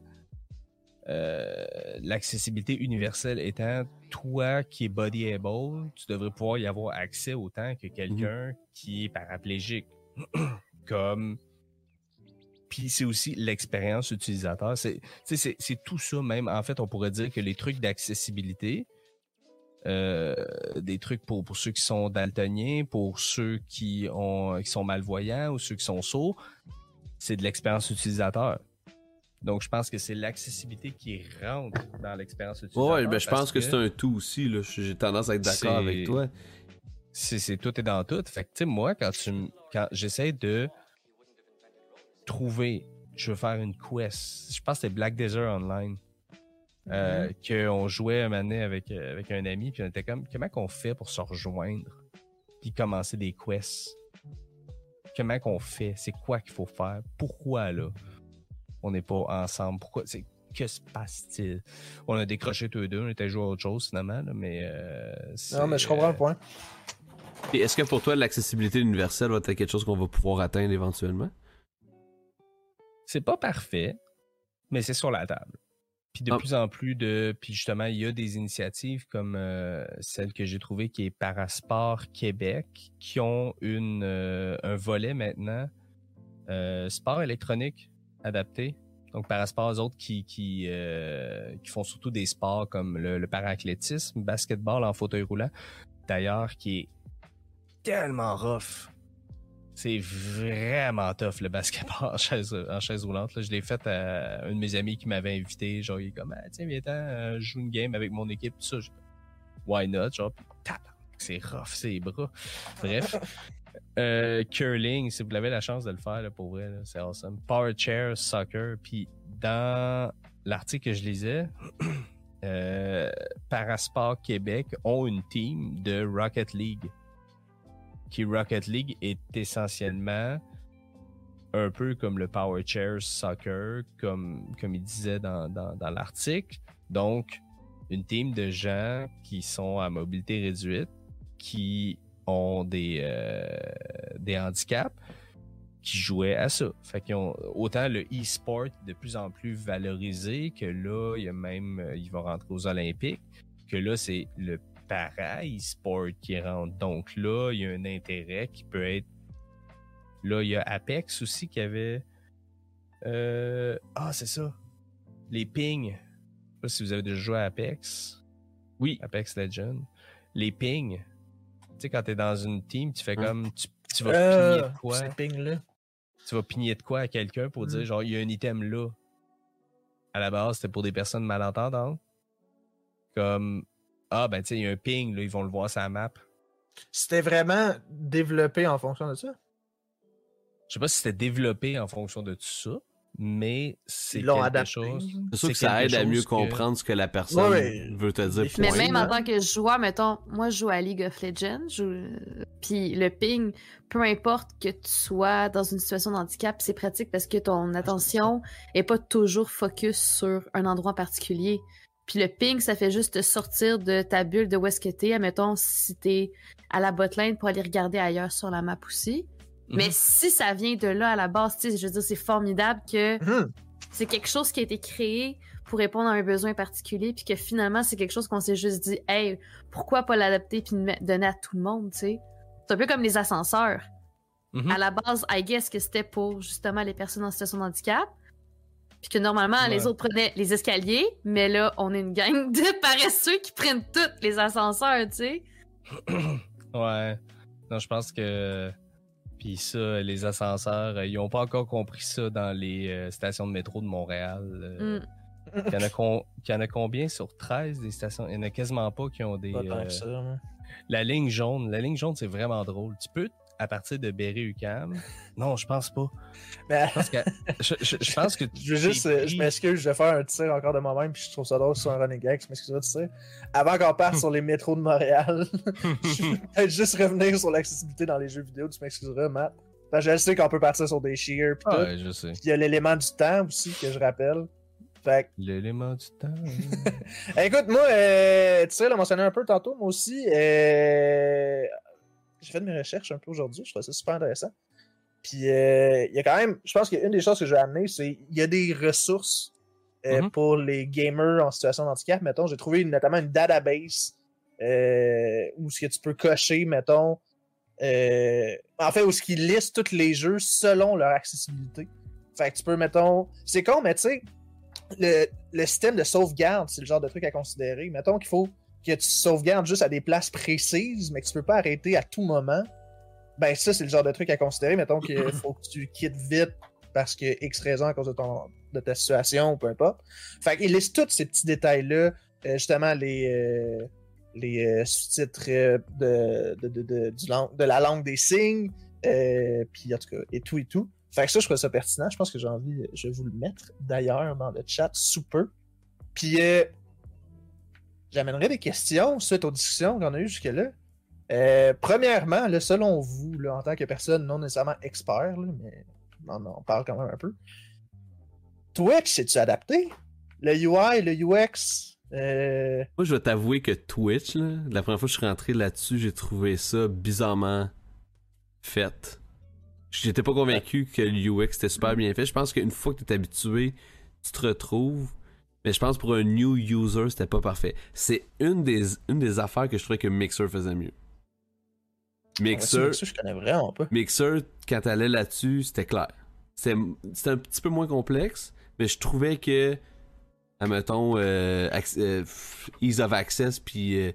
euh, l'accessibilité universelle étant toi qui est body able, tu devrais pouvoir y avoir accès autant que quelqu'un qui est paraplégique. [clears throat] Comme. Puis c'est aussi l'expérience utilisateur. C'est, tout ça même. En fait, on pourrait dire que les trucs d'accessibilité, euh, des trucs pour, pour ceux qui sont daltoniens, pour ceux qui, ont, qui sont malvoyants ou ceux qui sont sourds, c'est de l'expérience utilisateur. Donc, je pense que c'est l'accessibilité qui rentre dans l'expérience utilisateur. Ouais, ben, je parce pense que, c'est un tout aussi, là. J'ai tendance à être d'accord avec toi. c'est, c'est tout est dans tout. Fait que, tu sais, moi, quand tu quand j'essaie de trouver, je veux faire une quest, je pense que c'était Black Desert Online, euh, qu'on jouait un moment donné avec, euh, avec un ami, puis on était comme, comment qu'on fait pour se rejoindre, puis commencer des quests? Comment qu'on fait? C'est quoi qu'il faut faire? Pourquoi, là, on n'est pas ensemble? Pourquoi? C'est, que se passe-t-il? On a décroché tous les deux, on était joué à autre chose, finalement, là, mais... euh, Non, mais je c'est, comprends euh, le point. Et est-ce que pour toi, l'accessibilité universelle va être quelque chose qu'on va pouvoir atteindre éventuellement? C'est pas parfait, mais c'est sur la table. Puis de Ah. plus en plus de. Puis justement, il y a des initiatives comme euh, celle que j'ai trouvée qui est Parasport Québec, qui ont une, euh, un volet maintenant euh, sport électronique adapté. Donc Parasport, eux autres qui, qui, qui font surtout des sports comme le, le parathlétisme, basketball en fauteuil roulant. D'ailleurs, qui est tellement rough. C'est vraiment tough le basketball en chaise, en chaise roulante. Là. Je l'ai fait à un de mes amis qui m'avait invité. Genre, il est comme, ah, tiens, viens-t'en, euh, je joue une game avec mon équipe, tout ça. Je- Why not? Genre, tap, c'est rough, c'est bras. Bref. [laughs] Euh, curling, si vous avez la chance de le faire, là, pour vrai, c'est awesome. Power chair, soccer. Puis dans l'article que je lisais, [clears throat] euh, Parasport Québec ont une team de Rocket League qui Rocket League est essentiellement un peu comme le Power Chair Soccer, comme, comme il disait dans, dans, l'article. Donc, une team de gens qui sont à mobilité réduite, qui ont des, euh, des handicaps, qui jouaient à ça. Fait qu'ils ont autant le e-sport de plus en plus valorisé que là, il y a même, euh, il va rentrer aux Olympiques, que là, c'est le para-e-sport qui rentre. Donc là, il y a un intérêt qui peut être. Là, il y a Apex aussi qui avait. Euh, Ah, c'est ça. Les pings. Je sais pas si vous avez déjà joué à Apex. Oui. Apex Legends. Les pings. Tu sais, quand t'es dans une team, tu fais Hum. comme. Tu, tu vas Euh, pigner de quoi? Ces tu vas pigner de quoi à quelqu'un pour dire Mm. genre il y a un item là. À la base, c'était pour des personnes malentendantes. Comme ah ben tu sais, il y a un ping, là, ils vont le voir sur la map. C'était vraiment développé en fonction de ça? Je sais pas si c'était développé en fonction de tout ça, mais c'est quelque adapté. chose. C'est sûr que ça aide à mieux que- comprendre ce que la personne Ouais, veut te dire. Mais point. même en tant que joueur, mettons, moi je joue à League of Legends, je puis le ping, peu importe que tu sois dans une situation de handicap, c'est pratique parce que ton attention est pas toujours focus sur un endroit en particulier. Puis le ping, ça fait juste te sortir de ta bulle de où est-ce que t'es, admettons si t'es à la botlane pour aller regarder ailleurs sur la map aussi. Mhm. Mais si ça vient de là à la base, je veux dire, c'est formidable que Hum. c'est quelque chose qui a été créé pour répondre à un besoin particulier, puis que finalement, c'est quelque chose qu'on s'est juste dit, hey, pourquoi pas l'adapter puis donner à tout le monde, tu sais? C'est un peu comme les ascenseurs. Mhm. À la base, I guess que c'était pour justement les personnes en situation de handicap. Puis que normalement, Ouais. les autres prenaient les escaliers, mais là, on est une gang [laughs] de paresseux qui prennent tous les ascenseurs, tu sais. [clears throat] Ouais. Non, je pense que. Puis ça, les ascenseurs, euh, ils ont pas encore compris ça dans les euh, stations de métro de Montréal. euh. Mm. Il y, en a con- il y en a combien sur 13 des stations? Il y en a quasiment pas qui ont des. Pas tant euh, que ça, hein. La ligne jaune, la ligne jaune, c'est vraiment drôle. Tu peux à partir de Berry UCAM. [laughs] Non, je pense pas. Mais Je pense que, je, je- je [laughs] pense que je veux juste, euh, je m'excuse, je vais faire un tir encore de moi-même, puis je trouve ça drôle sur un running gag, je m'excuserai de ça. Avant qu'on parte [laughs] sur les métros de Montréal, je vais peut-être juste revenir sur l'accessibilité dans les jeux vidéo, tu m'excuseras, Matt. Que je sais qu'on peut partir sur des shears, puis Ah, tout. je sais. Il y a l'élément du temps aussi, que je rappelle. Fait L'élément du temps. Écoute, moi, euh, tu sais, l'a mentionné un peu tantôt, moi aussi. euh, j'ai fait de mes recherches un peu aujourd'hui, je trouve ça super intéressant. Puis, euh, il y a quand même, je pense qu'une des choses que je vais amener, c'est il y a des ressources euh, Mhm. pour les gamers en situation de handicap. Mettons, j'ai trouvé notamment une database euh, où ce que tu peux cocher, mettons, en fait, où ce qui liste tous les jeux selon leur accessibilité. Fait que tu peux, mettons, c'est con, mais tu sais, le, le système de sauvegarde, c'est le genre de truc à considérer. Mettons qu'il faut que tu sauvegardes juste à des places précises, mais que tu peux pas arrêter à tout moment. Ben ça, c'est le genre de truc à considérer. Mettons qu'il [clears throat] faut que tu quittes vite parce que X raison à cause de, ton, de ta situation ou peu importe. Fait qu'il liste tous ces petits détails-là, euh, justement les, euh, les euh, sous-titres de, de, de, de, du lang- de la langue des signes, euh, puis en tout cas, et tout et tout. Fait que ça, je trouve ça pertinent. Je pense que j'ai envie, je vais vous le mettre d'ailleurs dans le chat sous peu. Puis, euh, j'amènerai des questions suite aux discussions qu'on a eues jusque-là. Euh, premièrement, là, selon vous, là, en tant que personne non nécessairement expert, là, mais on en parle quand même un peu. Twitch, c'est-tu adapté? Le UI, le UX? euh, Moi, je vais t'avouer que Twitch, là, la première fois que je suis rentré là-dessus, j'ai trouvé ça bizarrement fait. J'étais pas convaincu que le UX était super bien fait. Je pense qu'une fois que t'es habitué, tu te retrouves. Mais je pense pour un new user, c'était pas parfait. C'est une des, une des affaires que je trouvais que Mixer faisait mieux. Mixer, ça, je connais vraiment pas. Mixer, quand t'allais là-dessus, c'était clair. C'était un petit peu moins complexe, mais je trouvais que, admettons, euh, euh, ease of access, puis euh,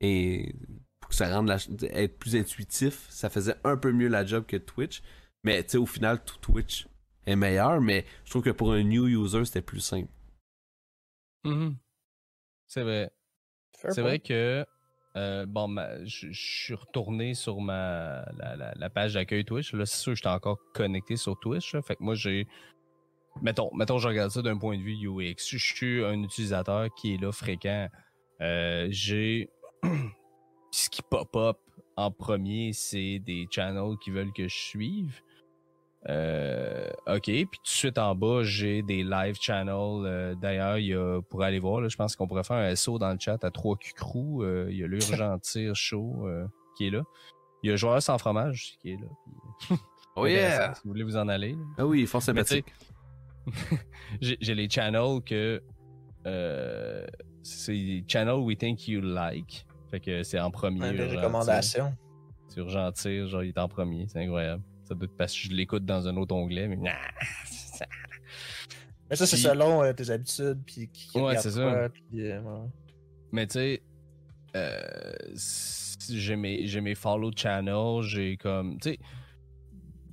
et pour que ça rende la, être plus intuitif, ça faisait un peu mieux la job que Twitch. Mais tu sais, au final, tout Twitch est meilleur, mais je trouve que pour un new user, c'était plus simple. Mhm. C'est vrai. C'est vrai que euh, bon, ma- je je suis retourné sur ma la, la- la page d'accueil Twitch. Là, c'est sûr, j'étais encore connecté sur Twitch. là. Fait que moi, j'ai mettons, mettons, je regarde ça d'un point de vue UX. Je suis un utilisateur qui est là fréquent. Euh, j'ai [clears throat] ce qui pop up en premier, c'est des channels qui veulent que je suive. Euh, ok, puis tout de suite en bas, j'ai des live channels. Euh, D'ailleurs, il y a, pour aller voir, là, je pense qu'on pourrait faire un SO dans le chat à 3 Crew. Euh, il y a l'Urgentir Show euh, qui est là. Il y a Joueur sans fromage qui est là. [laughs] Oh yeah! Si vous voulez vous en aller. là. Ah oui, fort sympathique. [laughs] j'ai les channels que euh, c'est des channels we think you like. Fait que c'est en premier. Ouais, recommandations. C'est Urgentir, genre il est en premier, c'est incroyable. Ça doit être parce que je l'écoute dans un autre onglet, mais [laughs] Mais ça, c'est Puis- selon euh, tes habitudes, puis qui Ouais, c'est ça. puis, euh, ouais. Mais tu sais, euh, j'ai mes, mes follow channels, j'ai comme, tu sais,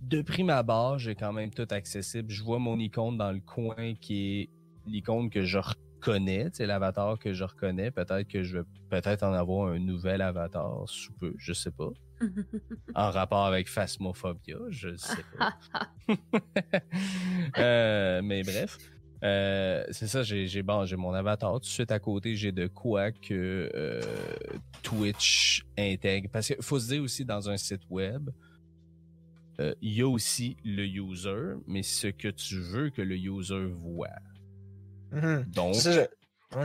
de prime abord, j'ai quand même tout accessible. Je vois mon icône dans le coin qui est l'icône que je reconnais, tu sais, l'avatar que je reconnais. Peut-être que je vais peut-être en avoir un nouvel avatar sous peu, je sais pas. [laughs] En rapport avec Phasmophobia, je sais pas. [laughs] Euh, mais bref. Euh, c'est ça, j'ai j'ai bon, j'ai mon avatar. Tout de suite à côté, j'ai de quoi que euh, Twitch intègre. Parce qu'il faut se dire aussi dans un site web, euh, il y a aussi le user, mais ce que tu veux que le user voit. Mhm. Donc, C'est ça, je-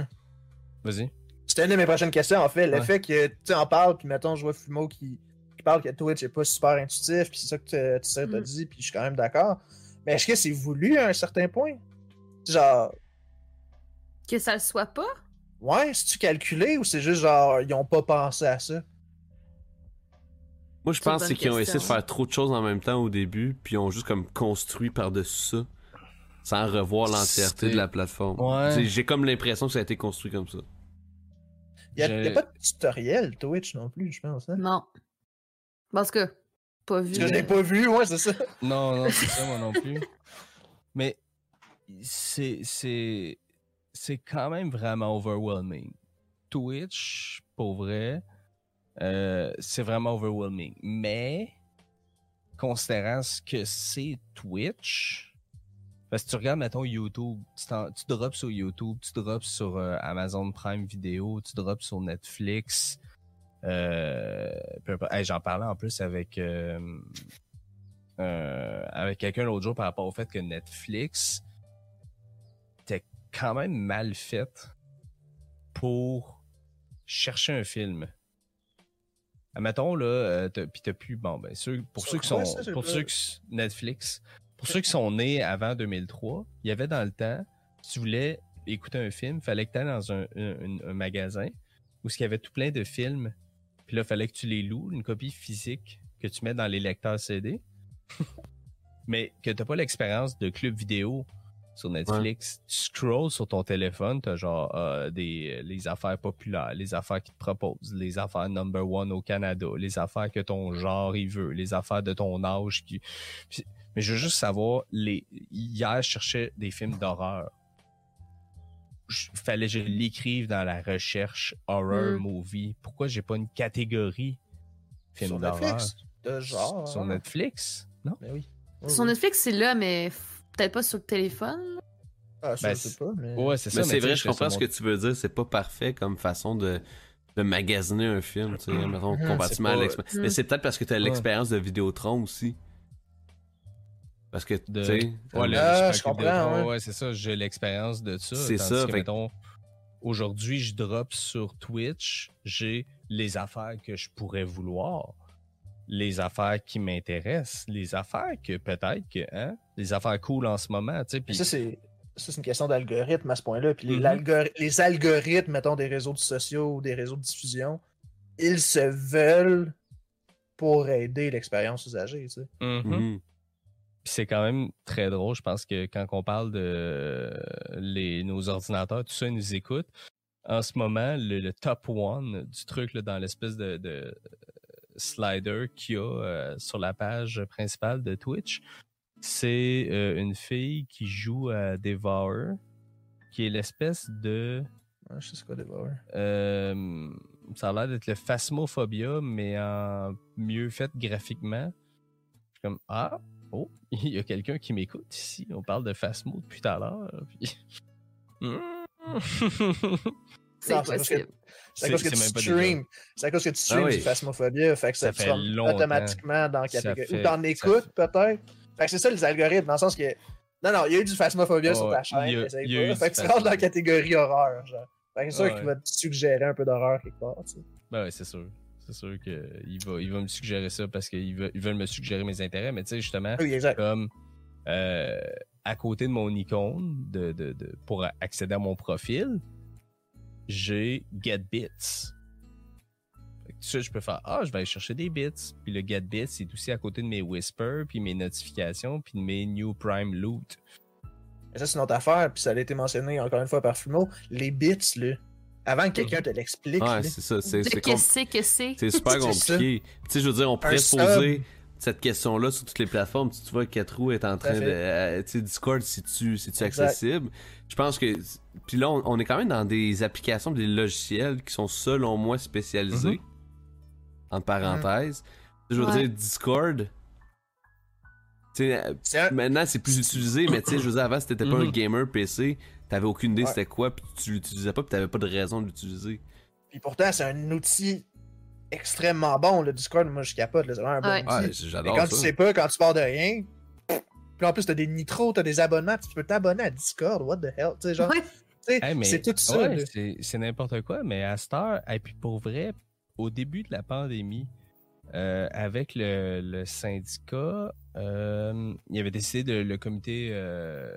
vas-y. C'était une de mes prochaines questions, en fait. Le Ouais. fait que tu en parles, puis mettons, je vois Fumo qui parle que Twitch est pas super intuitif, puis c'est ça que tu t'as Mhm. dit, puis je suis quand même d'accord. Mais est-ce que c'est voulu à un certain point? Genre, Que ça le soit pas? ouais, c'est-tu calculé ou c'est juste genre, ils ont pas pensé à ça? Moi, je pense c'est qu'ils ont essayé de faire trop de choses en même temps au début, puis ils ont juste comme construit par-dessus ça, sans revoir l'entièreté de la plateforme. Ouais. J'ai- comme l'impression que ça a été construit comme ça. Il y a, Je- y a pas de tutoriel Twitch non plus, je pense. Hein? Non. Parce que, pas vu. Je l'ai pas vu, ouais, c'est ça. Non, non, c'est ça, moi non plus. Mais c'est, c'est, c'est quand même vraiment overwhelming. Twitch, pour vrai, euh, c'est vraiment overwhelming. Mais considérant ce que c'est Twitch, parce que tu regardes, mettons, YouTube, tu drops sur YouTube, tu drops sur euh, Amazon Prime Video, tu drops sur Netflix. Euh. Hey, J'en parlais en plus avec, euh, euh, avec quelqu'un l'autre jour par rapport au fait que Netflix était quand même mal fait pour chercher un film. Admettons, là, euh, t'as- pis t'as plus, bon, ben, ceux, pour ceux qui sont, ça, pour ceux qui, Netflix, pour ceux qui sont nés avant 2003, il y avait dans le temps, si tu voulais écouter un film, fallait que tu dans un, un- un magasin où il y avait tout plein de films, puis là, fallait que tu les loues, une copie physique que tu mets dans les lecteurs CD, [laughs] mais que t'as pas l'expérience de club vidéo sur Netflix. Tu scrolls sur ton téléphone, t'as genre euh, des les affaires populaires, les affaires qu'ils te proposent, les affaires number one au Canada, les affaires que ton genre il veut, les affaires de ton âge qui. Puis- mais je veux juste savoir, les hier je cherchais des films d'horreur. Je- Fallait que je l'écrive dans la recherche horror Mm. movie. Pourquoi j'ai pas une catégorie film Sur d'horreur? Netflix. De genre. sur Netflix? Non. Mais oui. Oui, Sur oui. Netflix, c'est là, mais peut-être pas sur le téléphone. Ah, ça, Ben, je sais pas, mais. Ouais, c'est ça. Mais c'est vrai, je comprends ce que tu veux dire. C'est pas parfait comme façon de, de magasiner un film, tu sais, mettons, comparativement c'est à l'expérience. Mhm. Mais c'est peut-être parce que tu as Ouais. l'expérience de Vidéotron aussi. Parce que, tu sais, Ouais, le- Ah, je comprends. Ouais, c'est ça. J'ai l'expérience de ça. C'est tandis ça, que, fait- mettons, aujourd'hui, je drop sur Twitch, j'ai les affaires que je pourrais vouloir, les affaires qui m'intéressent, les affaires que peut-être que, hein, les affaires cool en ce moment, tu sais. Ça, c'est. Ça, c'est une question d'algorithme à ce point-là. Puis les, Mhm. les algorithmes, mettons, des réseaux sociaux ou des réseaux de diffusion, ils se veulent pour aider l'expérience usagée, tu sais. Mhm. mhm. Puis c'est quand même très drôle. Je pense que quand on parle de les, nos ordinateurs, tout ça, ils nous écoutent. En ce moment, le, le top one du truc là, dans l'espèce de, de slider qu'il y a euh, sur la page principale de Twitch, c'est euh, une fille qui joue à Devour, qui est l'espèce de... Je sais quoi Devour. euh, ça a l'air d'être le Phasmophobia, mais en mieux fait graphiquement. Je suis comme, ah, oh, [laughs] il y a quelqu'un qui m'écoute ici. On parle de Phasmo depuis tout à l'heure. [laughs] puis- [laughs] C'est possible. À cause que tu pas stream. C'est à cause que tu stream Ah oui. du Phasmophobia. Fait que ça, Ça fait automatiquement dans catégorie. fait- Ou t'en écoutes, peut-être. Fait que c'est ça les algorithmes, dans le sens que. Non, non, il y a eu du Phasmophobia Oh, sur ta chaîne. y a- y a Fait que tu rentres dans la catégorie horreur, genre. Fait que c'est sûr Ouais. qu'il va te suggérer un peu d'horreur quelque part, tu sais. Ben ouais, c'est sûr. C'est sûr qu'il va, il va me suggérer ça parce qu'ils veulent, ils veulent me suggérer mes intérêts. Mais tu sais, justement, Oui, comme euh, à côté de mon icône de, de, de- pour accéder à mon profil, j'ai Get Bits. Ça, je peux faire Ah, je vais aller chercher des bits. Puis le Get Bits, c'est aussi à côté de mes whispers, puis mes notifications, puis de mes New Prime Loot. Ça, c'est une autre affaire, puis ça a été mentionné encore une fois par Flumo. Les bits, là. Avant que quelqu'un te l'explique, Ouais, c'est ça. C'est qu'est-ce que c'est que c'est? c'est super [laughs] compliqué. Tu sais, je veux dire, on pourrait poser cette question-là sur toutes les plateformes. Tu vois, Catrou est en train de. euh, Tu sais, Discord, si tu, si tu Exact. accessible. Je pense que. Puis là, on, on est quand même dans des applications, des logiciels qui sont, selon moi, spécialisés. Entre parenthèses. Je veux Ouais. dire, Discord. Tu sais, c'est un- maintenant, c'est plus utilisé, mais tu sais, je veux dire, avant, si t'étais pas un Mhm. gamer PC, t'avais aucune idée Ouais. c'était quoi, puis tu l'utilisais pas, puis t'avais pas de raison de l'utiliser. Puis pourtant, c'est un outil extrêmement bon, le Discord. Moi, je capote, c'est vraiment un bon Ouais. outil. Ouais, Mais j'adore quand ça. tu sais pas, quand tu pars de rien, puis en plus, t'as des nitros, t'as des abonnements, puis tu peux t'abonner à Discord, what the hell, tu sais, genre, Hey, c'est tout ça. ouais, c'est- c'est n'importe quoi, mais à cette heure, et puis pour vrai, au début de la pandémie, euh, avec le, le syndicat, euh, il avait décidé, de, le comité euh,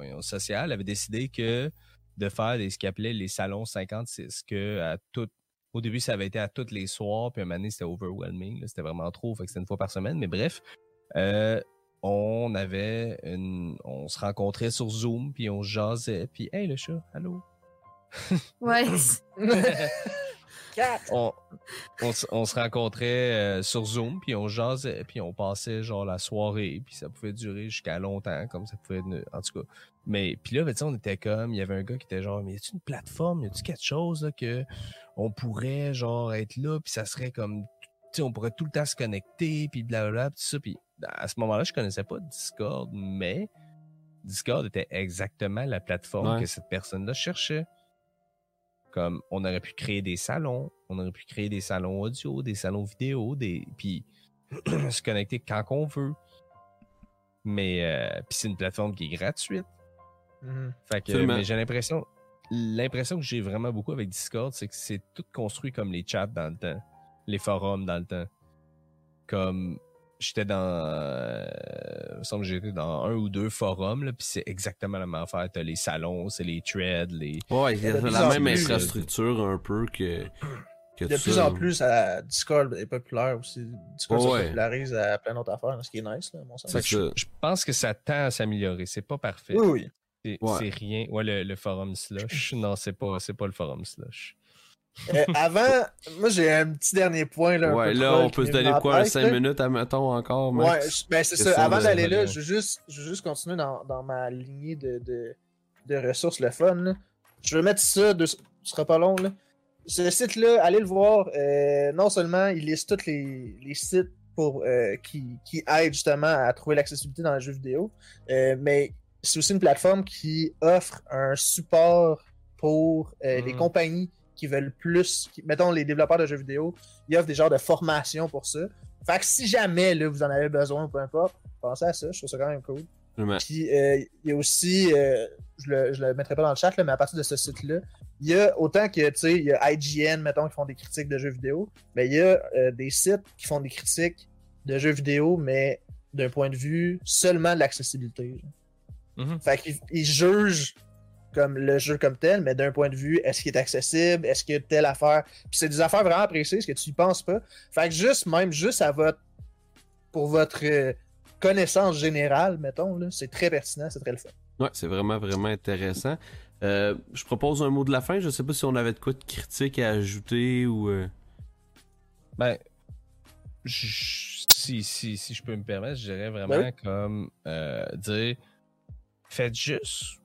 voyons, social avait décidé que de faire des, ce qu'il appelait les salons 56, que à tout, au début, ça avait été à tous les soirs, puis à un moment donné, c'était overwhelming, c'était vraiment trop, fait que c'était une fois par semaine, mais bref, euh, on avait une, on se rencontrait sur Zoom, puis on jasait, puis hey le chat, allô? Ouais. [laughs] [laughs] Quatre. On, on, se- on se rencontrait euh, sur Zoom, puis on jasait, puis on passait genre la soirée, puis ça pouvait durer jusqu'à longtemps, comme ça pouvait, en tout cas. Mais puis là, ben, tu sais, on était comme, il y avait un gars qui était genre, mais y a-tu une plateforme, y a-tu quelque chose là, que on pourrait genre être là, puis ça serait comme sais, on pourrait tout le temps se connecter, puis blablabla, tout ça. Puis à ce moment-là, je connaissais pas Discord, mais Discord était exactement la plateforme Ouais. que cette personne-là cherchait. Comme on aurait pu créer des salons, on aurait pu créer des salons audio, des salons vidéo, des puis [clears throat] se connecter quand on veut. Mais euh, puis c'est une plateforme qui est gratuite. Mhm. Fait que, mais j'ai l'impression, l'impression que j'ai vraiment beaucoup avec Discord, c'est que c'est tout construit comme les chats dans le temps, les forums dans le temps. Comme j'étais dans, euh, il me semble que j'étais dans un ou deux forums là, puis c'est exactement la même affaire. T'as les salons, c'est les threads, les. Ouais, la même infrastructure un peu que. que De plus ça. en plus, euh, Discord est populaire aussi. Discord Ouais, se popularise à plein d'autres affaires, ce qui est nice, là, à mon sens. C'est Fait que ça. je, je pense que ça tend à s'améliorer. C'est pas parfait. Oui, oui. C'est Ouais. c'est rien. Ouais, le, le forum slush. Non, c'est pas, c'est pas le forum slush. Euh, avant, moi j'ai un petit dernier point. Là, Ouais, là, on peut se donner quoi, un tête, 5 là. minutes, admettons encore, Ouais, je- ben c'est ça. Avant d'aller là, je veux juste, je veux juste continuer dans, dans ma lignée de, de, de ressources, le fun. là. Je vais mettre ça, de, ce sera pas long. Là. Ce site-là, allez le voir. euh, non seulement il liste tous les, les sites pour, euh, qui, qui aident justement à trouver l'accessibilité dans les jeux vidéo, mais c'est aussi une plateforme qui offre un support pour les Mhm. compagnies qui veulent plus, qui- mettons les développeurs de jeux vidéo, ils offrent des genres de formation pour ça. Fait que si jamais là, vous en avez besoin ou peu importe, pensez à ça, je trouve ça quand même cool. Puis euh, il y a aussi, euh, je, le, je le mettrai pas dans le chat, là, mais à partir de ce site-là, il y a autant que, tu sais, il y a IGN, mettons, qui font des critiques de jeux vidéo, mais il y a euh, des sites qui font des critiques de jeux vidéo, mais d'un point de vue seulement de l'accessibilité. Mhm. Fait qu'ils ils jugent comme le jeu comme tel, mais d'un point de vue, est-ce qu'il est accessible, est-ce que telle affaire. Puis c'est des affaires vraiment précises que tu y penses pas. Fait que juste, même juste à votre. pour votre euh, connaissance générale, mettons, là, c'est très pertinent, c'est très le fun. Ouais, c'est vraiment, vraiment intéressant. Euh, je propose un mot de la fin. Je sais pas si on avait de quoi de critique à ajouter ou. euh, Ben, je- si, si, si je peux me permettre, je dirais vraiment Ouais. comme euh, dire faites juste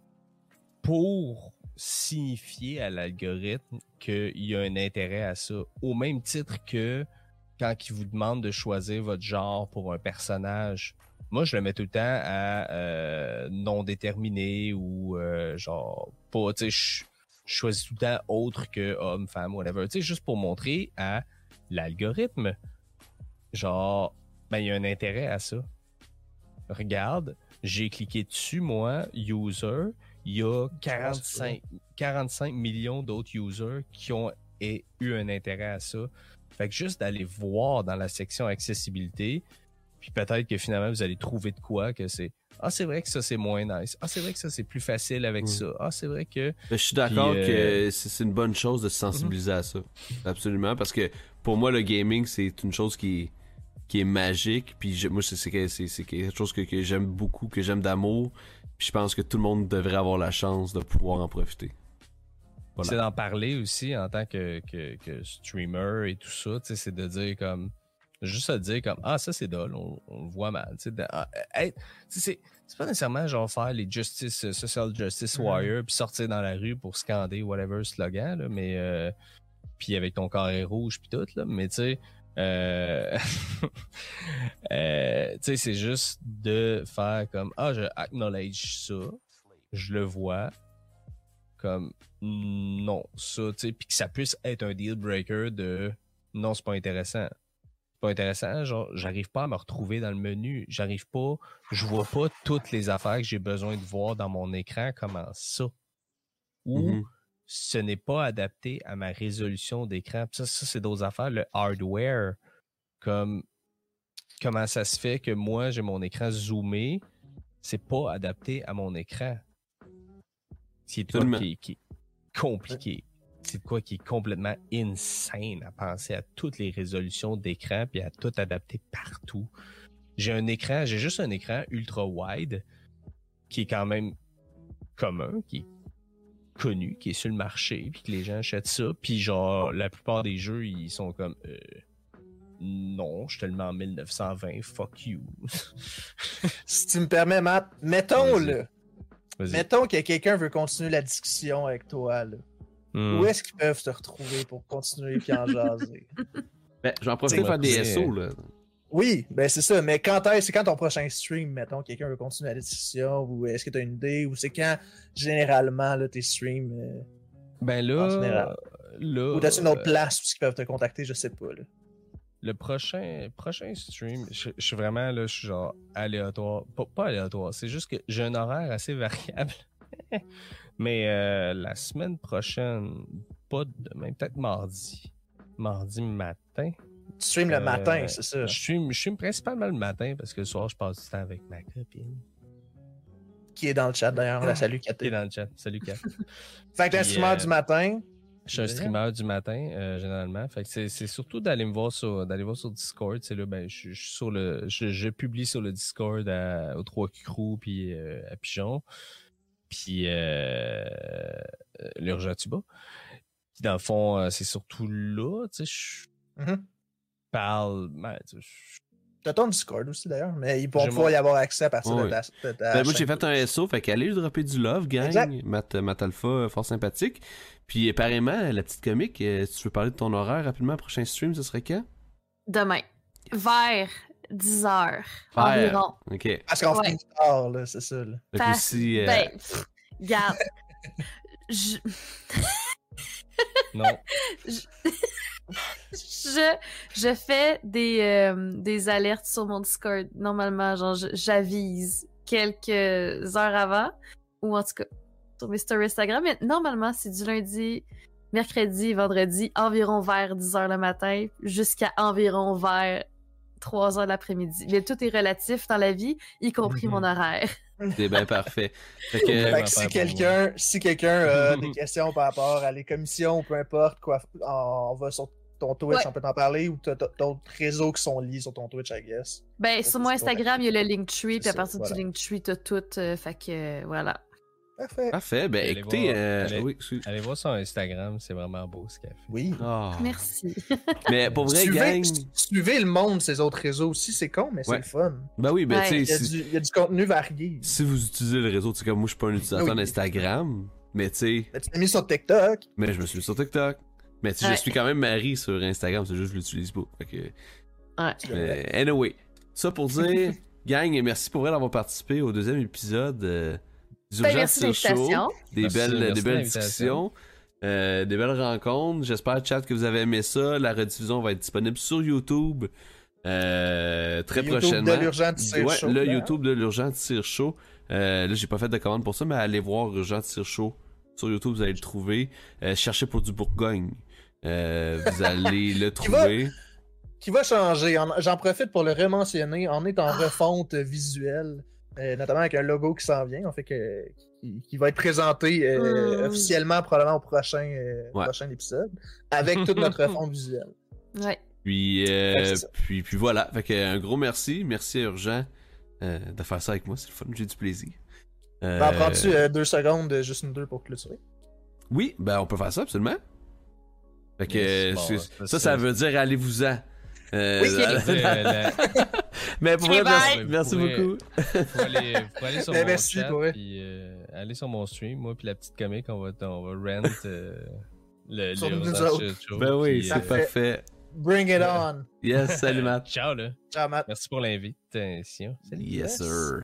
pour signifier à l'algorithme qu'il y a un intérêt à ça. Au même titre que quand il vous demande de choisir votre genre pour un personnage. Moi, je le mets tout le temps à euh, non déterminé ou euh, genre pas, tu sais, je choisis tout le temps autre que homme, femme, whatever. Tu sais, juste pour montrer à l'algorithme, genre, ben, il y a un intérêt à ça. Regarde, j'ai cliqué dessus, moi, user, il y a 45, 45 millions d'autres users qui ont et- eu un intérêt à ça. Fait que juste d'aller voir dans la section accessibilité, puis peut-être que finalement vous allez trouver de quoi que c'est ah c'est vrai que ça c'est moins nice ah c'est vrai que ça c'est plus facile avec Mm. ça ah c'est vrai que Je suis d'accord euh, que c'est une bonne chose de se sensibiliser à ça. Absolument. Parce que pour moi, le gaming, c'est une chose qui est, qui est magique. Puis je- moi, c'est quelque chose que, que j'aime beaucoup, que j'aime d'amour. Puis je pense que tout le monde devrait avoir la chance de pouvoir en profiter. Voilà. c'est d'en parler aussi en tant que, que, que streamer et tout ça, tu sais, c'est de dire comme juste à dire comme ah ça c'est dole, on, on le voit mal, tu sais, de- ah, hey, tu sais, c'est c'est pas nécessairement genre faire les justice euh, social justice Mhm. warrior puis sortir dans la rue pour scander whatever slogan là, mais euh, puis avec ton carré rouge puis tout là, mais tu sais euh, [laughs] euh, tu sais c'est juste de faire comme ah je acknowledge ça, je le vois comme non ça tu sais puis que ça puisse être un deal breaker de non c'est pas intéressant. C'est pas intéressant genre j'arrive pas à me retrouver dans le menu. J'arrive pas je vois pas toutes les affaires que j'ai besoin de voir dans mon écran comment ça? Ou Mhm. Ce n'est pas adapté à ma résolution d'écran. Ça, ça c'est d'autres affaires. Le hardware comme comment ça se fait que moi j'ai mon écran zoomé c'est pas adapté à mon écran. C'est quoi Absolument. qui, qui est compliqué. C'est quoi qui est complètement insane à penser à toutes les résolutions d'écran puis à tout adapter partout. J'ai un écran j'ai juste un écran ultra wide qui est quand même commun qui est connu, qui est sur le marché, puis que les gens achètent ça, puis genre, la plupart des jeux, ils sont comme, euh, non, je te le mets en 1920, fuck you. [laughs] Si tu me permets, Matt, mettons Vas-y. mettons que quelqu'un veut continuer la discussion avec toi là. Hmm. Où est-ce qu'ils peuvent se retrouver pour continuer puis en jaser? [laughs] Ben, je vais en profiter C'est pour faire des. SO, là. Oui, ben c'est ça. Mais quand est c'est quand ton prochain stream, mettons, quelqu'un veut continuer la discussion, ou est-ce que tu as une idée, ou c'est quand généralement là, tes streams, euh, Ben En général? là, là ou t'as une autre euh, place où ils peuvent te contacter, je sais pas. Là? le prochain, prochain stream, je, je suis vraiment là, je suis genre aléatoire. Pas, pas aléatoire, c'est juste que j'ai un horaire assez [laughs] variable. Mais euh, la semaine prochaine, pas demain, peut-être mardi. Mardi matin. Tu streams le Euh, matin, c'est ça. Je stream, je stream principalement le matin parce que le soir, je passe du temps avec ma copine. Qui est dans le chat d'ailleurs, la salue Qui est dans le chat. Salut, Kat. [laughs] Fait que t'es un streamer euh, du matin. Je suis un streamer du matin, euh, généralement. Fait que c'est, surtout d'aller me voir sur, d'aller voir sur Discord. C'est là, ben, je, sur le, je, je publie sur le Discord à, aux trois crews puis euh, à Pigeon. Puis, euh, euh, l'Urgent Tuba. Puis, dans le fond, euh, c'est surtout là, tu sais, je Mhm. Parle, ben, tu je- T'as ton Discord aussi d'ailleurs, mais ils pourront J'ai pouvoir y avoir accès à partir Ouais. de ta. de ta Ben, moi, j'ai fait un SO, fait qu'allez lui dropper du love, gang. Exact. Alpha, euh, fort sympathique. Puis, pareillement, la petite comique, euh, si tu veux parler de ton horaire rapidement, prochain stream, ce serait quand? Demain, vers 10 heures Vers. environ. Ok. Parce qu'on Ouais. finit tard, là, c'est ça. Là. Fait que Parce- aussi, euh, Ben, pff, regarde. [laughs] je, non. [laughs] je, je fais des, euh, des alertes sur mon Discord. Normalement, genre, j'avise quelques heures avant, ou en tout cas sur mes stories Instagram. Mais normalement, c'est du lundi, mercredi, vendredi, environ vers 10h le matin, jusqu'à environ vers 3h l'après-midi. Mais tout est relatif dans la vie, y compris Mhm. mon horaire. [laughs] c'est bien parfait. Fait que, Fait Vraiment que si quelqu'un si quelqu'un a [laughs] des questions par rapport à les commissions ou peu importe quoi, on va sur ton Twitch, Ouais. on peut t'en parler ou t'as t'as d'autres réseaux qui sont liés sur ton Twitch, I guess. Ben, sur mon Instagram, il y a le Linktree, puis à ça, partir voilà. du Linktree, t'as tout. euh, fait que, euh, voilà. Parfait. parfait. Ben, Allez écoutez, voir. euh, Allez. oui, excuse- Allez voir sur Instagram, c'est vraiment beau ce qu'elle fait. Oui. Ah. Merci. [laughs] Mais pour vrai, suivez, gang. suivez le monde, ces autres réseaux aussi, c'est con, mais c'est le fun. Ben oui, ben, Ouais. tu Il y, a sais, il y a du contenu varié. si vous utilisez le réseau, tu sais, comme moi, je suis pas un utilisateur Oui. d'Instagram, mais tu sais, Mais tu t'es mis sur TikTok. mais je me suis mis sur TikTok. Mais tu sais, Ouais. je suis quand même Marie sur Instagram, c'est juste que je l'utilise pas. Fait que. Ouais. Mais anyway, ça pour dire, [laughs] gang, merci pour elle d'avoir participé au deuxième épisode euh, Ben, Show. Des Merci, belles, merci des de belles discussions, euh, des belles rencontres. J'espère, chat, que vous avez aimé ça. La rediffusion va être disponible sur YouTube euh, très Le YouTube prochainement. de l'Urgent Tire ouais, Show, le là. YouTube de l'Urgent Tire Show. Euh, là, j'ai pas fait de commande pour ça, mais allez voir Urgent Tire Show. Sur YouTube, vous allez le trouver. Euh, cherchez pour du Bourgogne. Euh, vous [laughs] allez le Qui va- trouver. Qui va changer. En- J'en profite pour le rementionner. On est en refonte visuelle, euh, notamment avec un logo qui s'en vient. On fait que qui, qui va être présenté euh, Mm. officiellement probablement au prochain, euh, Ouais. prochain épisode avec toute notre [laughs] visuelle. Ouais. Puis, euh, Ouais, puis, puis voilà. Fait que un gros merci. Merci à Urgent euh, de faire ça avec moi. C'est le fun. J'ai du plaisir. Euh, Ben, Prends-tu euh, deux secondes, juste une deux pour clôturer? Oui, ben on peut faire ça, absolument. Fait que Yes, bon, c'est- ça, ça, ça veut dire allez-vous-en. Euh, Oui, la- [laughs] [laughs] mais pour vrai, merci, merci pourrez- beaucoup. faut aller, faut aller [laughs] sur Ben, mon merci chat, puis euh, aller sur mon stream, moi puis la petite comique, on va, on va rent euh, le, Sur le nous Urgent autres. Shit Show, Ben oui, c'est euh, Parfait. parfait. Bring it on! Yes, salut Matt. Ciao là. Ciao, Matt. Merci pour l'invitation. Salut. Yes, sir.